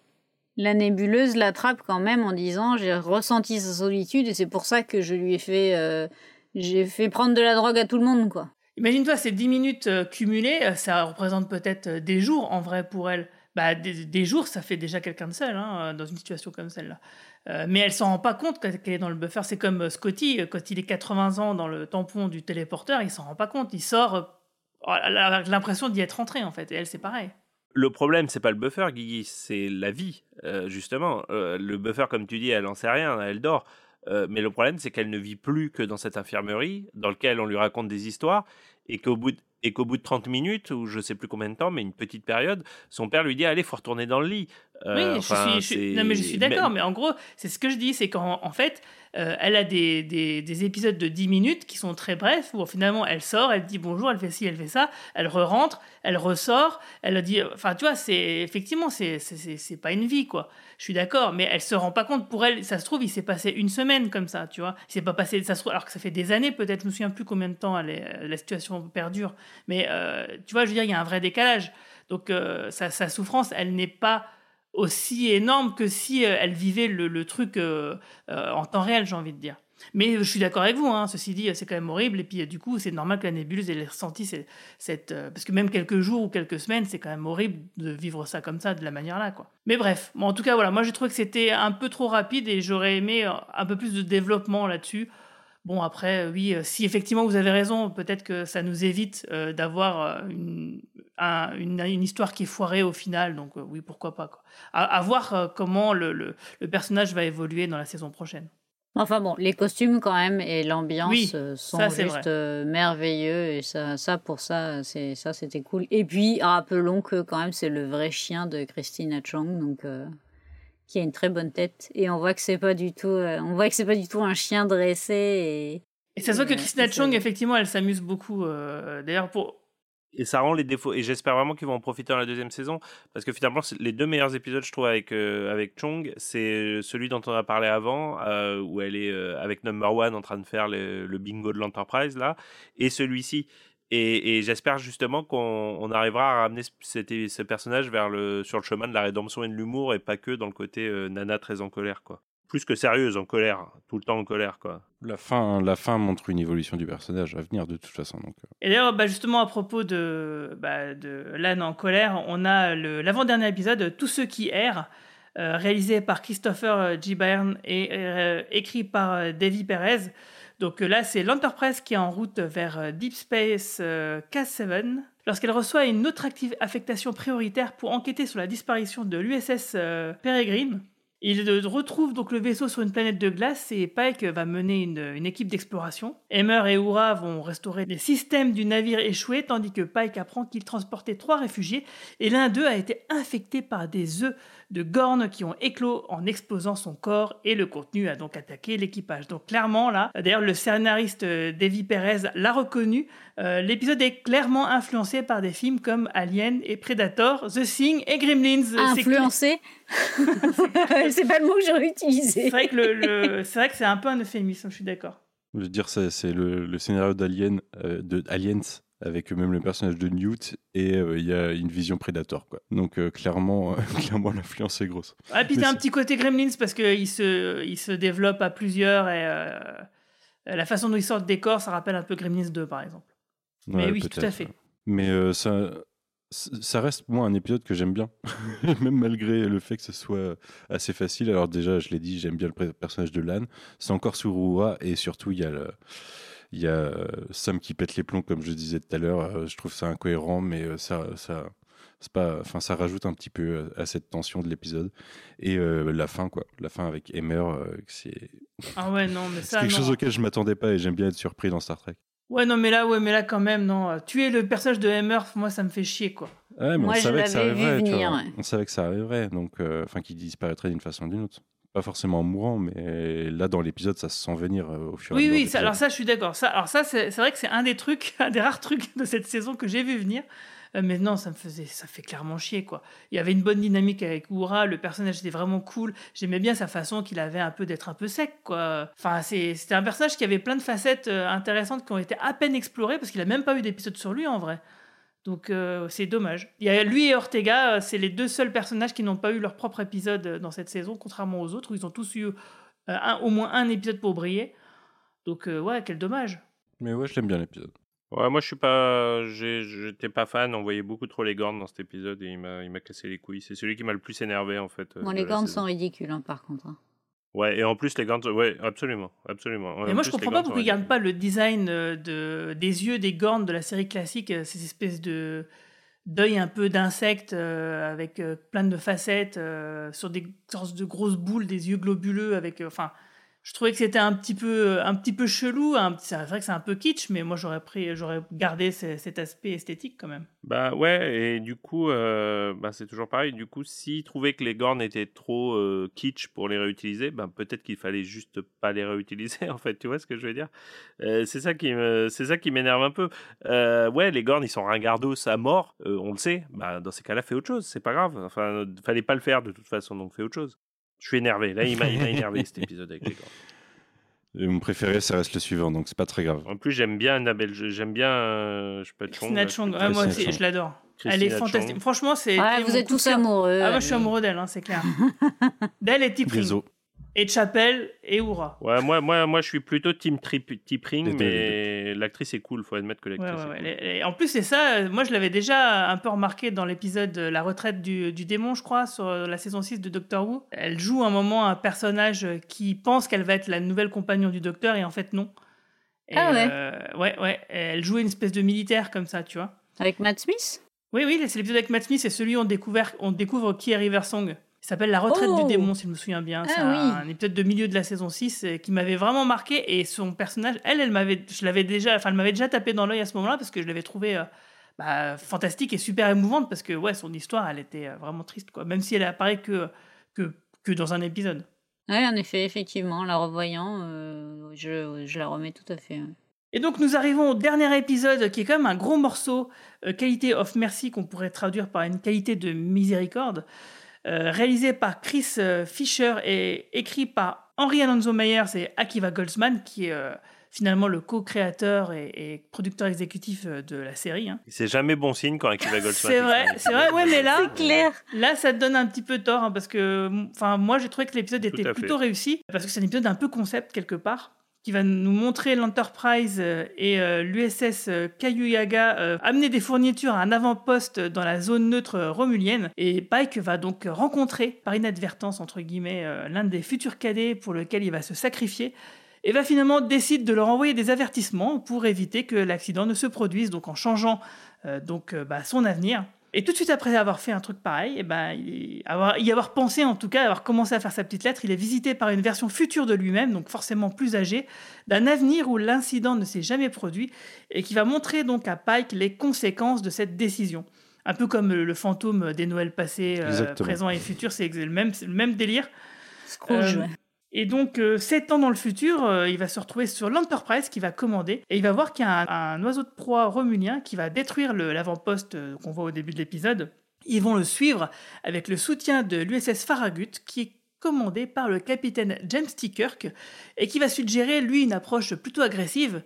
H: la nébuleuse l'attrape quand même en disant j'ai ressenti sa solitude et c'est pour ça que je lui ai fait euh, j'ai fait prendre de la drogue à tout le monde quoi.
C: Imagine-toi, ces 10 minutes euh, cumulées, euh, ça représente peut-être des jours en vrai pour elle. Bah, des, des jours, ça fait déjà quelqu'un de seul hein, euh, dans une situation comme celle-là. Euh, mais elle s'en rend pas compte qu'elle est dans le buffer. C'est comme euh, Scotty, quand il est 80 ans dans le tampon du téléporteur, il s'en rend pas compte. Il sort euh, avec l'impression d'y être rentré en fait. Et elle, c'est pareil.
I: Le problème, c'est pas le buffer, Guigui, c'est la vie, justement. Le buffer, comme tu dis, elle en sait rien, elle dort. Mais le problème, c'est qu'elle ne vit plus que dans cette infirmerie, dans laquelle on lui raconte des histoires, et qu'au bout, de, et qu'au bout de 30 minutes, ou je sais plus combien de temps, mais une petite période, son père lui dit Allez, faut retourner dans le lit. Euh,
C: Oui,
I: enfin,
C: je, suis, je suis-
I: c'est-
C: non, mais je suis d'accord. Mais en gros, c'est ce que je dis c'est qu'en en fait, euh, elle a des, des, des épisodes de 10 minutes qui sont très brefs, où finalement, elle sort, elle dit bonjour, elle fait ci, elle fait ça, elle re-rentre, elle ressort, elle dit. Enfin, tu vois, c'est effectivement, c'est c'est- pas une vie, quoi. Je suis d'accord, mais elle se rend pas compte. Pour elle, ça se trouve, il s'est passé une semaine comme ça, tu vois. Il pas passé. Ça se alors que ça fait des années, peut-être, je me souviens plus combien de temps est- la situation perdure. Mais euh, tu vois, je veux dire, il y a un vrai décalage. Donc, euh, sa, sa souffrance, elle n'est pas aussi énorme que si euh, elle vivait le, truc euh, euh, en temps réel, j'ai envie de dire. Mais je suis d'accord avec vous, hein, ceci dit, c'est quand même horrible. Et puis, du coup, c'est normal que la nébuleuse ait ressenti cette. parce que même quelques jours ou quelques semaines, c'est quand même horrible de vivre ça comme ça, de la manière-là, quoi. Mais bref, bon, en tout cas, voilà, moi j'ai trouvé que c'était un peu trop rapide et j'aurais aimé un peu plus de développement là-dessus. Bon, après, euh, oui, euh, si effectivement vous avez raison, peut-être que ça nous évite euh, d'avoir une, un- une, une histoire qui est foirée au final. Donc, euh, oui, pourquoi pas. Quoi. À, à voir euh, comment le, le- le personnage va évoluer dans la saison prochaine.
H: Enfin bon, les costumes quand même et l'ambiance
C: Oui,
H: sont
C: ça,
H: juste merveilleux et ça, ça pour ça, c'est ça c'était cool. Et puis rappelons que quand même c'est le vrai chien de Christina Chong, donc qui a une très bonne tête et on voit que c'est pas du tout, euh, on voit que c'est pas du tout un chien dressé et.
C: Et ça se voit que Christina Chong, effectivement, elle s'amuse beaucoup. euh, D'ailleurs, pour.
I: Et ça rend les défauts. Et j'espère vraiment qu'ils vont en profiter dans la deuxième saison. Parce que finalement, les deux meilleurs épisodes, je trouve, avec, euh, avec Chong, c'est celui dont on a parlé avant, euh, où elle est euh, avec Number One en train de faire le, le bingo de l'Enterprise, là, et celui-ci. Et, et j'espère justement qu'on on arrivera à ramener ce, personnage vers le, sur le chemin de la rédemption et de l'humour, et pas que dans le côté euh, nana très en colère, quoi. Plus que sérieuse, en colère, tout le temps en colère, quoi.
G: La fin, la fin montre une évolution du personnage à venir de toute façon. Donc, euh.
C: Et d'ailleurs, bah, justement, à propos de, bah, de l'âne en colère, on a l'avant-dernier épisode, Tous ceux qui errent, euh, réalisé par Christopher G. Byrne et euh, écrit par euh, Davy Perez. Donc euh, là, c'est l'Enterprise qui est en route vers euh, Deep Space euh, K7 lorsqu'elle reçoit une autre affectation prioritaire pour enquêter sur la disparition de l'USS euh, Peregrine. Il euh, retrouve donc le vaisseau sur une planète de glace et Pike va mener une, équipe d'exploration. Emmer et Uhura vont restaurer les systèmes du navire échoué tandis que Pike apprend qu'il transportait trois réfugiés et l'un d'eux a été infecté par des œufs de Gorn qui ont éclos en explosant son corps et le contenu a donc attaqué l'équipage. Donc clairement là, d'ailleurs le scénariste euh, Davy Perez l'a reconnu, euh, l'épisode est clairement influencé par des films comme Alien et Predator, The Thing et Gremlins. C'est
H: Influencé? C'est pas le mot que j'aurais utilisé.
C: C'est vrai que le, le- c'est vrai que c'est un peu un euphémisme, je suis d'accord.
G: Je veux dire, c'est c'est le, le scénario d'Alien, euh, de Aliens, avec même le personnage de Newt, et euh, il y a une vision Predator. Quoi. Donc euh, clairement, clairement l'influence est grosse.
C: Ah, puis t'as un petit côté Gremlins parce qu'il se, il se développe à plusieurs et euh, la façon dont ils sortent des corps, ça rappelle un peu Gremlins 2 par exemple. Mais oui, tout à fait.
G: Mais ça, ça reste, moi, un épisode que j'aime bien. Même malgré le fait que ce soit assez facile. Alors déjà, je l'ai dit, j'aime bien le personnage de Lan. C'est encore sur Rua et surtout, il y a le... Il y a euh, Sam qui pète les plombs, comme je disais tout à l'heure. Euh, Je trouve ça incohérent, mais euh, ça, ça, c'est pas, enfin, ça rajoute un petit peu à cette tension de l'épisode. Et euh, la fin, quoi. La fin avec Emmer, euh, c'est
C: Ah ouais, non, mais
G: c'est
C: ça.
G: quelque
C: non.
G: chose auquel je m'attendais pas et j'aime bien être surpris dans Star Trek.
C: Ouais, non, mais là, ouais, mais là quand même, non. Tuer le personnage de Hammer, moi, ça me fait chier, quoi.
G: Ouais, mais
H: Moi,
G: on
H: je
G: savait que ça
H: l'avais vu
G: arriverait. tu
H: venir,
G: vois.
H: ouais.
G: On savait que ça arriverait, donc euh, enfin qu'il disparaîtrait d'une façon ou d'une autre. Pas forcément en mourant, mais là dans l'épisode, ça se sent venir euh, au fur et à
C: Oui,
G: mesure.
C: oui,
G: de
C: ça, alors ça, je suis d'accord. Ça, alors ça, c'est vrai que c'est un des trucs, un des rares trucs de cette saison que j'ai vu venir. Euh, mais non, ça me faisait, ça fait clairement chier, quoi. Il y avait une bonne dynamique avec Uhura, le personnage était vraiment cool. J'aimais bien sa façon qu'il avait un peu d'être un peu sec, quoi. Enfin, c'est- c'était un personnage qui avait plein de facettes euh, intéressantes qui ont été à peine explorées parce qu'il a même pas eu d'épisode sur lui, en vrai. Donc euh, c'est dommage. Il y a lui et Ortega, euh, c'est les deux seuls personnages qui n'ont pas eu leur propre épisode euh, dans cette saison, contrairement aux autres où ils ont tous eu euh, un- au moins un épisode pour briller. Donc euh, ouais, quel dommage.
G: Mais ouais, je l'aime bien l'épisode.
I: Ouais, moi je suis pas, j'étais pas fan. On voyait beaucoup trop les Gorn dans cet épisode et il m'a, il m'a cassé les couilles. C'est celui qui m'a le plus énervé en fait.
H: Bon, les
I: saison.
H: sont ridicules, hein, par contre. hein.
I: Ouais, et en plus les Gorn, ouais, absolument, absolument. Ouais,
C: Et moi je comprends pas pourquoi ils gardent pas le design euh, de, des yeux des Gorn de la série classique, euh, ces espèces de d'œil un peu d'insectes euh, avec euh, plein de facettes euh, sur des sortes de grosses boules, des yeux globuleux avec, enfin. Je trouvais que c'était un petit peu, un petit peu chelou. C'est vrai que c'est un peu kitsch, mais moi j'aurais pris, j'aurais gardé ce- cet aspect esthétique quand même.
I: Bah ouais, et du coup, euh, bah, c'est toujours pareil. Du coup, s'ils trouvaient que les Gorn étaient trop euh, kitsch pour les réutiliser, bah, peut-être qu'il fallait juste pas les réutiliser, en fait. Tu vois ce que je veux dire? Euh, C'est ça qui c'est ça qui m'énerve un peu. Euh, ouais, les Gorn, ils sont ringardos à mort, on le sait. Bah, dans ces cas-là, fais autre chose, c'est pas grave. Enfin, fallait pas le faire de toute façon, donc fais autre chose. Je suis énervé. Là, il m'a il m'a énervé cet épisode avec les.
G: Et mon préféré, ça reste le suivant, donc c'est pas très grave.
I: En plus, j'aime bien Annabelle, j'aime bien, euh, je sais pas, Chong.
C: Christina
I: là,
C: Chong, ouais, moi aussi,
G: Chong.
C: je l'adore. Elle est fantastique. Franchement, c'est.
H: Ouais,
C: c'est
H: vous êtes tous amoureux.
C: Ah, moi je suis
H: allez.
C: amoureux d'elle, hein, c'est clair. d'elle et Tipring. Et Chapelle et Oura.
I: Ouais, moi, moi, moi, je suis plutôt team
G: deux,
I: mais l'actrice est cool. Faut admettre que l'actrice
C: ouais,
I: est cool.
C: Les- En plus, c'est ça, euh, moi je l'avais déjà un peu remarqué dans l'épisode La retraite du, du démon, je crois, sur euh, la saison 6 de Doctor Who. Elle joue un moment un personnage euh, qui pense qu'elle va être la nouvelle compagnon du docteur et en fait non. Et,
H: Ah ouais.
C: euh, Ouais, ouais. Elle jouait une espèce de militaire comme ça, tu vois.
H: Avec Matt Smith?
C: Oui, oui, c'est l'épisode avec Matt Smith, c'est celui où on, découvert, on découvre qui est River Song. S'appelle La retraite
H: Oh
C: du démon, si je me souviens bien.
H: Ah
C: c'est un, épisode de milieu de la saison 6 euh, qui m'avait vraiment marqué. Et son personnage, elle, elle m'avait, je l'avais déjà, enfin, elle m'avait déjà tapé dans l'œil à ce moment-là parce que je l'avais trouvée euh, bah, fantastique et super émouvante parce que, ouais, son histoire, elle était euh, vraiment triste, quoi. Même si elle apparaît que, que, que dans un épisode.
H: Oui, en effet, effectivement, la revoyant, euh, je, je la remets tout à fait. ouais.
C: Et donc nous arrivons au dernier épisode qui est quand même un gros morceau, euh, qualité of mercy qu'on pourrait traduire par une qualité de miséricorde, euh, réalisé par Chris euh, Fisher et écrit par Henry Alonso Myers et Akiva Goldsman, qui est euh, finalement le co-créateur et, et producteur exécutif de la série. hein.
I: C'est jamais bon signe quand Akiva Goldsman.
C: C'est vrai, c'est vrai, ouais, mais là,
H: clair.
C: Là, ça te donne un petit peu tort, hein, parce que, enfin, moi, j'ai trouvé que l'épisode était
I: fait.
C: plutôt réussi, parce que c'est un épisode un peu concept quelque part, qui va nous montrer l'Enterprise euh, et euh, l'USS euh, Kaguyaga euh, amener des fournitures à un avant-poste dans la zone neutre romulienne. Et Pike va donc rencontrer, par inadvertance entre guillemets, l'un des futurs cadets pour lequel il va se sacrifier. Et va finalement décider de leur envoyer des avertissements pour éviter que l'accident ne se produise, donc en changeant donc bah, son avenir. Et tout de suite après avoir fait un truc pareil, et ben, il, avoir, y avoir pensé en tout cas, avoir commencé à faire sa petite lettre, il est visité par une version future de lui-même, donc forcément plus âgé, d'un avenir où l'incident ne s'est jamais produit et qui va montrer donc à Pike les conséquences de cette décision. Un peu comme le, le fantôme des Noëls passés, euh, présents et futurs, c'est le même, c'est le même délire.
H: Scrooge,
C: Euh. Et donc, euh, sept ans dans le futur, euh, il va se retrouver sur l'Enterprise qui va commander et il va voir qu'il y a un, oiseau de proie romulien qui va détruire l'avant-poste euh, qu'on voit au début de l'épisode. Ils vont le suivre avec le soutien de l'USS Farragut qui est commandé par le capitaine James T. Kirk et qui va suggérer, lui, une approche plutôt agressive.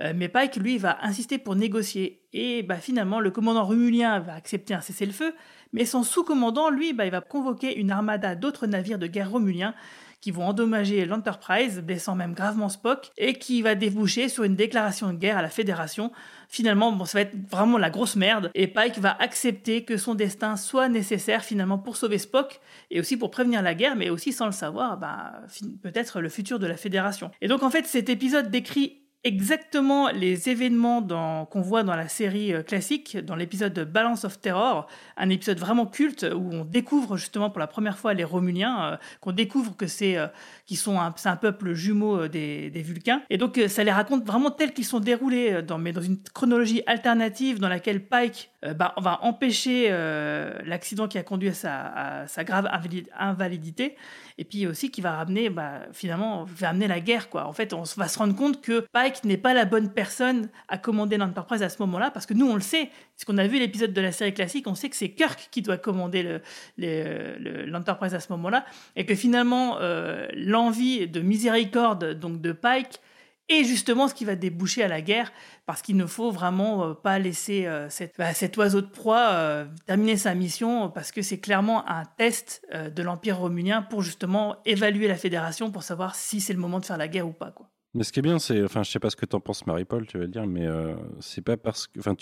C: Euh, mais Pike, lui, va insister pour négocier. Et bah, finalement, le commandant rumulien va accepter un cessez-le-feu, mais son sous-commandant, lui, bah, il va convoquer une armada d'autres navires de guerre romuliens qui vont endommager l'Enterprise, blessant même gravement Spock, et qui va déboucher sur une déclaration de guerre à la Fédération. Finalement, bon, ça va être vraiment la grosse merde, et Pike va accepter que son destin soit nécessaire finalement pour sauver Spock, et aussi pour prévenir la guerre, mais aussi sans le savoir, bah, peut-être le futur de la Fédération. Et donc en fait, cet épisode décrit exactement les événements qu'on voit dans la série euh, classique, dans l'épisode de Balance of Terror, un épisode vraiment culte où on découvre justement pour la première fois les Romuliens, euh, qu'on découvre que c'est euh, qu'ils sont un, un peuple jumeau euh, des, des Vulcains. Et donc ça les raconte vraiment tels qu'ils sont déroulés, dans, mais dans une chronologie alternative dans laquelle Pike bah, va empêcher l'accident qui a conduit à sa, grave invali- invalidité, et puis aussi qui va ramener, bah, finalement, va amener la guerre. Quoi. En fait, on va se rendre compte que Pike n'est pas la bonne personne à commander l'Enterprise à ce moment-là, parce que nous, on le sait, parce qu'on a vu l'épisode de la série classique, on sait que c'est Kirk qui doit commander l'Enterprise le, à ce moment-là, et que finalement, euh, l'envie de miséricorde donc de Pike est justement ce qui va déboucher à la guerre, parce qu'il ne faut vraiment euh, pas laisser euh, bah, cet oiseau de proie terminer sa mission, parce que c'est clairement un test de l'Empire romulien pour justement évaluer la Fédération, pour savoir si c'est le moment de faire la guerre ou pas.
G: Mais ce qui est bien, c'est, enfin, je sais pas ce que t'en penses, Marie-Paul, tu vas le dire, mais euh, c'est pas parce que, enfin,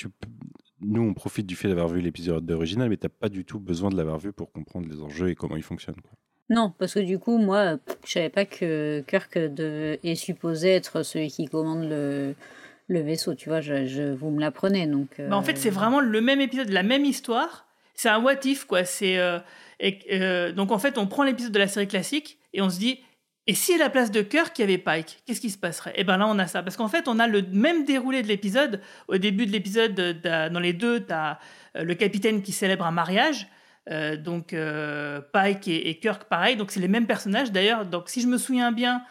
G: nous, on profite du fait d'avoir vu l'épisode original, mais t'as pas du tout besoin de l'avoir vu pour comprendre les enjeux et comment ils fonctionnent.
H: Non, parce que du coup, moi, je savais pas que Kirk de, est supposé être celui qui commande le, le vaisseau. Tu vois, je, vous me l'apprenez, donc.
C: Bah, en fait, c'est vraiment le même épisode, la même histoire. C'est un what if, quoi. C'est euh, et, donc en fait, on prend l'épisode de la série classique et on se dit et si à la place de Kirk, il y avait Pike, qu'est-ce qui se passerait? Et eh bien là, on a ça. Parce qu'en fait, on a le même déroulé de l'épisode. Au début de l'épisode, dans les deux, tu as euh, le capitaine qui célèbre un mariage. Euh, donc euh, Pike et, Kirk, pareil. Donc c'est les mêmes personnages. D'ailleurs, donc si je me souviens bien,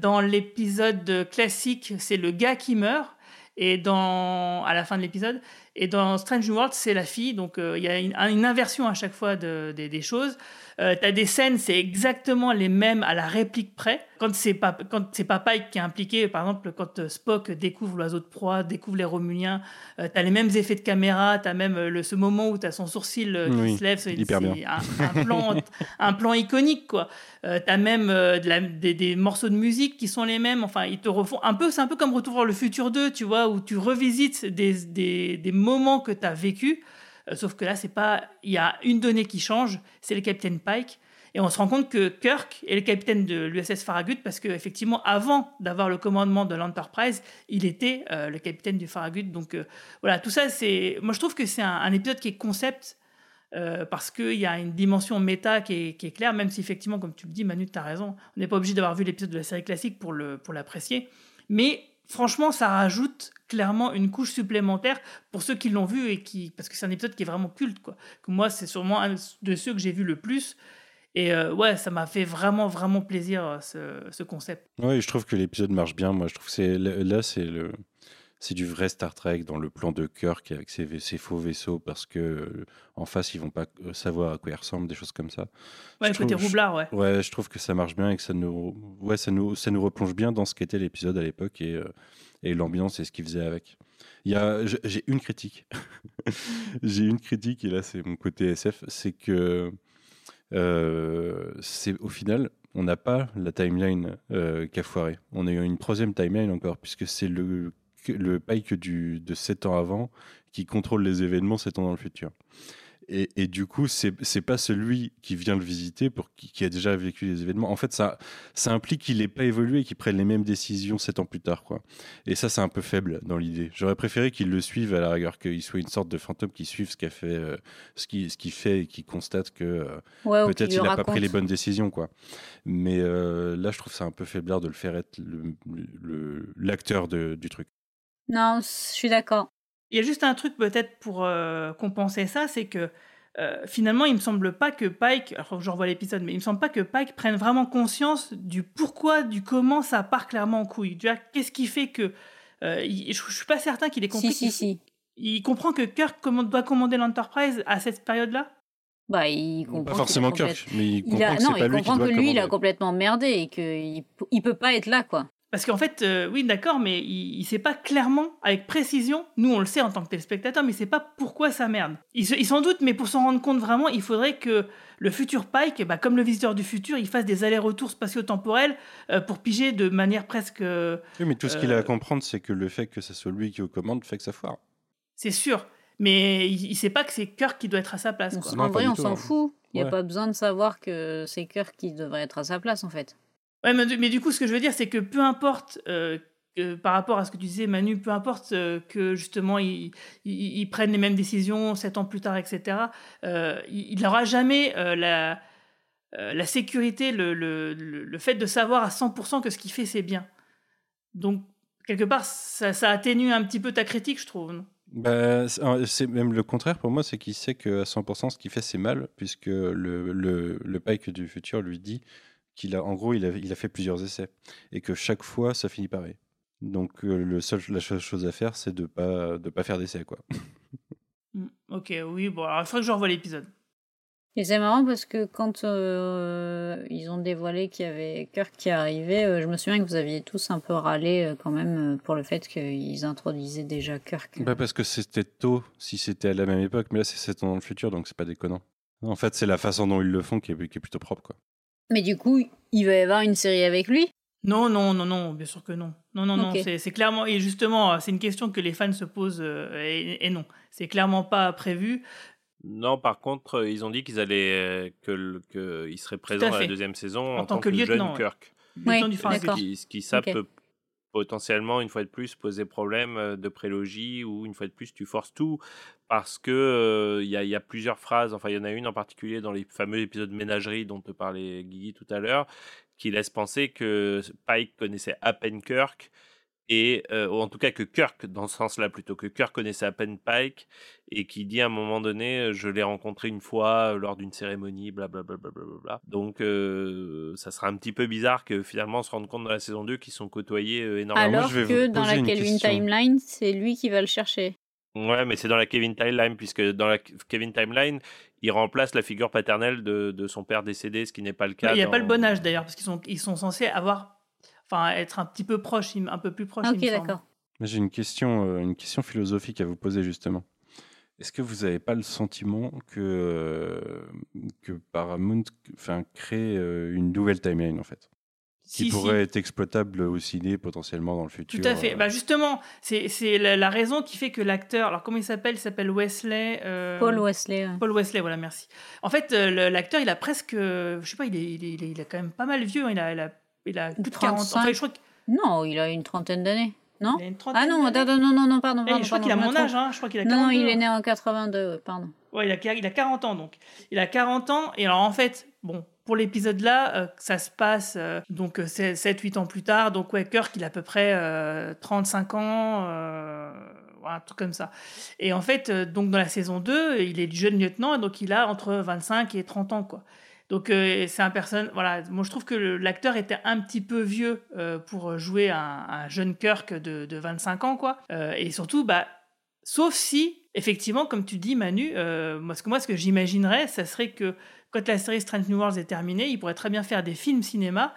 C: dans l'épisode classique, c'est le gars qui meurt. Et dans, à la fin de l'épisode. Et dans Strange World, c'est la fille. Donc il y a une, inversion à chaque fois des choses. Euh, tu as des scènes, c'est exactement les mêmes à la réplique près. Quand c'est pas, quand c'est pas Pike qui est impliqué, par exemple, quand euh, Spock découvre l'oiseau de proie, découvre les Romuliens, euh, tu as les mêmes effets de caméra, tu as même le, ce moment où tu as son sourcil qui se lève, c'est, un, plan, un plan iconique, quoi. tu as même de la, des, morceaux de musique qui sont les mêmes, enfin, ils te refont un peu, c'est un peu comme Retour vers le futur 2, tu vois, où tu revisites des, des, des moments que tu as vécus. Euh, sauf que là, c'est pas. Il y a une donnée qui change, c'est le capitaine Pike. Et on se rend compte que Kirk est le capitaine de l'USS Farragut parce qu'effectivement, avant d'avoir le commandement de l'Enterprise, il était euh, le capitaine du Farragut. Donc euh, voilà, tout ça, c'est. Moi, je trouve que c'est un, épisode qui est concept parce qu'il y a une dimension méta qui est, qui est, claire, même si effectivement, comme tu le dis, Manu, tu as raison, on n'est pas obligé d'avoir vu l'épisode de la série classique pour l'apprécier. Pour Mais franchement, ça rajoute clairement une couche supplémentaire pour ceux qui l'ont vu et qui. Parce que c'est un épisode qui est vraiment culte, quoi. Moi, c'est sûrement un de ceux que j'ai vu le plus. Et euh, ouais, ça m'a fait vraiment, vraiment plaisir, euh, ce, ce concept.
G: Oui, je trouve que l'épisode marche bien. Moi, je trouve que c'est là, c'est le c'est du vrai Star Trek dans le plan de Kirk avec ses, ses faux vaisseaux parce que euh, en face ils vont pas euh, savoir à quoi ils ressemblent, des choses comme ça.
C: Ouais, le côté roublard, ouais.
G: Ouais, je trouve que ça marche bien et que ça nous, ouais, ça nous, ça nous replonge bien dans ce qu'était l'épisode à l'époque et, euh, et l'ambiance et ce qu'il faisait avec. Il y a, j'ai une critique. j'ai une critique et là c'est mon côté SF, c'est que c'est au final on n'a pas la timeline qu'a foiré. On a eu une troisième timeline encore, puisque c'est le le Pike du, de 7 ans avant qui contrôle les événements 7 ans dans le futur. Et, et, du coup, c'est n'est pas celui qui vient le visiter pour qui, qui, a déjà vécu les événements. En fait, ça, ça implique qu'il n'ait pas évolué et qu'il prenne les mêmes décisions sept ans plus tard. Quoi. Et ça, c'est un peu faible dans l'idée. J'aurais préféré qu'il le suive à la rigueur, qu'il soit une sorte de fantôme qui suive ce qu'il fait, euh, ce qu'il ce fait et qui constate que euh, peut-être il n'a pas pris les bonnes décisions. Quoi. Mais euh, là, je trouve ça un peu faiblard de le faire être l'acteur du truc.
H: Non, je suis d'accord.
C: Il y a juste un truc peut-être pour euh, compenser ça, c'est que euh, finalement, il me semble pas que Pike, alors je revois l'épisode, mais il me semble pas que Pike prenne vraiment conscience du pourquoi, du comment ça part clairement en couille. Tu vois, qu'est-ce qui fait que euh, je, suis pas certain qu'il ait compris.
H: Si, si, si.
C: Il comprend que Kirk doit commander l'Enterprise à cette période-là?
H: Bah, il comprend
G: pas forcément Kirk, mais il comprend que
H: non,
G: pas il
H: comprend
G: que
H: lui, il a complètement merdé et qu'il il peut pas être là, quoi.
C: Parce qu'en fait, euh, oui, d'accord, mais il ne sait pas clairement, avec précision, nous on le sait en tant que téléspectateur, mais il sait pas pourquoi ça merde. Il, s'en doute, mais pour s'en rendre compte vraiment, il faudrait que le futur Pike, bah, comme le visiteur du futur, il fasse des allers-retours spatio-temporels euh, pour piger de manière presque.
G: oui, mais tout ce qu'il a à comprendre, c'est que le fait que ce soit lui qui au commande fait que ça foire.
C: C'est sûr, mais il, ne sait pas que c'est Kirk qui doit être à sa place. Quoi.
H: en vrai, on s'en hein. fout. Il n'y a pas besoin de savoir que c'est Kirk qui devrait être à sa place, en fait.
C: Ouais, mais, du coup, ce que je veux dire, c'est que peu importe, euh, par rapport à ce que tu disais, Manu, peu importe euh, que justement ils, ils, prennent les mêmes décisions sept ans plus tard, etc., euh, il n'aura jamais la, sécurité, le, fait de savoir à 100% que ce qu'il fait, c'est bien. Donc, quelque part, ça, ça, atténue un petit peu ta critique, je trouve.
G: bah, c'est même le contraire pour moi, c'est qu'il sait qu'à 100% ce qu'il fait c'est mal, puisque le, le, le Pike du futur lui dit qu'il a, en gros, il a, il a fait plusieurs essais et que chaque fois, ça finit pareil. Donc euh, le seul, la seule chose à faire, c'est de pas de pas faire d'essai quoi.
C: Mm, Ok, oui, bon, alors il faudrait que je revoie l'épisode.
H: Et c'est marrant parce que quand euh, ils ont dévoilé qu'il y avait Kirk qui arrivait, euh, je me souviens que vous aviez tous un peu râlé euh, quand même euh, pour le fait qu'ils introduisaient déjà Kirk.
G: Bah parce que c'était tôt, si c'était à la même époque, mais là c'est 7 ans dans le futur, donc c'est pas déconnant. En fait, c'est la façon dont ils le font qui est, qui est plutôt propre quoi.
H: Mais du coup, il va y avoir une série avec lui?
C: Non, non, non, non, bien sûr que non. Non, non, non, c'est- clairement, et justement, c'est une question que les fans se posent, euh, et, et non, c'est clairement pas prévu.
I: Non, par contre, euh, ils ont dit qu'ils allaient euh, que, le- que il serait présent dans la deuxième saison
C: En
I: en,
C: tant
I: tant
C: que
I: que,
C: lieutenant,
I: jeune
C: ouais.
I: Kirk.
C: Lieutenant du
I: Ce qui, ce qui, ça peut potentiellement, une fois de plus, poser problème euh, de prélogie ou une fois de plus, tu forces tout parce que euh, il y, y a plusieurs phrases. Enfin, il y en a une en particulier dans les fameux épisodes ménagerie dont te parlait Guigui tout à l'heure qui laisse penser que Pike connaissait à peine Kirk et euh, ou en tout cas que Kirk dans ce sens-là plutôt que Kirk connaissait à peine Pike et qui dit à un moment donné je l'ai rencontré une fois lors d'une cérémonie blablabla bla donc euh, ça sera un petit peu bizarre que finalement on se rende compte dans la saison 2 qu'ils sont côtoyés énormément
H: Alors
G: je vais
H: que dans la Kelvin. Timeline, c'est lui qui va le chercher.
I: ouais mais c'est dans la Kevin Timeline puisque dans la Kevin Timeline il remplace la figure paternelle de, de son père décédé ce qui n'est pas le cas
C: Il n'y a pas le bon âge d'ailleurs, parce qu'ils sont, ils sont censés avoir, enfin, être un petit peu me- un peu plus.
H: Ok,
C: il me semble.
H: d'accord.
G: J'ai une question, euh, une question philosophique à vous poser justement. Est-ce que vous n'avez pas le sentiment que, euh, que Paramount enfin, crée euh, une nouvelle timeline en fait? Qui
C: Si, si.
G: pourrait être exploitable au ciné potentiellement dans le futur
C: Tout à fait.
G: euh,
C: Bah justement, c'est c'est la, la raison qui fait que l'acteur, alors comment il s'appelle? Il s'appelle Wesley. euh,
H: Paul Wesley. ouais.
C: Paul Wesley, voilà, merci. En fait, euh, l'acteur, il a presque, euh, je sais pas, il est, il est, il est- il est quand même pas mal vieux. hein, Il a, il a, il a plus de 40 ans.
H: 35.
C: Enfin, je crois qu'il
H: Non, il a une trentaine d'années. Non
C: a une trentaine
H: Ah non, attends, non, non, non, pardon.
C: Eh,
H: pardon
C: je crois qu'il a mon âge, hein. Je crois qu'il a
H: Non,
C: 42.
H: non, il est
C: ans.
H: né en 82, ouais, pardon.
C: Ouais, il a, il a 40 ans donc. Il a 40 ans et alors en fait, bon, pour l'épisode là, euh, ça se passe euh, donc 7-8 ans plus tard. Donc ouais, Kirk, il a à peu près euh, 35 ans, euh, ouais, un truc comme ça. Et en fait, euh, donc dans la saison 2, il est jeune lieutenant et donc il a entre 25 et 30 ans quoi. Donc euh, c'est un personne, voilà, moi je trouve que l'acteur était un petit peu vieux euh, pour jouer un, un jeune Kirk de, de 25 ans quoi. Euh, et surtout, bah Sauf si, effectivement, comme tu dis, Manu, moi, ce que, moi, ce que j'imaginerais, ça serait que quand la série Strange New Worlds est terminée, ils pourraient très bien faire des films cinéma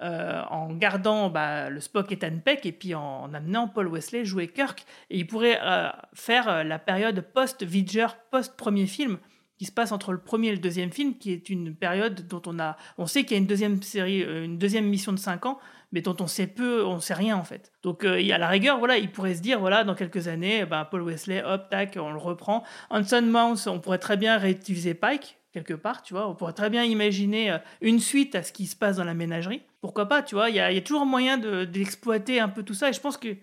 C: en gardant bah, le Spock Ethan Peck et puis en, en amenant Paul Wesley jouer Kirk. Et ils pourraient euh, faire la période post-Vidger, post-premier film qui se passe entre le premier et le deuxième film, qui est une période dont on a, on sait qu'il y a une deuxième série, euh, une deuxième mission de 5 ans, mais dont on sait peu, on sait rien en fait. Donc euh, a la rigueur, voilà, il pourrait se dire, voilà, dans quelques années, eh ben, Paul Wesley, hop, tac, on le reprend. Hanson Mouse, on pourrait très bien réutiliser Pike quelque part, tu vois. On pourrait très bien imaginer euh, une suite à ce qui se passe dans la ménagerie. Pourquoi pas, tu vois. Il y a, toujours moyen de- d'exploiter un peu tout ça. Et je pense que,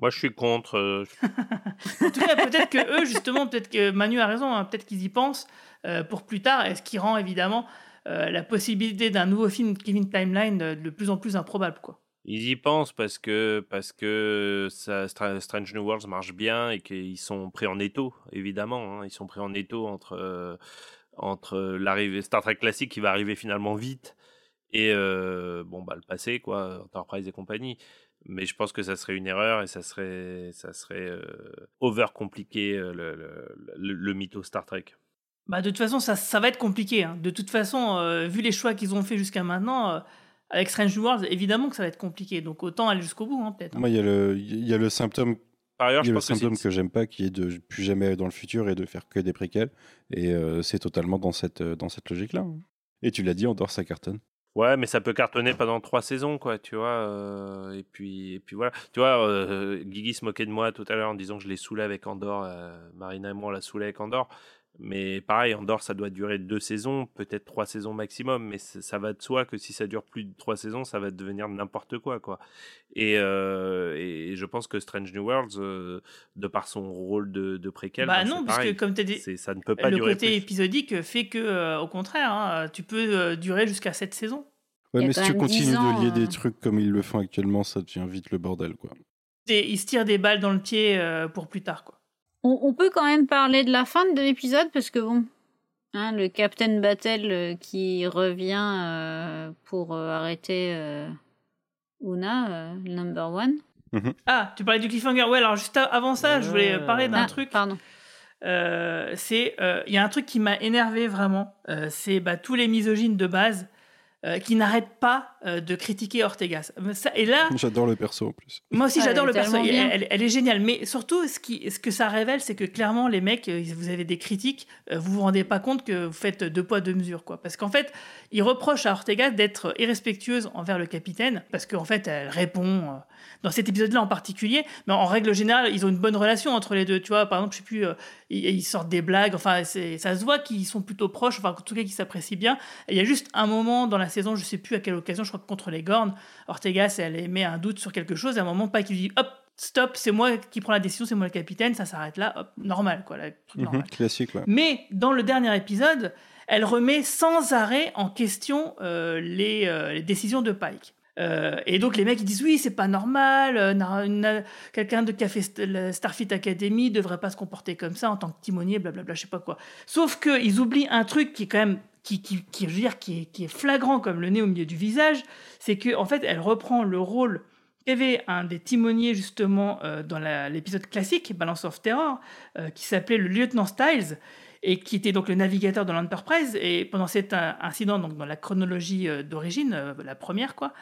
I: moi je suis contre euh,
C: en tout cas, peut-être que eux, justement, peut-être que Manu a raison, hein, peut-être qu'ils y pensent euh, pour plus tard, et ce qui rend évidemment euh, la possibilité d'un nouveau film Kevin Timeline de plus en plus improbable, quoi.
I: Ils y pensent parce que, parce que ça, Stra- Strange New Worlds marche bien et qu'ils sont pris en étau, évidemment. hein. Ils sont pris en étau entre, entre l'arrivée Star Trek classique qui va arriver finalement vite et bon, bah, le passé, quoi, Enterprise et compagnie. Mais je pense que ça serait une erreur et ça serait, ça serait euh, over compliqué le, le, le, le mytho Star Trek.
C: Bah, de toute façon, ça, ça va être compliqué. hein. De toute façon, euh, vu les choix qu'ils ont fait jusqu'à maintenant, euh, avec Strange Worlds, évidemment que ça va être compliqué. Donc autant aller jusqu'au bout, hein, peut-être. hein.
G: Moi, il y, a le- il y a le symptôme,
I: Par ailleurs,
G: il y
I: je
G: a le
I: pense
G: symptôme que j'aime pas, qui est de plus jamais aller dans le futur et de faire que des préquels. Et euh, c'est totalement dans cette, euh, dans cette logique-là. Et tu l'as dit, Andorre, ça cartonne.
I: Ouais, mais ça peut cartonner pendant trois saisons, quoi, tu vois. euh, et puis, et puis voilà. Tu vois, euh, Guigui se moquait de moi tout à l'heure en disant que je l'ai saoulé avec Andorre. euh, Marina et moi, on l'a saoulé avec Andorre. Mais pareil, Andorre, ça doit durer deux saisons, peut-être trois saisons maximum. Mais ça va de soi que si ça dure plus de trois saisons, ça va devenir n'importe quoi, quoi. Et, euh, et je pense que Strange New Worlds, euh, de par son rôle de, de préquel,
C: Bah
I: ben,
C: non, puisque
I: pareil.
C: comme tu dit,
I: C'est- ça ne peut pas
C: le
I: durer
C: côté
I: plus.
C: épisodique fait que, euh, au contraire, hein, tu peux euh, durer jusqu'à cette saison.
H: Il
G: Ouais, mais si tu continues
H: 10 ans,
G: de lier
H: euh.
G: des trucs comme ils le font actuellement, ça devient vite le bordel, quoi.
C: Et ils se tirent des balles dans le pied euh, pour plus tard, quoi.
H: On, on peut quand même parler de la fin de l'épisode parce que bon, hein, le Captain Battle euh, qui revient euh, pour euh, arrêter euh, Una, euh, le number one.
C: Ah, tu parlais du cliffhanger. Ouais, alors juste avant ça, je voulais parler d'un
H: Ah,
C: truc.
H: Pardon.
C: Euh, c'est euh, il y a un truc qui m'a énervé vraiment. Euh, c'est bah, tous les misogynes de base euh, qui n'arrêtent pas euh, de critiquer ça- et là,
G: J'adore le perso en plus.
C: moi aussi,
H: Ah,
C: j'adore le perso. Elle,
H: bien.
C: elle- elle est géniale. Mais surtout, ce, qui, ce que ça révèle, c'est que clairement, les mecs, euh, vous avez des critiques, euh, vous vous rendez pas compte que vous faites deux poids, deux mesures. Quoi. Parce qu'en fait, ils reprochent à Ortega d'être irrespectueuse envers le capitaine, parce qu'en fait, elle répond, euh, dans cet épisode-là en particulier, mais en règle générale, ils ont une bonne relation entre les deux. Tu vois, par exemple, je sais plus, euh, ils, ils sortent des blagues, enfin, ça se voit qu'ils sont plutôt proches, enfin, en tout cas, qu'ils s'apprécient bien. Et il y a juste un moment dans la saison, je sais plus à quelle occasion, je crois que contre les Gornes, Ortegas, elle émet un doute sur quelque chose, et à un moment, pas qu'il dit hop, stop, c'est moi qui prends la décision, c'est moi le capitaine, ça s'arrête là, hop, normal, quoi, truc
G: Mhm. Classique, ouais.
C: Mais dans le dernier épisode, elle remet sans arrêt en question euh, les, euh, les décisions de Pike. Euh, et donc les mecs ils disent oui c'est pas normal, euh, quelqu'un de qui a fait st- la Starfleet Academy devrait pas se comporter comme ça en tant que timonier, blablabla, je sais pas quoi. Sauf que ils oublient un truc qui est quand même qui, qui, je veux dire, qui, est, flagrant comme le nez au milieu du visage, c'est que en fait elle reprend le rôle qu'avait un des timoniers justement euh, dans l'épisode classique Balance of Terror qui s'appelait le lieutenant Styles et qui était donc le navigateur de l'Enterprise et pendant cet incident donc dans la chronologie d'origine la première quoi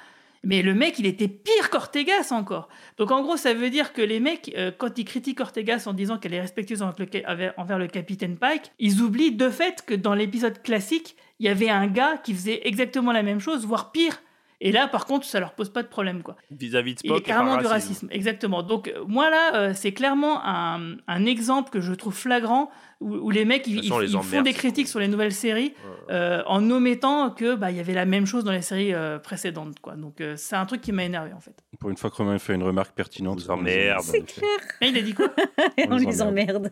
C: mais le mec, il était pire qu'Ortegas encore. Donc en gros, ça veut dire que les mecs, euh, quand ils critiquent Ortegas en disant qu'elle est respectueuse envers le, capitaine Pike, ils oublient de fait que dans l'épisode classique, il y avait un gars qui faisait exactement la même chose, voire pire. Et là, par contre, ça leur pose pas de problème, quoi.
I: Vis-à-vis de
C: Il y a
I: Spock,
C: carrément du racisme, exactement. Donc euh, moi là, euh, c'est clairement un, un exemple que je trouve flagrant où, où les mecs ils,
I: De toute façon,
C: ils-
I: les
C: ils
I: emmerdes,
C: font des critiques sur les nouvelles séries euh, en omettant que bah il y avait la même chose dans les séries euh, précédentes, quoi. Donc euh, c'est un truc qui m'a énervé en fait.
G: Pour une fois que Romain fait une remarque pertinente.
I: Vous emmerde.
H: C'est clair.
C: Et il a dit quoi
H: On les emmerde.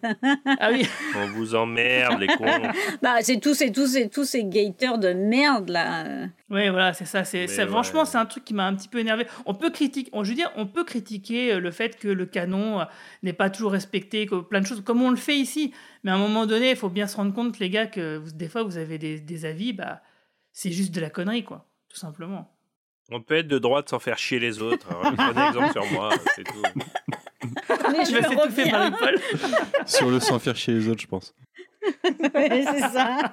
C: Ah oui.
I: On vous emmerde, les cons.
H: bah, c'est tous ces, tous ces, tous ces gateurs de merde là.
C: Oui, voilà, c'est ça. C'est,
I: ouais.
C: Franchement, c'est un truc qui m'a un petit peu énervé. On peut critiquer, on, je veux dire, on peut critiquer le fait que le canon n'est pas toujours respecté, que plein de choses, comme on le fait ici. Mais à un moment donné, il faut bien se rendre compte, les gars, que vous- des fois, vous avez des, des avis, bah, c'est juste de la connerie, quoi, tout simplement.
I: On peut être de droite sans faire chier les autres. Alors, Prenez exemple sur moi, c'est tout.
H: Mais
C: Tu vas s'étouffer, Marie-Paul.
G: Sur le sans faire chier les autres, je pense.
H: Ouais, c'est ça.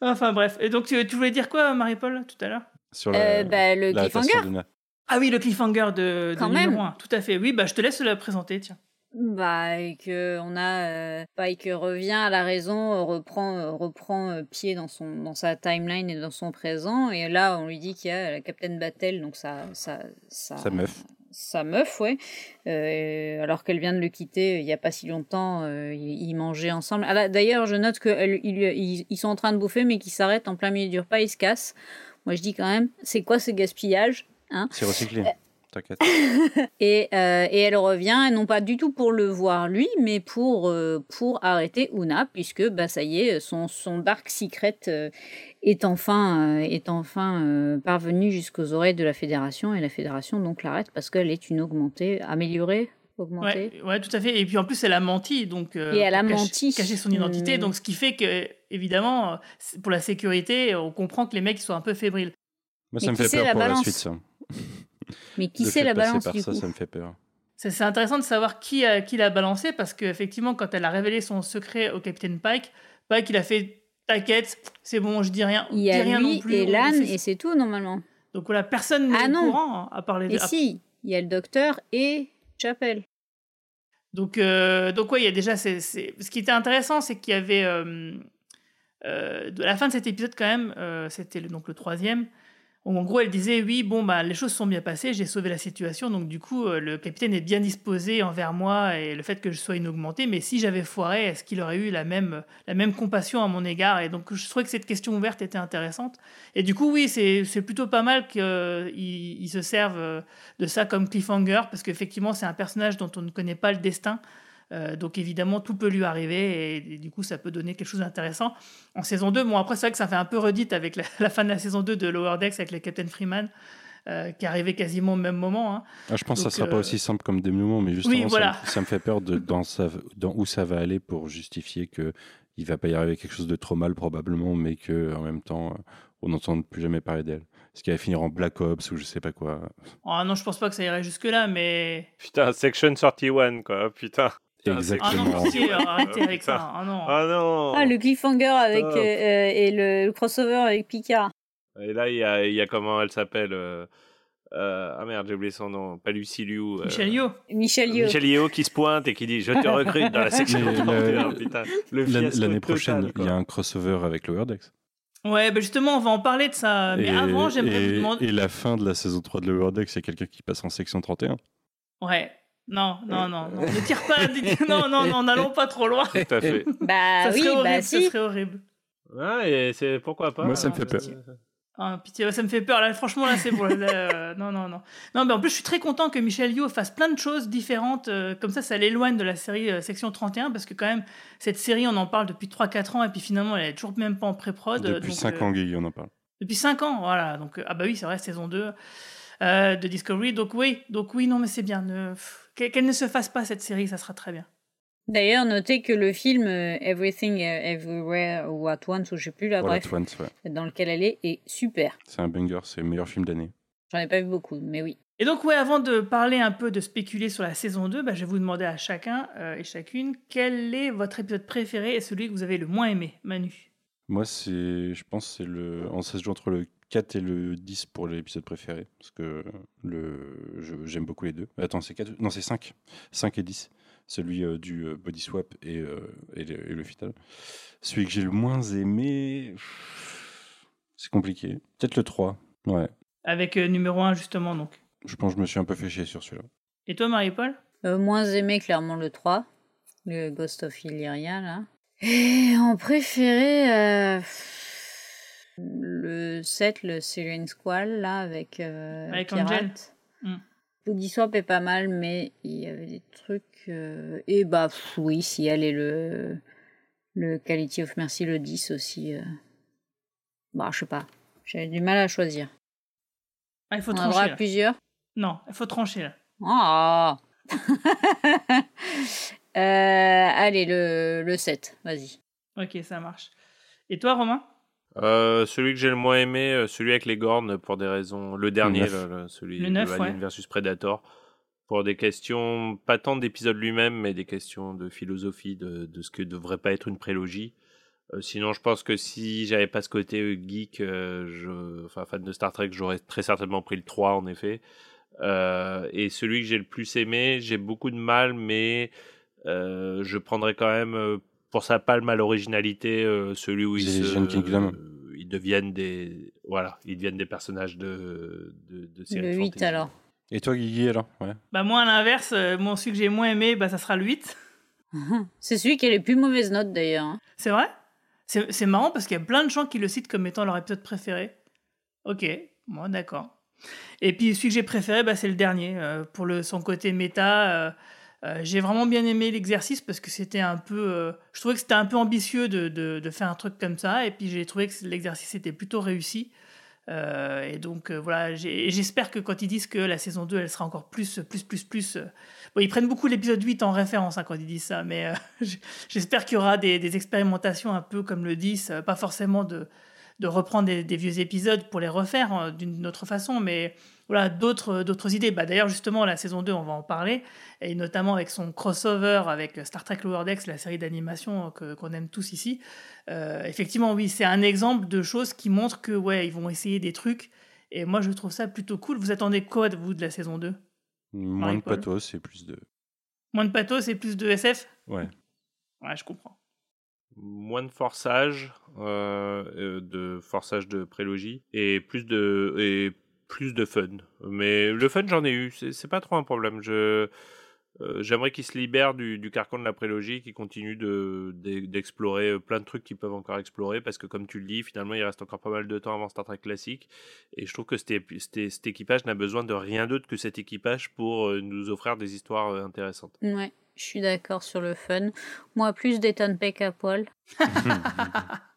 C: Enfin bref. Et donc, tu, tu voulais dire quoi, Marie-Paul, tout à l'heure?
G: Sur
H: Euh, bah, le
G: la
H: cliffhanger.
G: de
C: Ah oui, le cliffhanger de, de
H: Quand
C: numéro
H: même.
C: 1. Tout à fait. Oui, bah, je te laisse la présenter, tiens.
H: Bah, et que on a euh, Pike revient à la raison, euh, reprend, euh, reprend pied dans son dans sa timeline et dans son présent, et là on lui dit qu'il y a la Captain Battle, donc sa sa sa,
G: Sa meuf.
H: sa meuf, ouais, Euh, alors qu'elle vient de le quitter il y a pas si longtemps, euh, ils, mangeaient ensemble. Ah D'ailleurs, je note qu'ils ils, ils sont en train de bouffer, mais qu'ils s'arrêtent en plein milieu du repas, ils se cassent. Moi, je dis quand même, c'est quoi ce gaspillage, hein?
G: C'est recyclé. T'inquiète.
H: et, euh, et elle revient, non pas du tout pour le voir lui, mais pour, euh, pour arrêter Una, puisque bah, ça y est, son, son Dark Secret euh, est enfin, euh, est enfin euh, parvenu jusqu'aux oreilles de la Fédération, et la Fédération donc l'arrête parce qu'elle est une augmentée, améliorée, augmentée.
C: Ouais, ouais, tout à fait. Et puis en plus, elle a menti, donc euh,
H: Et elle a
C: pour cacher-
H: menti.
C: cacher son identité.
H: Hmm.
C: Donc ce qui fait que, évidemment, pour la sécurité, on comprend que les mecs ils sont un peu fébriles.
G: Moi,
H: Mais
G: ça me fait peur
H: la
G: pour la suite, ça.
H: Mais qui c'est la balance
G: par
H: du
G: ça,
H: coup
G: ça me fait peur.
C: C'est intéressant de savoir qui, a- qui l'a balancé parce qu'effectivement, quand elle a révélé son secret au capitaine Pike, Pike il a fait T'inquiète, c'est bon, je dis rien.
H: Il y
C: dis
H: a
C: rien non plus,
H: et
C: fait-
H: et c'est tout normalement.
C: Donc voilà, personne n'est
H: Ah
C: au courant hein, à parler
H: Et si, il y a le docteur et Chapel.
C: Donc, euh, donc ouais, il y a déjà. Ce qui était intéressant, c'est qu'il y avait. euh, euh, de la fin de cet épisode, quand même, euh, c'était le- donc le troisième. En gros, elle disait Oui, bon, bah, les choses sont bien passées, j'ai sauvé la situation, donc du coup, euh, le capitaine est bien disposé envers moi et le fait que je sois inaugmenté. Mais si j'avais foiré, est-ce qu'il aurait eu la même, la même compassion à mon égard? Et donc, je trouvais que cette question ouverte était intéressante. Et du coup, oui, c'est plutôt pas mal qu'ils ils se servent euh, de ça comme cliffhanger, parce qu'effectivement, c'est un personnage dont on ne connaît pas le destin. Euh, donc évidemment, tout peut lui arriver et, et du coup, ça peut donner quelque chose d'intéressant. En saison 2, bon après, c'est vrai que ça fait un peu redite avec la, la fin de la saison 2 de Lower Decks avec les Captain Freeman, euh, qui arrivait quasiment au même moment. hein.
G: Ah, je pense que ça sera pas
C: euh,
G: aussi simple comme dénouement, mais justement,
C: Oui,
G: ça
C: voilà.
G: me- ça, me fait peur de dans, sa- dans où ça va aller pour justifier que il va pas y arriver quelque chose de trop mal probablement, mais que en même temps, on n'entend plus jamais parler d'elle. ce qui va finir en Black Ops ou je sais pas quoi?
C: Oh non, je pense pas que ça irait jusque-là, mais.
I: Putain, Section 31, quoi, putain.
G: Exactement.
C: Ah non, pitié, arrêtez
I: Putain.
C: avec ça. Ah non.
I: Ah non
H: Ah, le cliffhanger avec, euh, euh, et le, le crossover avec Picard.
I: Et là, il y a, il y a comment elle s'appelle euh, euh, Ah merde, j'ai oublié son nom. Pas Lucy Liu. euh,
C: Michel Yo.
H: Michel Yeoh.
I: Michel Yeo qui se pointe et qui dit Je te recrute dans la section
G: Mais le-
I: 31. Putain, le
G: L'an-
I: fiasco
G: L'année prochaine, il y a un crossover avec Decks.
C: Ouais, bah justement, on va en parler de ça. Mais
G: et,
C: avant, j'aimerais vous demander.
G: et la fin de la saison 3 de Decks, il y a quelqu'un qui passe en section 31.
C: Ouais. Non, non, non, non. Ne tire pas. non, non, non, n'allons pas trop loin.
I: Tout à fait.
H: Bah
C: ça
H: oui,
C: serait horrible,
H: bah
C: ça
H: si.
C: serait horrible.
I: Ouais, et c'est pourquoi pas.
G: Moi, ça me fait peur.
C: Ah, pitié, ça me fait peur. Là, franchement, là, c'est bon. Là, euh, non, non, non. Non, mais en plus, je suis très content que Michel Yeoh fasse plein de choses différentes. euh, comme ça, ça l'éloigne de la série euh, Section 31. Parce que, quand même, cette série, on en parle depuis 3-4 ans. Et puis, finalement, elle est toujours même pas en pré-prod.
G: Depuis
C: donc,
G: 5
C: euh,
G: ans, Guy, on en parle.
C: Depuis 5 ans, voilà. Donc, euh, ah bah oui, c'est vrai, saison 2 euh, de Discovery. Donc, oui, donc, oui, non, mais c'est bien. Ne- pff, qu'elle ne se fasse pas, cette série, ça sera très bien.
H: D'ailleurs, notez que le film euh, Everything uh, Everywhere ou At Once, ou je sais plus là, bref,
G: ouais.
H: dans lequel elle est, est super.
G: C'est un banger, c'est le meilleur film d'année.
H: J'en ai pas vu beaucoup, mais oui.
C: Et donc, ouais, avant de parler un peu, de spéculer sur la saison 2, bah, je vais vous demander à chacun euh, et chacune quel est votre épisode préféré et celui que vous avez le moins aimé, Manu.
G: Moi, c'est, je pense, que c'est le, en se joue entre le 4 et le 10 pour l'épisode préféré, parce que le, je- j'aime beaucoup les deux. Attends, c'est 4, non, c'est 5, 5 et 10. Celui euh, du euh, body swap et, euh, et, le, et le fetal. Celui que j'ai le moins aimé, c'est compliqué. Peut-être le 3. Ouais.
C: Avec euh, numéro 1, justement, donc.
G: Je pense que je me suis un peu fait chier sur celui-là.
C: Et toi, Marie-Paul?
H: Euh, moins aimé, clairement, le 3, le Ghost of Illyria, là. Et en préféré, euh, le 7, le Syrian Squall, là, avec, euh,
C: Avec
H: Pirate.
C: Angel. Mm.
H: Body Swap est pas mal, mais il y avait des trucs... euh, Et bah, pff, oui, si elle est le... Le Quality of Mercy, le 10 aussi. euh. Bah, je sais pas. J'ai du mal à choisir.
C: Ah, il faut
H: On
C: trancher. là.
H: plusieurs
C: Non, il faut trancher, là.
H: Ah Euh, Allez, le, le 7, vas-y.
C: Ok, ça marche. Et toi, Romain?
I: Euh, celui que j'ai le moins aimé, euh, celui avec les gornes, pour des raisons. Le dernier, le- celui
C: Le
I: de Alien
C: ouais.
I: versus Predator. Pour des questions, pas tant d'épisode lui-même, mais des questions de philosophie, de, de ce que devrait pas être une prélogie. Euh, sinon, je pense que si j'avais pas ce côté geek, euh, je, enfin fan de Star Trek, j'aurais très certainement pris le 3 en effet. Et celui que j'ai le plus aimé, j'ai beaucoup de mal, mais je prendrais quand même pour sa palme à l'originalité euh, celui où ils,
G: The
I: se- euh, ils deviennent des voilà, ils deviennent des personnages de de, de séries
H: Le 8
I: fantasy.
H: alors.
G: Et toi, Guigui, alors? Ouais.
C: Bah, moi, à l'inverse, euh, mon celui que j'ai moins aimé, bah, ça sera le 8.
H: C'est celui qui a les plus mauvaises notes d'ailleurs. hein.
C: C'est vrai? C'est c'est marrant parce qu'il y a plein de gens qui le citent comme étant leur épisode préféré. Ok, moi d'accord. Et puis celui que j'ai préféré, bah, c'est le dernier. euh, pour le, son côté méta, euh, euh, j'ai vraiment bien aimé l'exercice parce que c'était un peu... euh, je trouvais que c'était un peu ambitieux de, faire un truc comme ça. Et puis j'ai trouvé que l'exercice était plutôt réussi. Euh, et donc voilà, j'espère que quand ils disent que la saison 2, elle sera encore plus, plus, plus, plus... ils prennent beaucoup l'épisode 8 en référence hein, quand ils disent ça, mais j'espère qu'il y aura des, expérimentations un peu comme le 10, euh, pas forcément de, reprendre des, vieux épisodes pour les refaire euh, d'une autre façon, mais voilà, d'autres d'autres idées. Bah, D'ailleurs, justement, la saison 2, on va en parler, et notamment avec son crossover avec Star Trek Lower Decks, la série d'animation que- qu'on aime tous ici. Euh, effectivement, oui, c'est un exemple de choses qui montrent que ouais, ils vont essayer des trucs, et moi, je trouve ça plutôt cool. Vous attendez quoi, vous, de la saison 2
G: Moins de pathos et plus de.
C: Moins de pathos et plus de SF
G: Ouais.
C: Ouais, je comprends.
I: moins de forçage, euh, euh, de forçage de prélogie et plus de et plus de fun. Mais le fun j'en ai eu, c'est pas trop un problème. Je euh, j'aimerais qu'ils se libèrent du, du carcan de la prélogie, qu'ils continuent de d'e- d'explorer euh, plein de trucs qu'ils peuvent encore explorer parce que comme tu le dis, finalement il reste encore pas mal de temps avant Star Trek classique et je trouve que cet, épi- cet- cet équipage n'a besoin de rien d'autre que cet équipage pour euh, nous offrir des histoires intéressantes.
H: Ouais, je suis d'accord sur le fun. Moi, plus d'Ethan Peck à poil.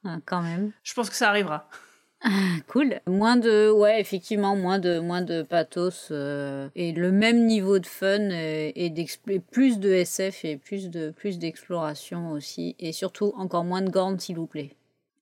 H: Ah, quand même.
C: Je pense que ça arrivera.
H: Cool. Moins de, ouais, effectivement, moins de, moins de pathos euh, et le même niveau de fun et, et d'expl- et plus de SF et plus de, plus d'exploration aussi et surtout encore moins de gornes s'il vous plaît.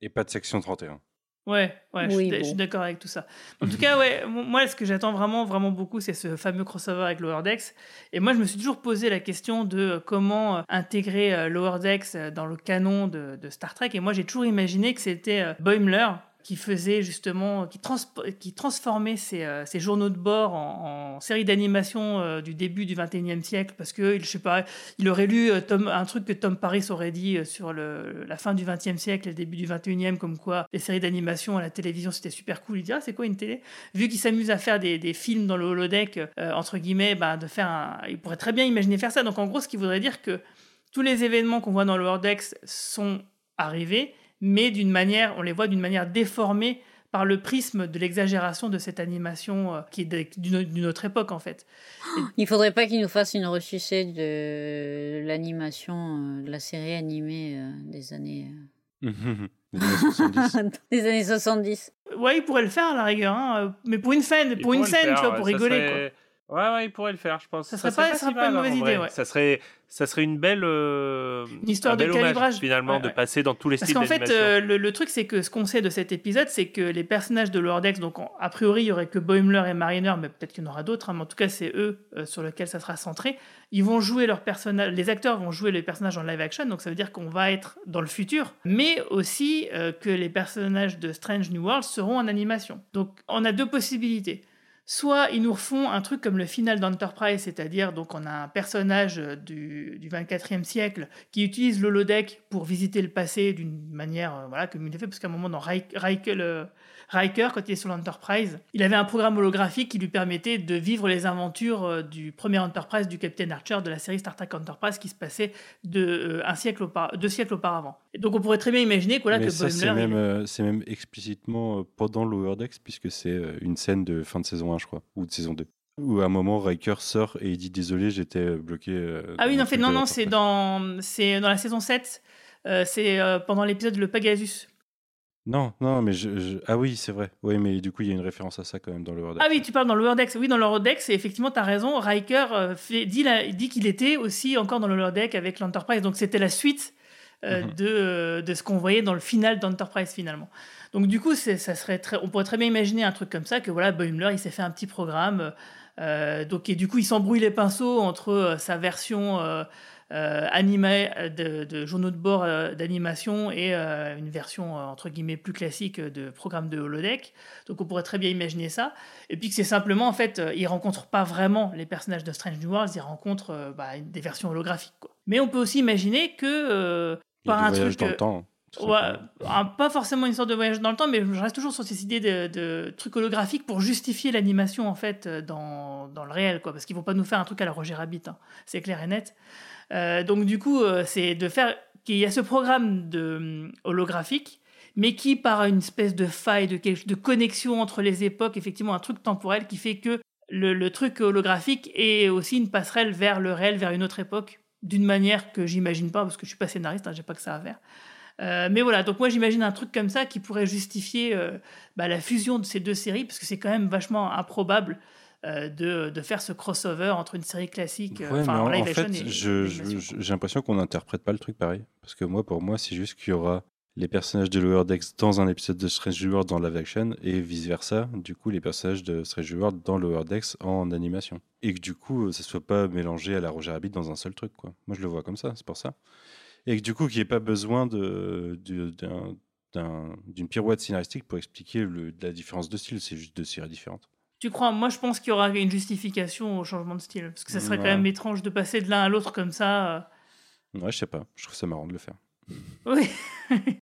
G: Et pas de section 31.
C: Ouais, ouais, je
H: Oui,
C: je
H: bon.
C: suis d'accord avec tout ça. En tout cas, ouais, moi, ce que j'attends vraiment, vraiment beaucoup, c'est ce fameux crossover avec Lower Decks. Et moi, je me suis toujours posé la question de euh, comment euh, intégrer euh, Lower Decks euh, dans le canon de, de Star Trek. Et moi, j'ai toujours imaginé que c'était euh, Boimler qui faisait justement, qui, transpo- qui transformait euh, ses journaux de bord en, en série d'animation euh, du début du 21e siècle, parce que, je sais pas, il aurait lu euh, Tom, un truc que Tom Paris aurait dit sur le, la fin du 20e siècle et le début du 21e, comme quoi les séries d'animation à la télévision c'était super cool. Il dit Ah, c'est quoi une télé? Vu qu'il s'amuse à faire des, des films dans le holodeck, entre guillemets, bah, de faire il pourrait très bien imaginer faire ça. Donc en gros, ce qui voudrait dire que tous les événements qu'on voit dans le holodeck sont arrivés, mais d'une manière, on les voit d'une manière déformée par le prisme de l'exagération de cette animation euh, qui est d'une autre époque en fait.
H: Il faudrait pas qu'ils nous fassent une ressucée de l'animation euh, de la série animée euh, des années
G: Les années 70.
H: euh, des années 70.
C: Ouais, il pourrait le faire à la rigueur, hein, mais pour une scène, pour une scène,
I: faire,
C: tu vois,
I: ouais,
C: pour rigoler
I: serait- Ouais, ouais, il pourrait le faire, je pense.
C: Ça serait pas- ça serait pas une mauvaise idée,
I: vrai.
C: ouais.
I: Ça serait, ça serait une belle, euh,
C: Une histoire
I: un
C: de
I: bel hommage,
C: calibrage.
I: finalement,
C: Ouais,
I: de passer dans tous les
C: Parce
I: styles
C: qu'en fait, euh, le, le truc, c'est que ce qu'on sait de cet épisode, c'est que les personnages de Lower Decks, donc en- a priori, il y aurait que Boimler et Mariner, mais peut-être qu'il y en aura d'autres, hein, mais en tout cas, c'est eux euh, sur lesquels ça sera centré. Ils vont jouer leurs personnages, les acteurs vont jouer les personnages en live action, donc ça veut dire qu'on va être dans le futur, mais aussi euh, que les personnages de Strange New World seront en animation. Donc, on a deux possibilités. Soit ils nous refont un truc comme le final d'Enterprise, c'est-à-dire donc on a un personnage euh, du, du 24e siècle qui utilise l'holodeck pour visiter le passé d'une manière euh, voilà comme il l'a fait parce qu'à un moment dans Rai- Riker, le- Riker, quand il est sur l'Enterprise, il avait un programme holographique qui lui permettait de vivre les aventures euh, du premier Enterprise du Captain Archer de la série Star Trek Enterprise qui se passait de euh, un siècle deux siècles auparavant. Et donc on pourrait très bien imaginer que, voilà,
G: Mais
C: que
G: ça, c'est même, euh, c'est même explicitement euh, pendant Lower Decks, puisque c'est une scène de fin de saison 1, je crois, ou de saison 2. Où à un moment, Riker sort et il dit Désolé, j'étais bloqué. euh,
C: Ah oui, non, fait, non, non, c'est dans, c'est dans la saison 7. Euh, c'est euh, pendant l'épisode Le Pegasus.
G: Non, non, mais je, je- Ah oui, c'est vrai. Oui, mais du coup, il y a une référence à ça quand même dans Lower Decks.
C: Ah oui, tu parles dans le Decks. Oui, dans le Decks, et effectivement, tu as raison. Riker euh, fait, dit, la- dit qu'il était aussi encore dans le Deck avec l'Enterprise. Donc c'était la suite euh,
G: Mhm.
C: de, euh, de ce qu'on voyait dans le final d'Enterprise finalement. Donc du coup, ça serait très, on pourrait très bien imaginer un truc comme ça, que voilà, Boimler, il s'est fait un petit programme. euh, donc, et du coup, il s'embrouille les pinceaux entre euh, sa version euh, animée euh, de, de journaux de bord euh, d'animation et une version entre guillemets plus classique de programme de holodeck. Donc on pourrait très bien imaginer ça. Et puis que c'est simplement, en fait, ils rencontrent pas vraiment les personnages de Strange New Worlds, ils rencontrent bah, des versions holographiques. Quoi. Mais on peut aussi imaginer que par un
G: voyage
C: truc...
G: dans le temps.
C: Ouais, pas forcément une sorte de voyage dans le temps, mais je reste toujours sur cette idée de, de truc holographique pour justifier l'animation en fait dans, dans le réel, quoi, parce qu'ils vont pas nous faire un truc à la Roger Rabbit, hein. c'est clair et net. Euh, donc du coup, euh, c'est de faire qu'il y a ce programme de hum, holographique, mais qui par une espèce de faille, de, connexion entre les époques, effectivement un truc temporel qui fait que le, truc holographique est aussi une passerelle vers le réel, vers une autre époque, d'une manière que j'imagine pas, parce que je suis pas scénariste, hein, j'ai pas que ça à faire. Euh, mais voilà, donc moi j'imagine un truc comme ça qui pourrait justifier euh, bah, la fusion de ces deux séries, parce que c'est quand même vachement improbable euh, de, de faire ce crossover entre une série classique, euh,
G: Ouais,
C: enfin en
G: en,
C: live
G: en
C: action
G: fait, j'ai l'impression qu'on n'interprète pas le truc pareil. Parce que moi, pour moi, c'est juste qu'il y aura les personnages de Lower Decks dans un épisode de Strange World dans live action et vice-versa. Du coup, les personnages de Strange World dans Lower Decks en animation. Et que du coup, ça soit pas mélangé à la Roger Rabbit dans un seul truc. Quoi. Moi, je le vois comme ça, c'est pour ça. Et que du coup, qu'il n'y ait pas besoin de, d'une pirouette scénaristique pour expliquer le- la différence de style. C'est juste deux séries différentes.
C: Tu crois Moi je pense qu'il y aura une justification au changement de style, parce que ça serait quand même étrange de passer de l'un à l'autre comme ça. euh.
G: Ouais, je sais pas. Je trouve ça marrant de le faire.
C: Oui.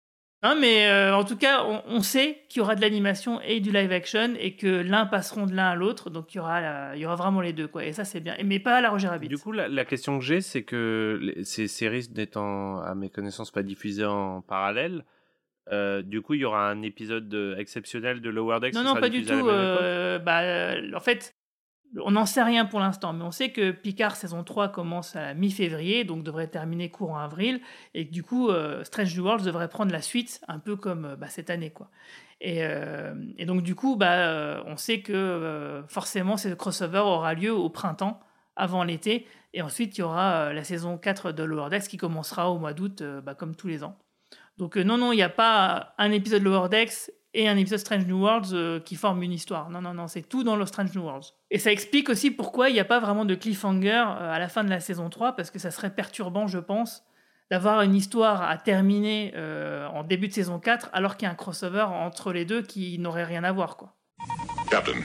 C: Hein, mais euh, en tout cas, on, on sait qu'il y aura de l'animation et du live action et que l'un passeront de l'un à l'autre, donc il y aura, la- il y aura vraiment les deux, quoi. Et ça, c'est bien. Et- Mais pas à la Roger Rabbit.
I: Du coup, la, la question que j'ai, c'est que ces séries n'étant, à mes connaissances, pas diffusées en parallèle, euh, du coup, il y aura un épisode exceptionnel de Lower Decks
C: non, non, pas du tout. euh, bah, euh, en fait, on n'en sait rien pour l'instant, mais on sait que Picard saison 3 commence à mi-février, donc devrait terminer courant avril, et que du coup, euh, Strange New Worlds devrait prendre la suite, un peu comme bah, cette année, quoi. Et, et donc, du coup, bah, on sait que forcément, ce crossover aura lieu au printemps, avant l'été, et ensuite, il y aura la saison 4 de Lower Decks qui commencera au mois d'août, bah, comme tous les ans. Donc, euh, non, non, il n'y a pas un épisode Lower Decks et un épisode Strange New Worlds euh, qui forment une histoire. Non, non, non, c'est tout dans le Strange New Worlds. Et ça explique aussi pourquoi il n'y a pas vraiment de cliffhanger euh, à la fin de la saison 3, parce que ça serait perturbant, je pense, d'avoir une histoire à terminer en début de saison 4, alors qu'il y a un crossover entre les deux qui n'aurait rien à voir, quoi.
A: Captain,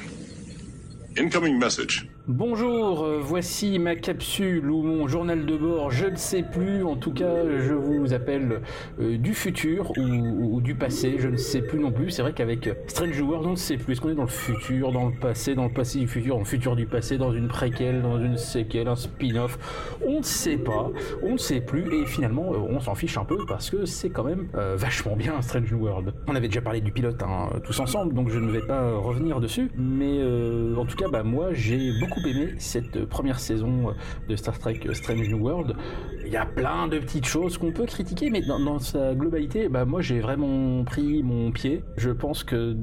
A: incoming message.
L: Bonjour, euh, voici ma capsule ou mon journal de bord, je ne sais plus, en tout cas je vous appelle euh, du futur ou, du passé, je ne sais plus non plus, c'est vrai qu'avec Strange World on ne sait plus, est-ce qu'on est dans le futur, dans le passé, dans le passé du futur, dans le futur du passé, dans une préquelle, dans une séquelle, un spin-off, on ne sait pas, on ne sait plus. Et finalement euh, on s'en fiche un peu parce que c'est quand même euh, vachement bien Strange World. On avait déjà parlé du pilote hein, tous ensemble donc je ne vais pas revenir dessus, mais euh, en tout cas bah moi j'ai beaucoup beaucoup aimé cette première saison de Star Trek Strange New World. Il y a plein de petites choses qu'on peut critiquer, mais dans, sa globalité, bah, moi j'ai vraiment pris mon pied. Je pense que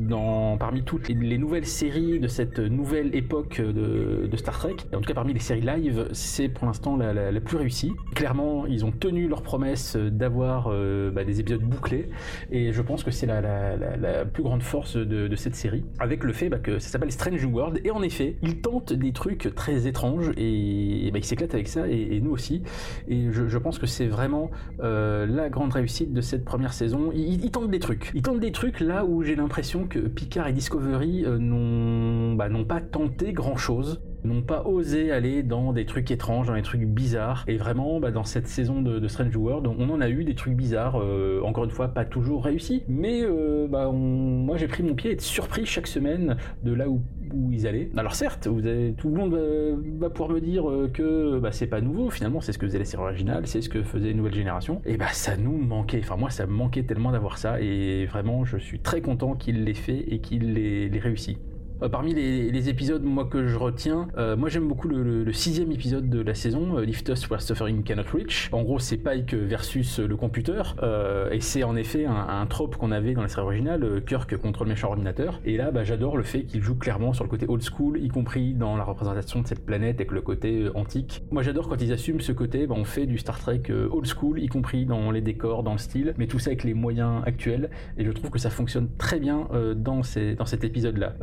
L: parmi toutes les, les nouvelles séries de cette nouvelle époque de, Star Trek, en tout cas parmi les séries live, c'est pour l'instant la, plus réussie. Clairement, ils ont tenu leur promesse d'avoir euh, bah, des épisodes bouclés, et je pense que c'est la, plus grande force de, de, cette série, avec le fait bah, que ça s'appelle Strange New World, et en effet, ils tentent des trucs très étranges et, et bah, il s'éclate avec ça et, et, nous aussi. Et je, pense que c'est vraiment euh, la grande réussite de cette première saison. Il, il, tente des trucs. Il tente des trucs là où j'ai l'impression que Picard et Discovery euh, n'ont bah, pas tenté grand chose n'ont pas osé aller dans des trucs étranges, dans des trucs bizarres. Et vraiment, bah, dans cette saison de, de, Strange World, on en a eu des trucs bizarres. Euh, encore une fois, pas toujours réussis. Mais moi, j'ai pris mon pied à être surpris chaque semaine de là où, où ils. Alors certes, tout le monde va, va pouvoir me dire que bah, c'est pas nouveau. Finalement, c'est ce que faisait la série originale, c'est ce que faisait Nouvelle Génération. Et bah ça nous manquait. Enfin moi, ça me manquait tellement d'avoir ça. Et vraiment, je suis très content qu'il l'ait fait et qu'il l'ait réussi. Euh, parmi les, épisodes moi que je retiens, euh, moi j'aime beaucoup le, sixième épisode de la saison, euh, Lift Us Where Suffering Cannot Reach. En gros, c'est Pike versus le computer, euh, et c'est en effet un, un trope qu'on avait dans la série originale, Kirk contre le méchant ordinateur. Et là, bah, j'adore le fait qu'il joue clairement sur le côté old school, y compris dans la représentation de cette planète avec le côté antique. Moi j'adore quand ils assument ce côté, bah, on fait du Star Trek old school, y compris dans les décors, dans le style, mais tout ça avec les moyens actuels. Et je trouve que ça fonctionne très bien dans cet épisode-là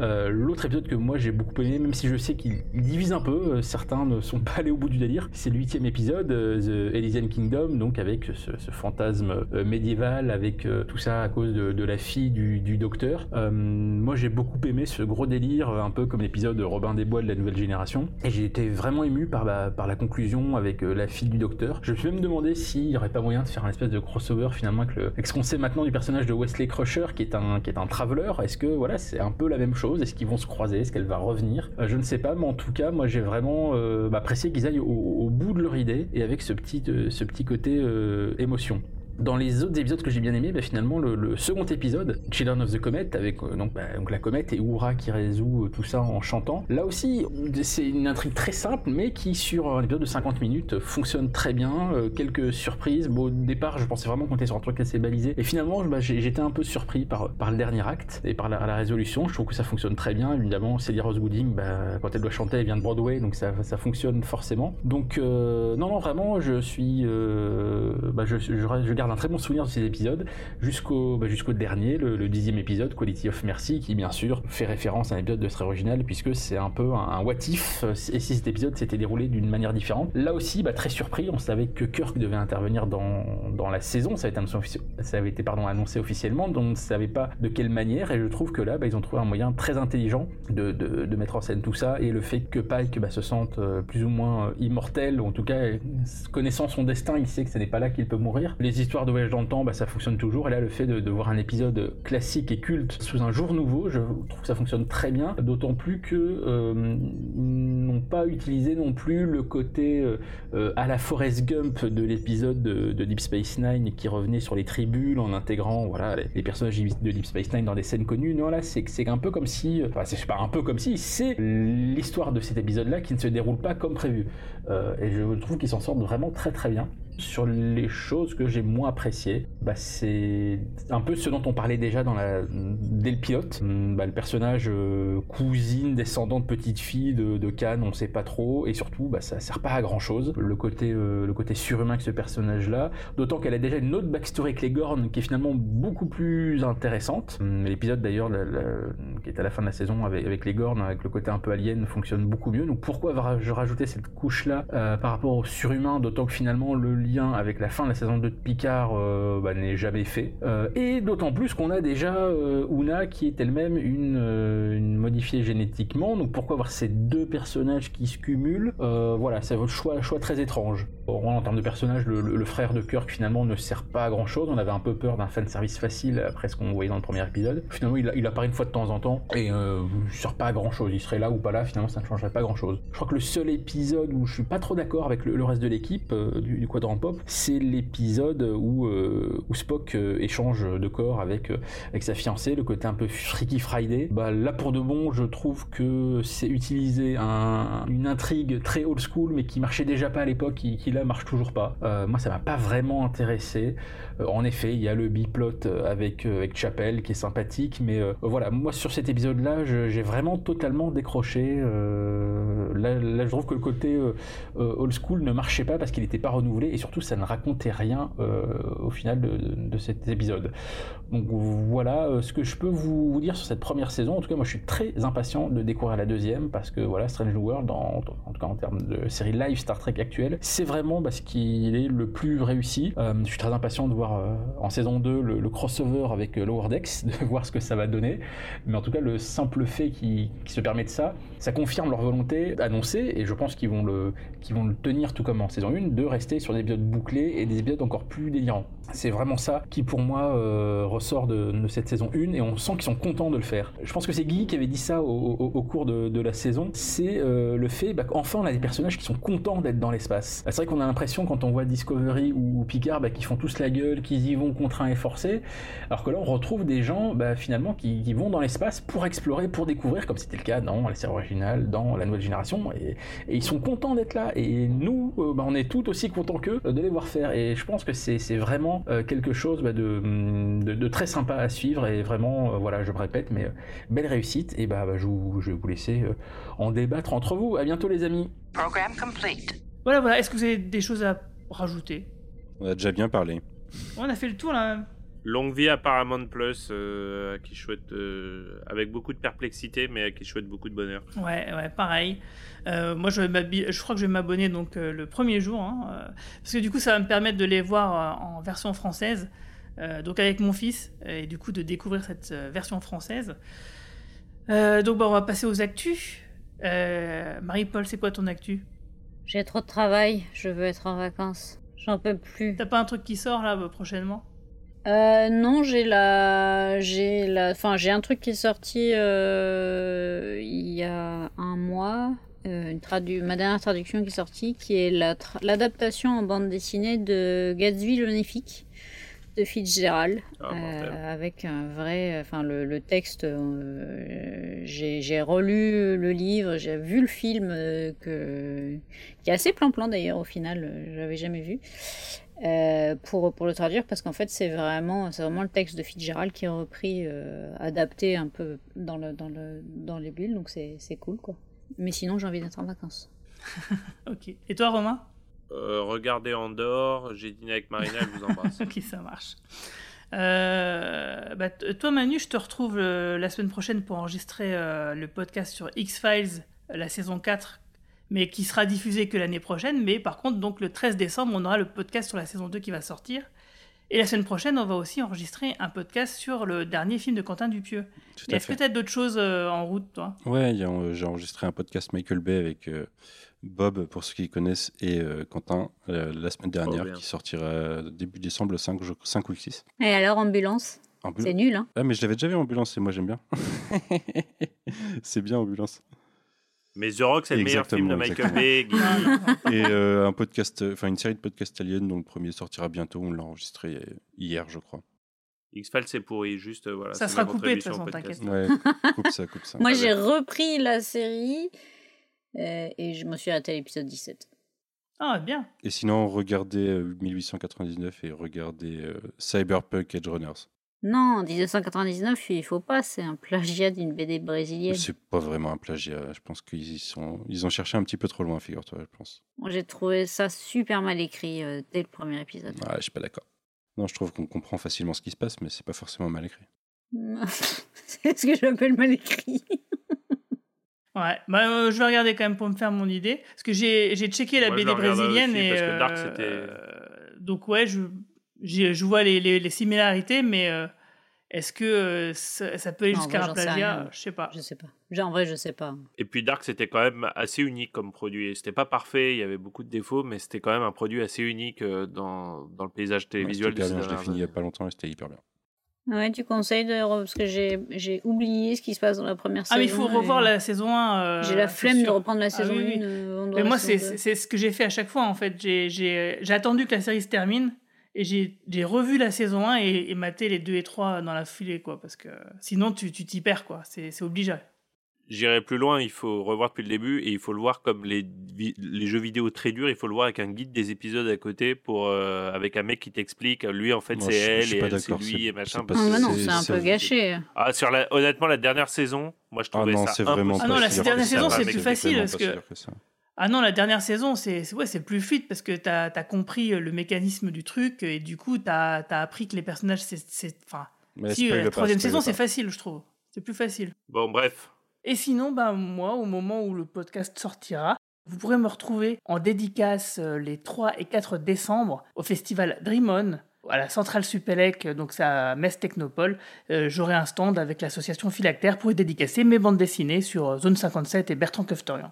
L: l'autre épisode que moi j'ai beaucoup aimé, même si je sais qu'il divise un peu, euh, certains ne sont pas allés au bout du délire, c'est le épisode, euh, The Elysian Kingdom, donc avec ce, fantasme euh, médiéval, avec tout ça à cause de, la fille du, docteur. Moi j'ai beaucoup aimé ce gros délire, un peu comme l'épisode Robin des Bois de la nouvelle génération, et j'ai été vraiment ému par la, par la conclusion avec la fille du docteur. Je me suis même demandé s'il n'y aurait pas moyen de faire un espèce de crossover finalement avec, avec ce qu'on sait maintenant du personnage de Wesley Crusher, qui est un, qui est un traveler. Est-ce que voilà, c'est un peu la même chose? Est-ce qu'ils vont se croiser Est-ce qu'elle va revenir? Euh, Je ne sais pas, mais en tout cas, moi j'ai vraiment euh, apprécié qu'ils aillent au, bout de leur idée et avec ce petit, euh, côté émotion dans les autres épisodes que j'ai bien aimé, bah, finalement le, second épisode, Children of the Comet, avec euh, bah, donc, la comète et Oura qui résout euh, tout ça en chantant. Là aussi, c'est une intrigue très simple, mais qui sur un épisode de 50 minutes fonctionne très bien. Euh, quelques surprises. Bon, au départ, je pensais vraiment était sur un truc assez balisé, et finalement, bah, j'étais un peu surpris par, le dernier acte et par la, résolution. Je trouve que ça fonctionne très bien. Évidemment, Celia Rose Gooding, quand elle doit chanter, elle vient de Broadway, donc ça, fonctionne forcément. Donc non, non, vraiment, je suis, je garde un très bon souvenir de ces épisodes jusqu'au bah, jusqu'au dernier, le, dixième épisode, Quality of Mercy, qui bien sûr fait référence à un épisode de très original puisque c'est un peu un, what if et si cet épisode s'était déroulé d'une manière différente. Là aussi, bah, très surpris, on savait que Kirk devait intervenir dans, dans la saison, ça avait été annoncé, officiellement, donc on ne savait pas de quelle manière et je trouve que là, bah, ils ont trouvé un moyen très intelligent de, de, de, mettre en scène tout ça et le fait que Pike bah, se sente euh, plus ou moins euh, immortel, ou en tout cas connaissant son destin, il sait que ce n'est pas là qu'il peut mourir. Les histoires de voyage dans le temps, bah, ça fonctionne toujours. Et là, le fait de, voir un épisode classique et culte sous un jour nouveau, je trouve que ça fonctionne très bien. D'autant plus que euh, n'ont pas utilisé non plus le côté euh, à la Forrest Gump de l'épisode de, de, Deep Space Nine qui revenait sur les tribunes en intégrant voilà les, les, personnages de Deep Space Nine dans des scènes connues. Non, là, c'est c'est un peu comme si, enfin, c'est pas un peu comme si, c'est l'histoire de cet épisode-là qui ne se déroule pas comme prévu. Euh, et je trouve qu'ils s'en sortent vraiment très très bien. Sur les choses que j'ai moins appréciées, bah, c'est un peu ce dont on parlait déjà dans dès le pilote. Bah, le personnage euh, cousine, descendant de petite fille de, de Khan, on, sait pas trop, et surtout, bah, ça sert pas à grand chose. Le côté, euh, le côté surhumain que ce personnage-là, d'autant qu'elle a déjà une autre backstory avec les Gorn qui est finalement beaucoup plus intéressante. Hum, L'épisode d'ailleurs, qui est à la fin de la saison avec, les Gorn, avec le côté un peu alien, fonctionne beaucoup mieux. Donc pourquoi je rajoutais cette couche-là euh, par rapport au surhumain, d'autant que finalement le lien avec la fin de la saison 2 de Picard euh, bah, n'est jamais fait. Euh, et d'autant plus qu'on a déjà Una qui est elle-même une, modifiée génétiquement. Donc pourquoi avoir ces deux personnages qui se cumulent? Voilà, c'est votre choix, choix très étrange. Bon, en termes de personnages, le, frère de Kirk finalement ne sert pas à grand chose. On avait un peu peur d'un fan service facile après ce qu'on voyait dans le premier épisode. Finalement, il, il apparaît une fois de temps en temps et il sert pas à grand chose. Il serait là ou pas là, finalement, ça ne changerait pas grand chose. Je crois que le seul épisode où je suis pas trop d'accord avec le, reste de l'équipe euh, du, Quadrant Pop, c'est l'épisode où, euh, où Spock euh, échange de corps avec, avec sa fiancée, le côté un peu Freaky Friday. Bah, là, pour de bon, je trouve que c'est utiliser un- une intrigue très old school, mais qui marchait déjà pas à l'époque, qui, qui là marche toujours pas. Moi, ça m'a pas vraiment intéressé. En effet, il y a le biplot avec, avec Chapel qui est sympathique, mais voilà, moi sur cet épisode-là, j'ai vraiment totalement décroché. Là, je trouve que le côté old school ne marchait pas parce qu'il n'était pas renouvelé et surtout ça ne racontait rien euh, au final de, cet épisode. Donc voilà euh, ce que je peux vous, dire sur cette première saison. En tout cas, moi je suis très impatient de découvrir la deuxième parce que voilà, Strange World, en, en tout cas en termes de série live Star Trek actuelle, c'est vraiment bah, ce qui est le plus réussi. Euh, je suis très impatient de voir euh, en saison 2 le, le crossover avec euh, Lower Decks, de voir ce que ça va donner. Mais en tout cas, le simple fait qui, qui se permet de ça, ça confirme leur volonté annoncée et je pense qu'ils vont le, qu'ils vont le tenir tout comme en saison 1, de rester sur des épisodes bouclés et des épisodes encore plus délirants. C'est vraiment ça qui pour moi euh, ressort de, cette saison 1 et on sent qu'ils sont contents de le faire. Je pense que c'est Guy qui avait dit ça au, cours de, la saison, c'est euh, le fait bah, qu'enfin on a des personnages qui sont contents d'être dans l'espace. Bah, c'est vrai qu'on a l'impression quand on voit Discovery ou Picard bah, qu'ils font tous la gueule, qu'ils y vont contraints et forcés, alors que là on retrouve des gens finalement qui, qui vont dans l'espace pour explorer, pour découvrir, comme c'était le cas dans la série originale, dans la nouvelle génération, et ils sont contents d'être là. Et nous, euh, bah, on est tout aussi contents qu'eux euh, de les voir faire. Et je pense que c'est vraiment euh, quelque chose bah, de, hum, de, de très sympa à suivre. Et vraiment, euh, voilà, je me répète, mais euh, belle réussite. Et bah, bah, je, vous- je vais vous laisser euh, en débattre entre vous. À bientôt, les amis.
M: Program complete.
C: Voilà, voilà. Est-ce que vous avez des choses à rajouter?
G: On a déjà bien parlé.
C: On a fait le tour là.
I: Longue vie à Paramount Plus, euh, qui souhaite, euh, avec beaucoup de perplexité, mais à qui je souhaite beaucoup de bonheur.
C: Ouais, ouais, pareil. Euh, moi, je, vais je crois que je vais m'abonner donc euh, le premier jour, hein, euh, parce que du coup, ça va me permettre de les voir en version française, donc avec mon fils, et du coup de découvrir cette version française. Donc, bah, on va passer aux actus. Marie-Paul, c'est quoi ton actu?
H: J'ai trop de travail, je veux être en vacances. J'en peux plus.
C: T'as pas un truc qui sort là euh, prochainement?
H: Euh, non, j'ai la, j'ai la, enfin j'ai un truc qui est sorti euh, il y a un mois, une tradu- ma dernière traduction qui est sortie, qui est la l'adaptation en bande dessinée de Gatsby le Magnifique de Fitzgerald,
I: Ah,
H: euh, avec un vrai, enfin le, le texte, euh, j'ai relu le livre, j'ai vu le film euh, que, qui est assez plan-plan d'ailleurs au final, euh, j'avais jamais vu. Euh, pour, pour le traduire parce qu'en fait c'est vraiment c'est vraiment le texte de Fitzgerald qui est repris euh, adapté un peu dans le dans le dans les bulles donc c'est c'est cool quoi mais sinon j'ai envie d'être en vacances
C: Ok. Et toi, Romain
I: Euh, regardez Andorre, j'ai dîné avec Marina, elle vous embrasse.
C: Ok, ça marche. Euh, bah, toi, Manu, je te retrouve euh, la semaine prochaine pour enregistrer euh, le podcast sur X-Files, la saison 4, mais qui sera diffusé que l'année prochaine. Mais par contre, donc le 13 décembre, on aura le podcast sur la saison 2 qui va sortir. Et la semaine prochaine, on va aussi enregistrer un podcast sur le dernier film de Quentin Dupieux. Est-ce que tu as d'autres choses euh, en route, toi?
G: Ouais, j'ai enregistré un podcast Michael Bay avec euh, Bob, pour ceux qui connaissent, et euh, Quentin euh, la semaine dernière, qui sortira début décembre, le 5, je- 5 ou le 6.
H: et alors ambulance?
G: Ambul-
H: c'est nul hein
G: Ah, mais je l'avais déjà vu Ambulance, et moi j'aime bien. c'est bien Ambulance.
I: Mais The Rock, c'est le meilleur film de Michael. Bay.
G: Et euh, un podcast, enfin une série de podcasts aliens dont le premier sortira bientôt. On l'a enregistré euh, hier, je crois.
I: X-Files, c'est pourri, juste euh, voilà.
C: Ça sera coupé, de toute façon,
I: podcast.
G: Ouais, coupe ça, coupe ça.
H: moi j'ai repris la série euh, et je me suis arrêté à l'épisode 17
C: Ah, bien.
G: Et sinon, regardez euh, 1899 et regardez euh, Cyberpunk Edge Runners.
H: Non, 1999, il faut pas, c'est un plagiat d'une BD brésilienne.
G: C'est pas vraiment un plagiat. Je pense qu'ils sont, ils ont cherché un petit peu trop loin, figure-toi, je pense.
H: J'ai trouvé ça super mal écrit euh, dès le premier épisode.
G: Ouais, je suis pas d'accord. Non, je trouve qu'on comprend facilement ce qui se passe, mais c'est pas forcément mal écrit.
H: c'est ce que j'appelle mal écrit.
C: Ouais, bah, euh, je vais regarder quand même pour me faire mon idée. Parce que j'ai j'ai checké la BD brésilienne
I: aussi,
C: et.
I: parce que Dark,
C: euh,
I: c'était-
C: euh, donc, ouais, je, je vois les, les, les similarités, mais euh, est-ce que euh, ça, ça peut aller jusqu'à un plagiat? Je sais pas.
H: Je sais pas. En vrai, je sais pas.
I: Et puis Dark, c'était quand même assez unique comme produit. C'était pas parfait, il y avait beaucoup de défauts, mais c'était quand même un produit assez unique euh, dans, dans le paysage
G: Ouais,
I: télévisuel.
G: hyper bien, je l'ai fini il y a pas longtemps et c'était hyper bien.
H: Ouais, tu conseilles parce que j'ai j'ai oublié ce qui se passe dans la première
C: Ah,
H: saison.
C: mais il faut revoir la saison 1.
H: J'ai la flemme de reprendre la
C: Ah
H: saison
C: oui, oui.
H: 1. euh, on doit
C: Mais moi, c'est ce que j'ai fait à chaque fois, en fait. J'ai- J'ai j'ai attendu que la série se termine et j'ai revu la saison 1 et, et maté les 2 et 3 dans la foulée, quoi. Parce que sinon, tu tu t'y perds, quoi. C'est obligé.
I: J'irai plus loin, il faut revoir depuis le début et il faut le voir comme les, jeux vidéo très durs, il faut le voir avec un guide des épisodes à côté pour euh, avec un mec qui t'explique lui en fait c'est elle et elle c'est lui et machin.
G: pas-
H: Ah, bah non,
G: c'est-
H: un peu gâché.
I: Ah, sur la, honnêtement, la dernière saison, moi je
G: Ah
I: trouvais
G: non,
I: ça
G: c'est vraiment
I: impossible.
C: Ah non, la dernière saison, c'est plus
G: vraiment
C: facile,
G: pas
C: parce
G: si
C: que-
G: dur que ça.
C: Ah non, la dernière saison, c'est c'est- ouais, c'est plus fluide parce que tu as, compris euh, le mécanisme du truc et du coup, tu as, appris que les personnages, c'est. Enfin,
G: Mais
C: si,
G: spoil
C: la troisième saison, c'est facile, je trouve. C'est plus facile.
I: Bon, bref.
C: Et sinon, bah, moi, au moment où le podcast sortira, vous pourrez me retrouver en dédicace euh, les 3 et 4 décembre au festival Dream On à la centrale Supélec, euh, donc c'est à Metz Technopole. Euh, J'aurai un stand avec l'association Philactère pour y dédicacer mes bandes dessinées sur euh, Zone 57 et Bertrand Keftorian.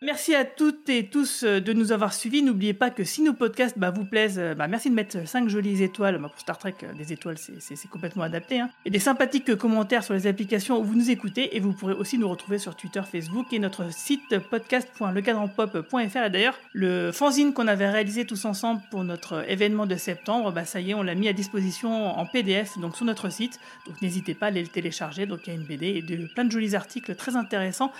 C: Merci à toutes et tous euh, de nous avoir suivis. N'oubliez pas que si nos podcasts bah, vous plaisent, euh, bah, merci de mettre 5 jolies étoiles. Bah, pour Star Trek, euh, des étoiles, c'est- complètement adapté. hein. Et des sympathiques commentaires sur les applications où vous nous écoutez. Et vous pourrez aussi nous retrouver sur Twitter, Facebook et notre site podcast.lecadranpop.fr. Et d'ailleurs, le fanzine qu'on avait réalisé tous ensemble pour notre événement de septembre, ça y est, on l'a mis à disposition en PDF donc sur notre site. Donc n'hésitez pas à aller le télécharger. Donc il y a une BD et de, plein de jolis articles très intéressants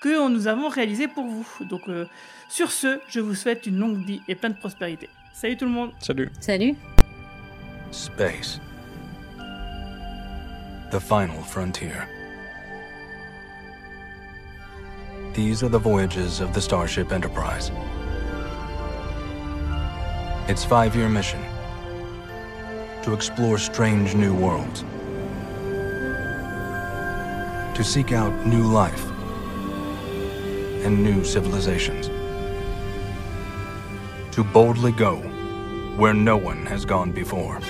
C: que nous avons réalisé pour vous. Donc euh, sur ce, je vous souhaite une longue vie et plein de prospérité. Salut tout le monde
G: Salut
H: Salut
E: Space. The final frontier. These are the voyages of the Starship Enterprise. Its five year mission to explore strange new worlds, to seek out new life and new civilizations, to boldly go where no one has gone before.